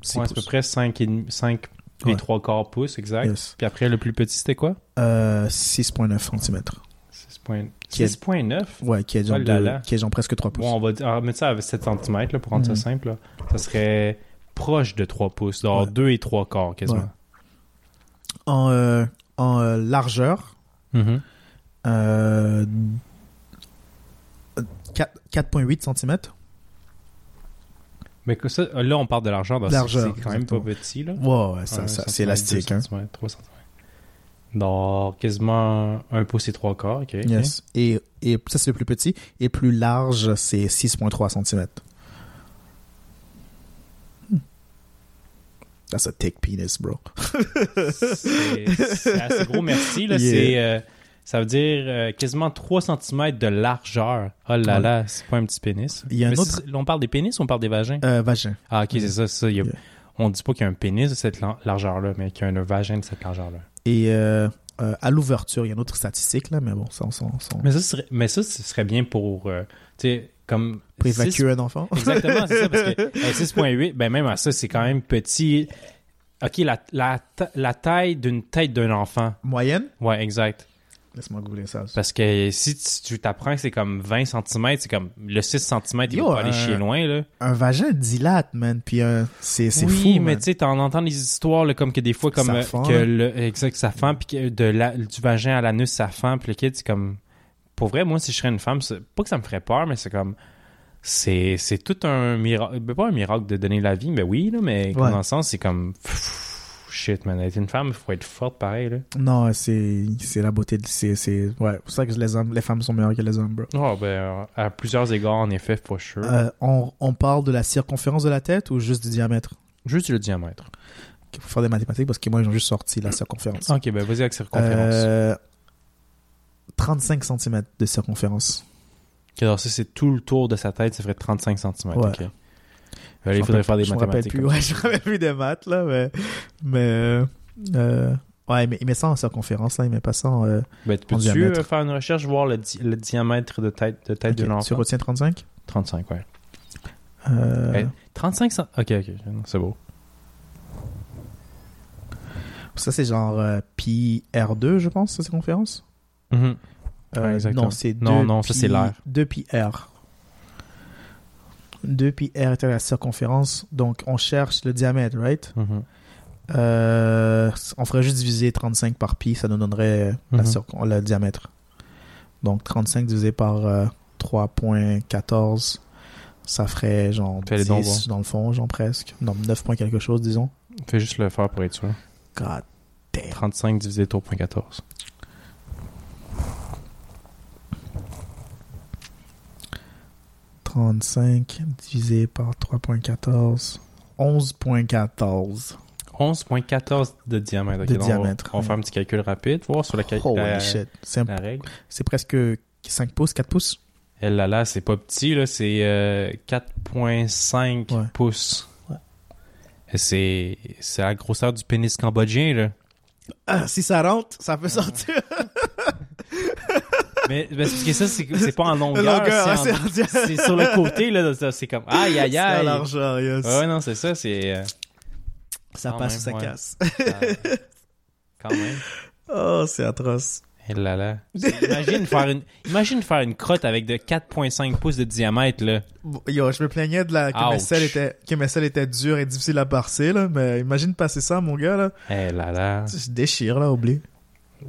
c'est à peu près 5 et, demi- 5 et Ouais. 3 quarts pouces, exact. Yes. Puis après, le plus petit, c'était quoi? Euh, 6,9 cm. 6.9. Qui est- 6.9? Ouais, qui est genre, Oh là de- là. qui est genre presque 3 pouces. Bon, on va dire- on va mettre ça à 7 cm là, pour rendre Mhm. ça simple. là. Ça serait proche de 3 pouces. Donc Ouais. 2 et 3 quarts quasiment. En, euh, en euh, largeur, Mhm. euh, 4 4,8 cm. Mais que ça, là, on parle de l'argent. donc Largeur, C'est quand même pas petit. Là. Ouais, ouais, ça, Un ça, c'est élastique. Hein. centimètres, 3 cm. Donc, quasiment 1 pouce et 3 quarts. OK. ok. Yes. Et, et ça, c'est le plus petit. Et plus large, c'est 6,3 cm. That's a thick penis, bro. C'est assez gros, merci. Là, Yeah. c'est, euh, ça veut dire euh, quasiment 3 cm de largeur. Oh là Ouais. là, c'est pas un petit pénis. Il y a un autre- on parle des pénis ou on parle des vagins? Euh, vagin. Ah, ok, c'est ça. ça. Il y a- Yeah. On dit pas qu'il y a un pénis de cette largeur-là, mais qu'il y a un vagin de cette largeur-là. Et euh, à l'ouverture, il y a une autre statistique, là, mais bon, ça, on Mais ça, serait, mais ça, ce serait bien pour, tu sais, comme... pour évacuer un enfant. Exactement, c'est ça, parce que euh, 6.8, ben même à ça, c'est quand même petit. OK, la, la, la taille d'une tête d'un enfant. Moyenne? Ouais, exact. Laisse-moi googler ça. Parce que si tu- t'apprends que c'est comme 20 cm, c'est comme le 6 cm, il Yo, va pas aller euh, chier loin, là. Un vagin dilate, man, puis euh, c'est c'est oui, fou, mais tu sais, t'en entends des histoires, là, comme que des fois, comme Ça euh, fend, que le, exact, ça fend, puis que de la, du vagin à l'anus, ça fend, puis le kid, c'est comme, pour vrai, moi, si je serais une femme, pas que ça me ferait peur, mais c'est comme, c'est, c'est tout un miracle, ben, pas un miracle de donner la vie, mais oui, là, mais Ouais. dans le sens, c'est comme, pff, shit, man, être une femme, il faut être forte pareil, là. Non, c'est c'est la beauté. C'est c'est- ouais, c'est pour ça que les hommes, les femmes sont meilleures que les hommes, bro. Oh, ben, à plusieurs égards, en effet, for sure. Euh, on, on parle de la circonférence de la tête ou juste du diamètre? Juste le diamètre. Il faut faire des mathématiques parce que moi, ils ont juste sorti la circonférence. Ok, ben, vas-y avec circonférence. Euh, 35 cm de circonférence. Alors ça, c'est tout le tour de sa tête, ça ferait 35 cm. Ouais. Ok. Euh, il faudrait faire des je mathématiques. plus, ouais, je rappelle plus des maths, là, mais. mais euh, ouais, mais il met ça en circonférence, là, il met pas ça en. euh, Ben, tu peux-tu diamètre. euh, faire une recherche, voir le, di- le diamètre de tête de tête ok, de Tu l'enfant? retiens 35 35, ouais. euh, Eh, 35 cent- Ok, ok, c'est beau. Ça, c'est genre euh, pi R2, je pense, sa circonférence? Ouais, exactement. non, c'est 2 Non, non, ça, c'est l'air. 2 pi R. 2 pi R était la circonférence. Donc, on cherche le diamètre, right? Mhm. Euh, on ferait juste diviser 35 par pi, ça nous donnerait la Mhm. le diamètre. Donc 35 divisé par euh, 3.14, ça ferait genre Fais-les 10 donc voir. dans le fond, genre presque. Non, 9 points quelque chose, disons. Fais juste le faire pour être sûr. God damn. 35 divisé 3.14. « 35 divisé par 3.14, 11.14. 11.14 de diamètre. De On va, on va faire un petit calcul rapide, voir sur la, Holy la, shit. C'est la règle. c'est presque 5 pouces, 4 pouces? Et là, là, c'est pas petit, là, c'est euh, 4.5 Ouais. pouces. Ouais. Et C'est c'est la grosseur du pénis cambodgien, là. Ah, si ça rentre, ça peut sortir. mais, mais c'est parce que ça, c'est c'est pas en longueur, hein, c'est c'est c'est sur le côté, là. C'est comme aïe, aïe, C'est aïe. largeur, yes. Ouais, non, c'est ça, c'est. euh, Ça Quand passe même, ou ça ouais. casse. ça- quand même. Oh, c'est atroce. Et là là. Imagine faire une, imagine faire une crotte avec de 4.5 pouces de diamètre, là. Yo, je me plaignais de la, que, mes selles étaient, que mes selles étaient dures et difficiles à passer, là. Mais imagine passer ça, mon gars, là. Eh là là. Je déchire, là, oublie.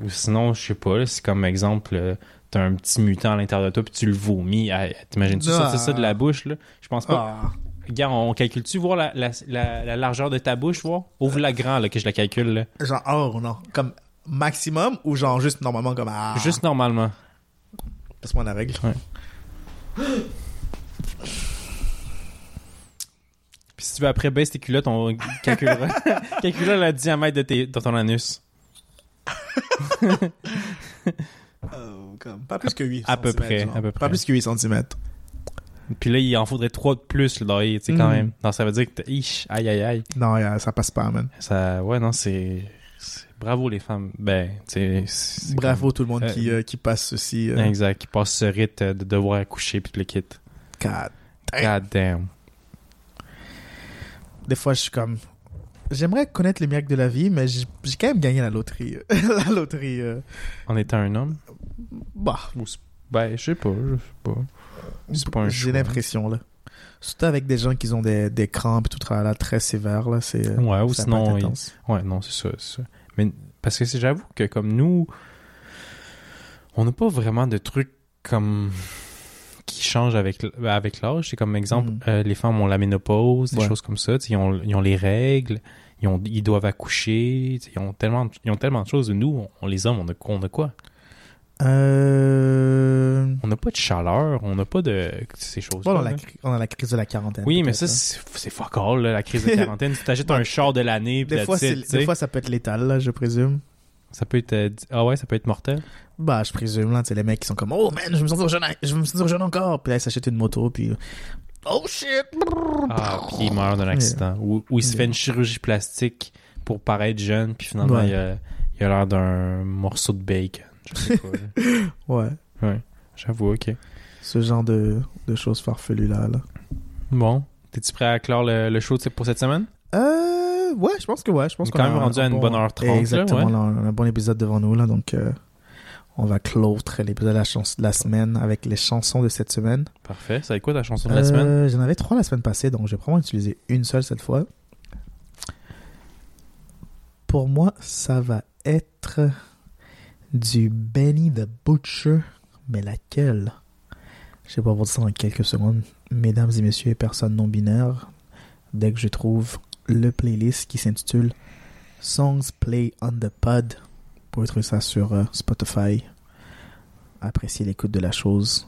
Ou sinon, je sais pas, c'est comme exemple, euh, t'as un petit mutant à l'intérieur de toi puis tu le vomis. Ah, T'imagines-tu Ah. sortir ça de la bouche, là? Je pense pas. Ah. Regarde, on calcule-tu voir la, la, la, la largeur de ta bouche, voir? Ouvre-la grand, là, que je la calcule, là. Genre, oh, non. Comme maximum ou genre juste normalement comme, ah. Juste normalement. Passe-moi la règle. Puis si tu veux après baisse tes culottes, on calculera, calculera le diamètre de, tes, de ton anus. Oh, comme, pas plus que 8 À peu près, à peu près. Pas plus que 8 cm. Puis là, il en faudrait 3 de plus, là, tu sais, quand Mhm. même. Non, ça veut dire que t'as... Ish, aïe, aïe, aïe. Non, yeah, ça passe pas, man. Ça, ouais, non, c'est... c'est- Bravo les femmes. Ben, tu c'est Bravo tout le monde Euh, qui, euh, qui passe ceci. euh, Exact, qui passe ce rite euh, de devoir accoucher puis le kit. God. God damn. Des fois, je suis comme. J'aimerais connaître les miracles de la vie, mais j'ai j'ai quand même gagné la loterie. la loterie. euh, En étant un homme? Bah, Ou Ben, je sais pas, je sais pas. J'ai l'impression, là. Surtout avec des gens qui ont des, des crampes et tout là, très sévères, là. C'est. euh, Ouais, ou sinon, il-. Ouais, non, c'est ça. Mais parce que j'avoue que comme nous, on n'a pas vraiment de trucs comme qui changent avec l- avec l'âge. C'est comme exemple, Mhm. euh, les femmes ont la ménopause, des Ouais. choses comme ça. Ils ont, ils ont les règles, ils, ont, ils doivent accoucher. Ils ont tellement, ils ont tellement de choses. Nous, on, les hommes, on a, on a quoi? Euh. On n'a pas de chaleur, on n'a pas de ces choses. Bon, on, a la, cri- on a la crise de la quarantaine. oui, mais ça, hein. c'est fuck all, là, la crise de quarantaine. tu t'achètes un char de l'année, Des fois, des fois, ça peut être létal, là, je présume. ça peut être. euh, Ah ouais, ça peut être mortel. Bah, je présume, là, c'est les mecs qui sont comme, oh man, je me sentir jeune, je me sentir jeune encore. Puis là, ils s'achètent une moto, puis. Oh shit! Ah, puis il meurt d'un accident. Ou, ou il se Yeah. fait une chirurgie plastique pour paraître jeune, puis finalement, Ouais. il a il a l'air d'un morceau de bacon. Là? Ouais. J'avoue, ok. Ce genre de, de choses farfelues là, là. Bon. T'es-tu prêt à clore le, le show pour cette semaine? Euh, ouais, je pense que ouais. Je pense On est qu'on quand même rendu à un une bon- bonne heure trente, là, Exactement, ouais. là, on a un bon épisode devant nous, là. Donc, euh, on va clore l'épisode de la, chans- la semaine avec les chansons de cette semaine. Parfait. Ça va être quoi ta chanson de la semaine? Euh, J'en avais trois la semaine passée, donc je vais probablement utiliser une seule cette fois. Pour moi, ça va être du Benny the Butcher, mais laquelle? Je vais vous dire ça dans quelques secondes. Mesdames et messieurs et personnes non binaires, dès que je trouve le playlist qui s'intitule Songs Play on the Pod, vous pouvez trouver ça sur euh, Spotify. Appréciez l'écoute de la chose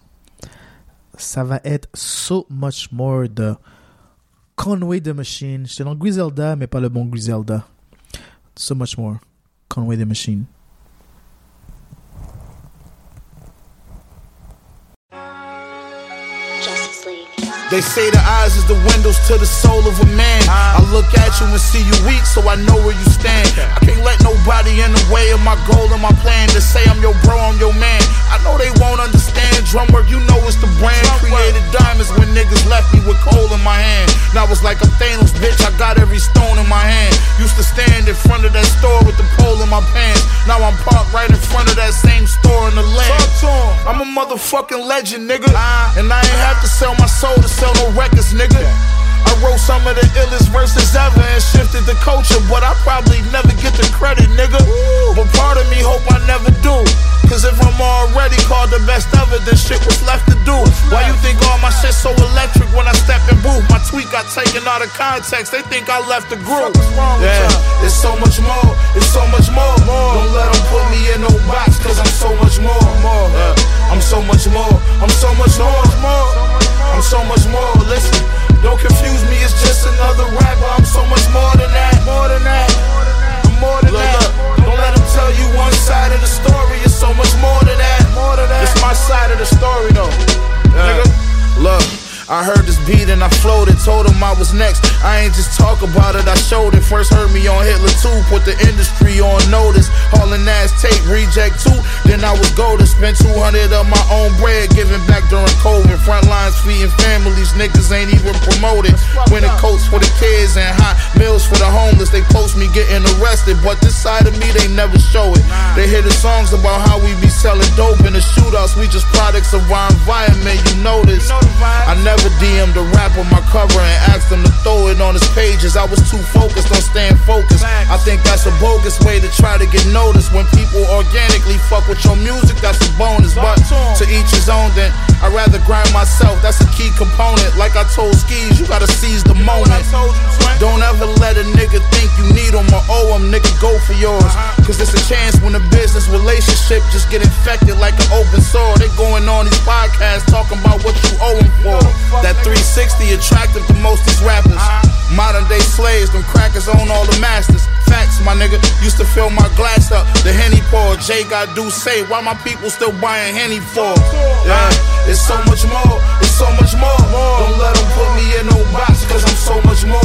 ça va être So Much More de Conway the Machine. J'étais dans Griselda, mais pas le bon Griselda. So Much More, Conway the Machine. They say the eyes is the windows to the soul of a man. I look at you and see you weak, so I know where you stand. I can't let nobody in the way of my goal and my plan. To say I'm your bro, I'm your man. I know they won't understand. Drum work, you know it's the brand. Created diamonds when niggas left me with coal in my hand. Now it's like I'm Thanos, bitch. I got every stone in my hand. Used to stand in front of that store with the pole in my pants. Now I'm parked right in front of that same store in the land. I'm a motherfucking legend, nigga. And I ain't have to sell my soul to sell no records, nigga. I wrote some of the illest verses ever and shifted the culture, but I probably never get the credit, nigga. But part of me hope I never do. Cause if I'm already called the best ever, then shit was left to do. Why you think all my shit so electric when I step in booth? My tweet got taken out of context, they think I left the group. Yeah, it's so much more, it's so much more. Don't let them put me in no box, cause I'm so much more. Yeah, I'm so much more, I'm so much more. I'm so much more, listen. Don't confuse me, it's just another rapper. I'm so much more than that. More than that. I'm more than that. Don't let them tell you one side of the story. It's so much more than that. More than that. It's my side of the story though. Nigga, look. I heard this beat and I floated, told him I was next. I ain't just talk about it, I showed it. First heard me on Hitler 2, put the industry on notice. Hauling ass tape, reject 2. Then I was golden, spent 200 of my own bread, giving back during COVID. Front lines feeding families, niggas ain't even promoted. Winter coats for the kids and hot meals for the homeless. They post me getting arrested, but this side of me they never show it. They hear the songs about how we be selling dope in the shootouts. We just products of our environment, you this. I never DM'd a rapper my cover and asked him to throw it on his pages. I was too focused on staying focused. I think that's a bogus way to try to get noticed. When people organically fuck with your music, that's a bonus. But to each his own, then I'd rather grind myself. That's a key component. Like I told Skis, you gotta seize the moment. Don't ever let a nigga think you need him or owe him. Nigga, go for yours. Cause it's a chance when a business relationship just get infected like an open sore. They going on these podcasts talking about what you owe them for. That 360 attractive to most these rappers. Modern day slaves, them crackers own all the masters. Facts, my nigga. Used to fill my glass up, the Henny pour. Jay got do say, why my people still buying Henny for? Yeah, it's so much more, it's so much more. Don't let them put me in no box, cause I'm so much more.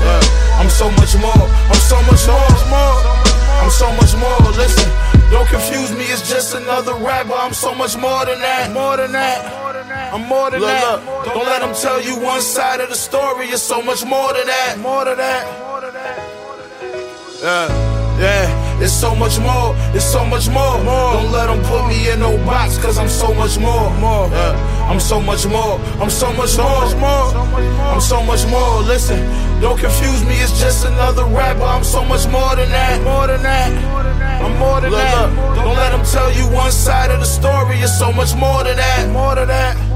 Yeah, I'm so much more, I'm so much more. I'm so much more, listen. Don't confuse me, it's just another rapper. I'm so much more than that. More than that. I'm more than that. Don't let them tell you one side of the story. It's so much more than that. More than that. Yeah, yeah, it's so much more, it's so much more. Don't let them put me in no box, cause I'm so much more. Yeah, I'm so much more, I'm so much more. I'm so much more, listen, don't confuse me, it's just another rapper. I'm so much more than that. More than that. I'm more than that. Don't let them tell you one side of the story. It's so much more. More than that. More than that.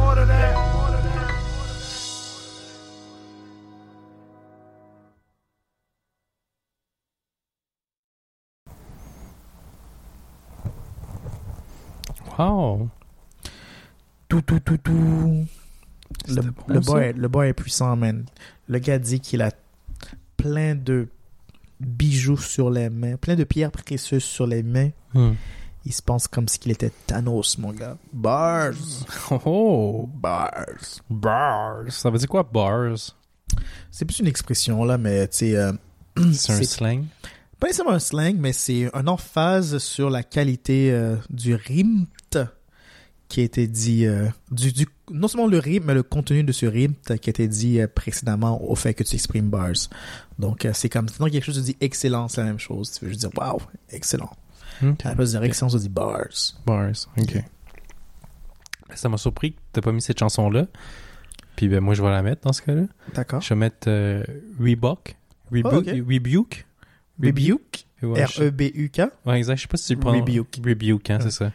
Wow. Tout, tout, tout, tout. Le, bon, boy, le boy est puissant, man. Le gars dit qu'il a plein de bijoux sur les mains, plein de pierres précieuses sur les mains. Hmm. Il se pense comme s'il était Thanos, mon gars. Bars. Oh. Bars. Bars. Ça veut dire quoi, bars? C'est plus une expression, là, mais tu sais, euh, C'est un slang? pas nécessairement un slang, mais c'est un emphase sur la qualité euh, du rimt qui a été dit, euh, du, du- non seulement le rythme, mais le contenu de ce rimt qui a été dit euh, précédemment au fait que tu exprimes bars. Donc, euh, c'est comme, sinon quelque chose, tu dis excellent, c'est la même chose. Tu veux juste dire, wow, excellent. Ok. À la place de dire excellent, tu dis bars. Bars, ok. Ça m'a surpris que t'as pas mis cette chanson-là. Puis ben moi je vais la mettre dans ce cas-là. D'accord. Je vais mettre euh, Reebok. Rebu- Oh. Rebuke. Rebuke? E Ouais, je- R-E-B-U-K. Ouais, exact. Je sais pas si tu le prends. Rebuke. Rebuke, hein, Ouais. c'est ça.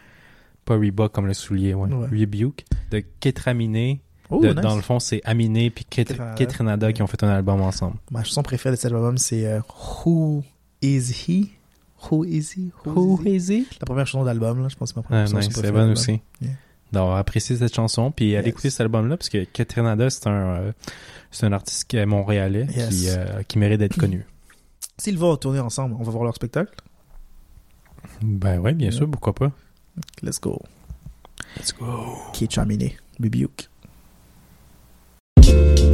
Pas Reebok comme le soulier, ouais. Ouais. Rebuke. De Ketraminé. Oh, nice. Dans le fond, c'est Aminé puis Ket- Ketranada. Qui ont fait un album ensemble. Ma chanson préférée de cet album, c'est euh, Who Is He? Who Is He? Who is he? is? La première chanson d'album, je pense que c'est ma première Ah, nice, c'est bonne aussi. Yeah. D'avoir apprécié cette chanson, puis aller Yes. écouter cet album-là, parce que Ketranada, c'est un, euh, c'est un artiste qui est montréalais Yes. qui, euh, qui mérite d'être connu. S'ils vont tourner ensemble, on va voir leur spectacle. ben ouais, bien Yeah. sûr, pourquoi pas. Let's go. Let's go. Qui Rebuke. Giving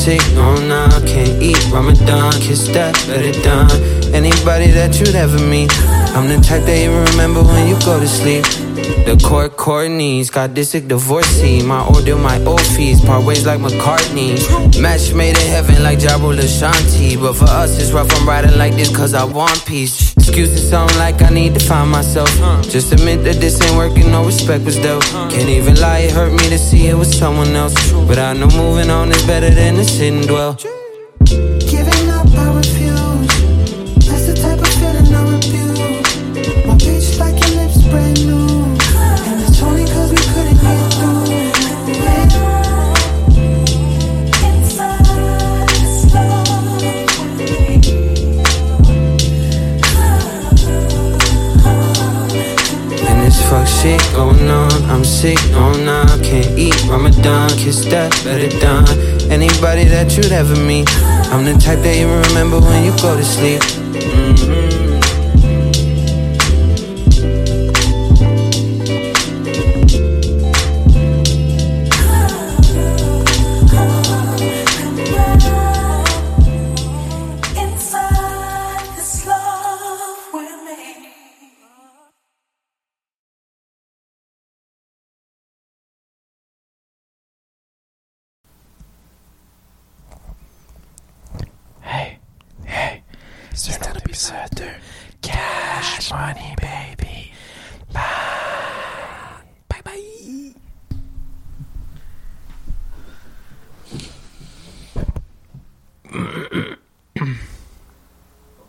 sick, oh nah, can't eat Ramadan, kiss that, let it done. Anybody that you'd ever meet, I'm the type that you remember when you go to sleep. The court Courtney's got this sick divorcee. My order, my old fees, part ways like McCartney. Match made in heaven like Jabu Shanti. But for us, it's rough, I'm riding like this cause I want peace. Excuses sound like I need to find myself. Uh. Just admit that this ain't working, no respect was dealt. Uh. Can't even lie, it hurt me to see it was someone else. But I know moving on is better than sit and dwell. Oh nah, can't eat Ramadan, kiss that, better done. Anybody that you'd ever meet, I'm the type that you remember when you go to sleep. Mhm.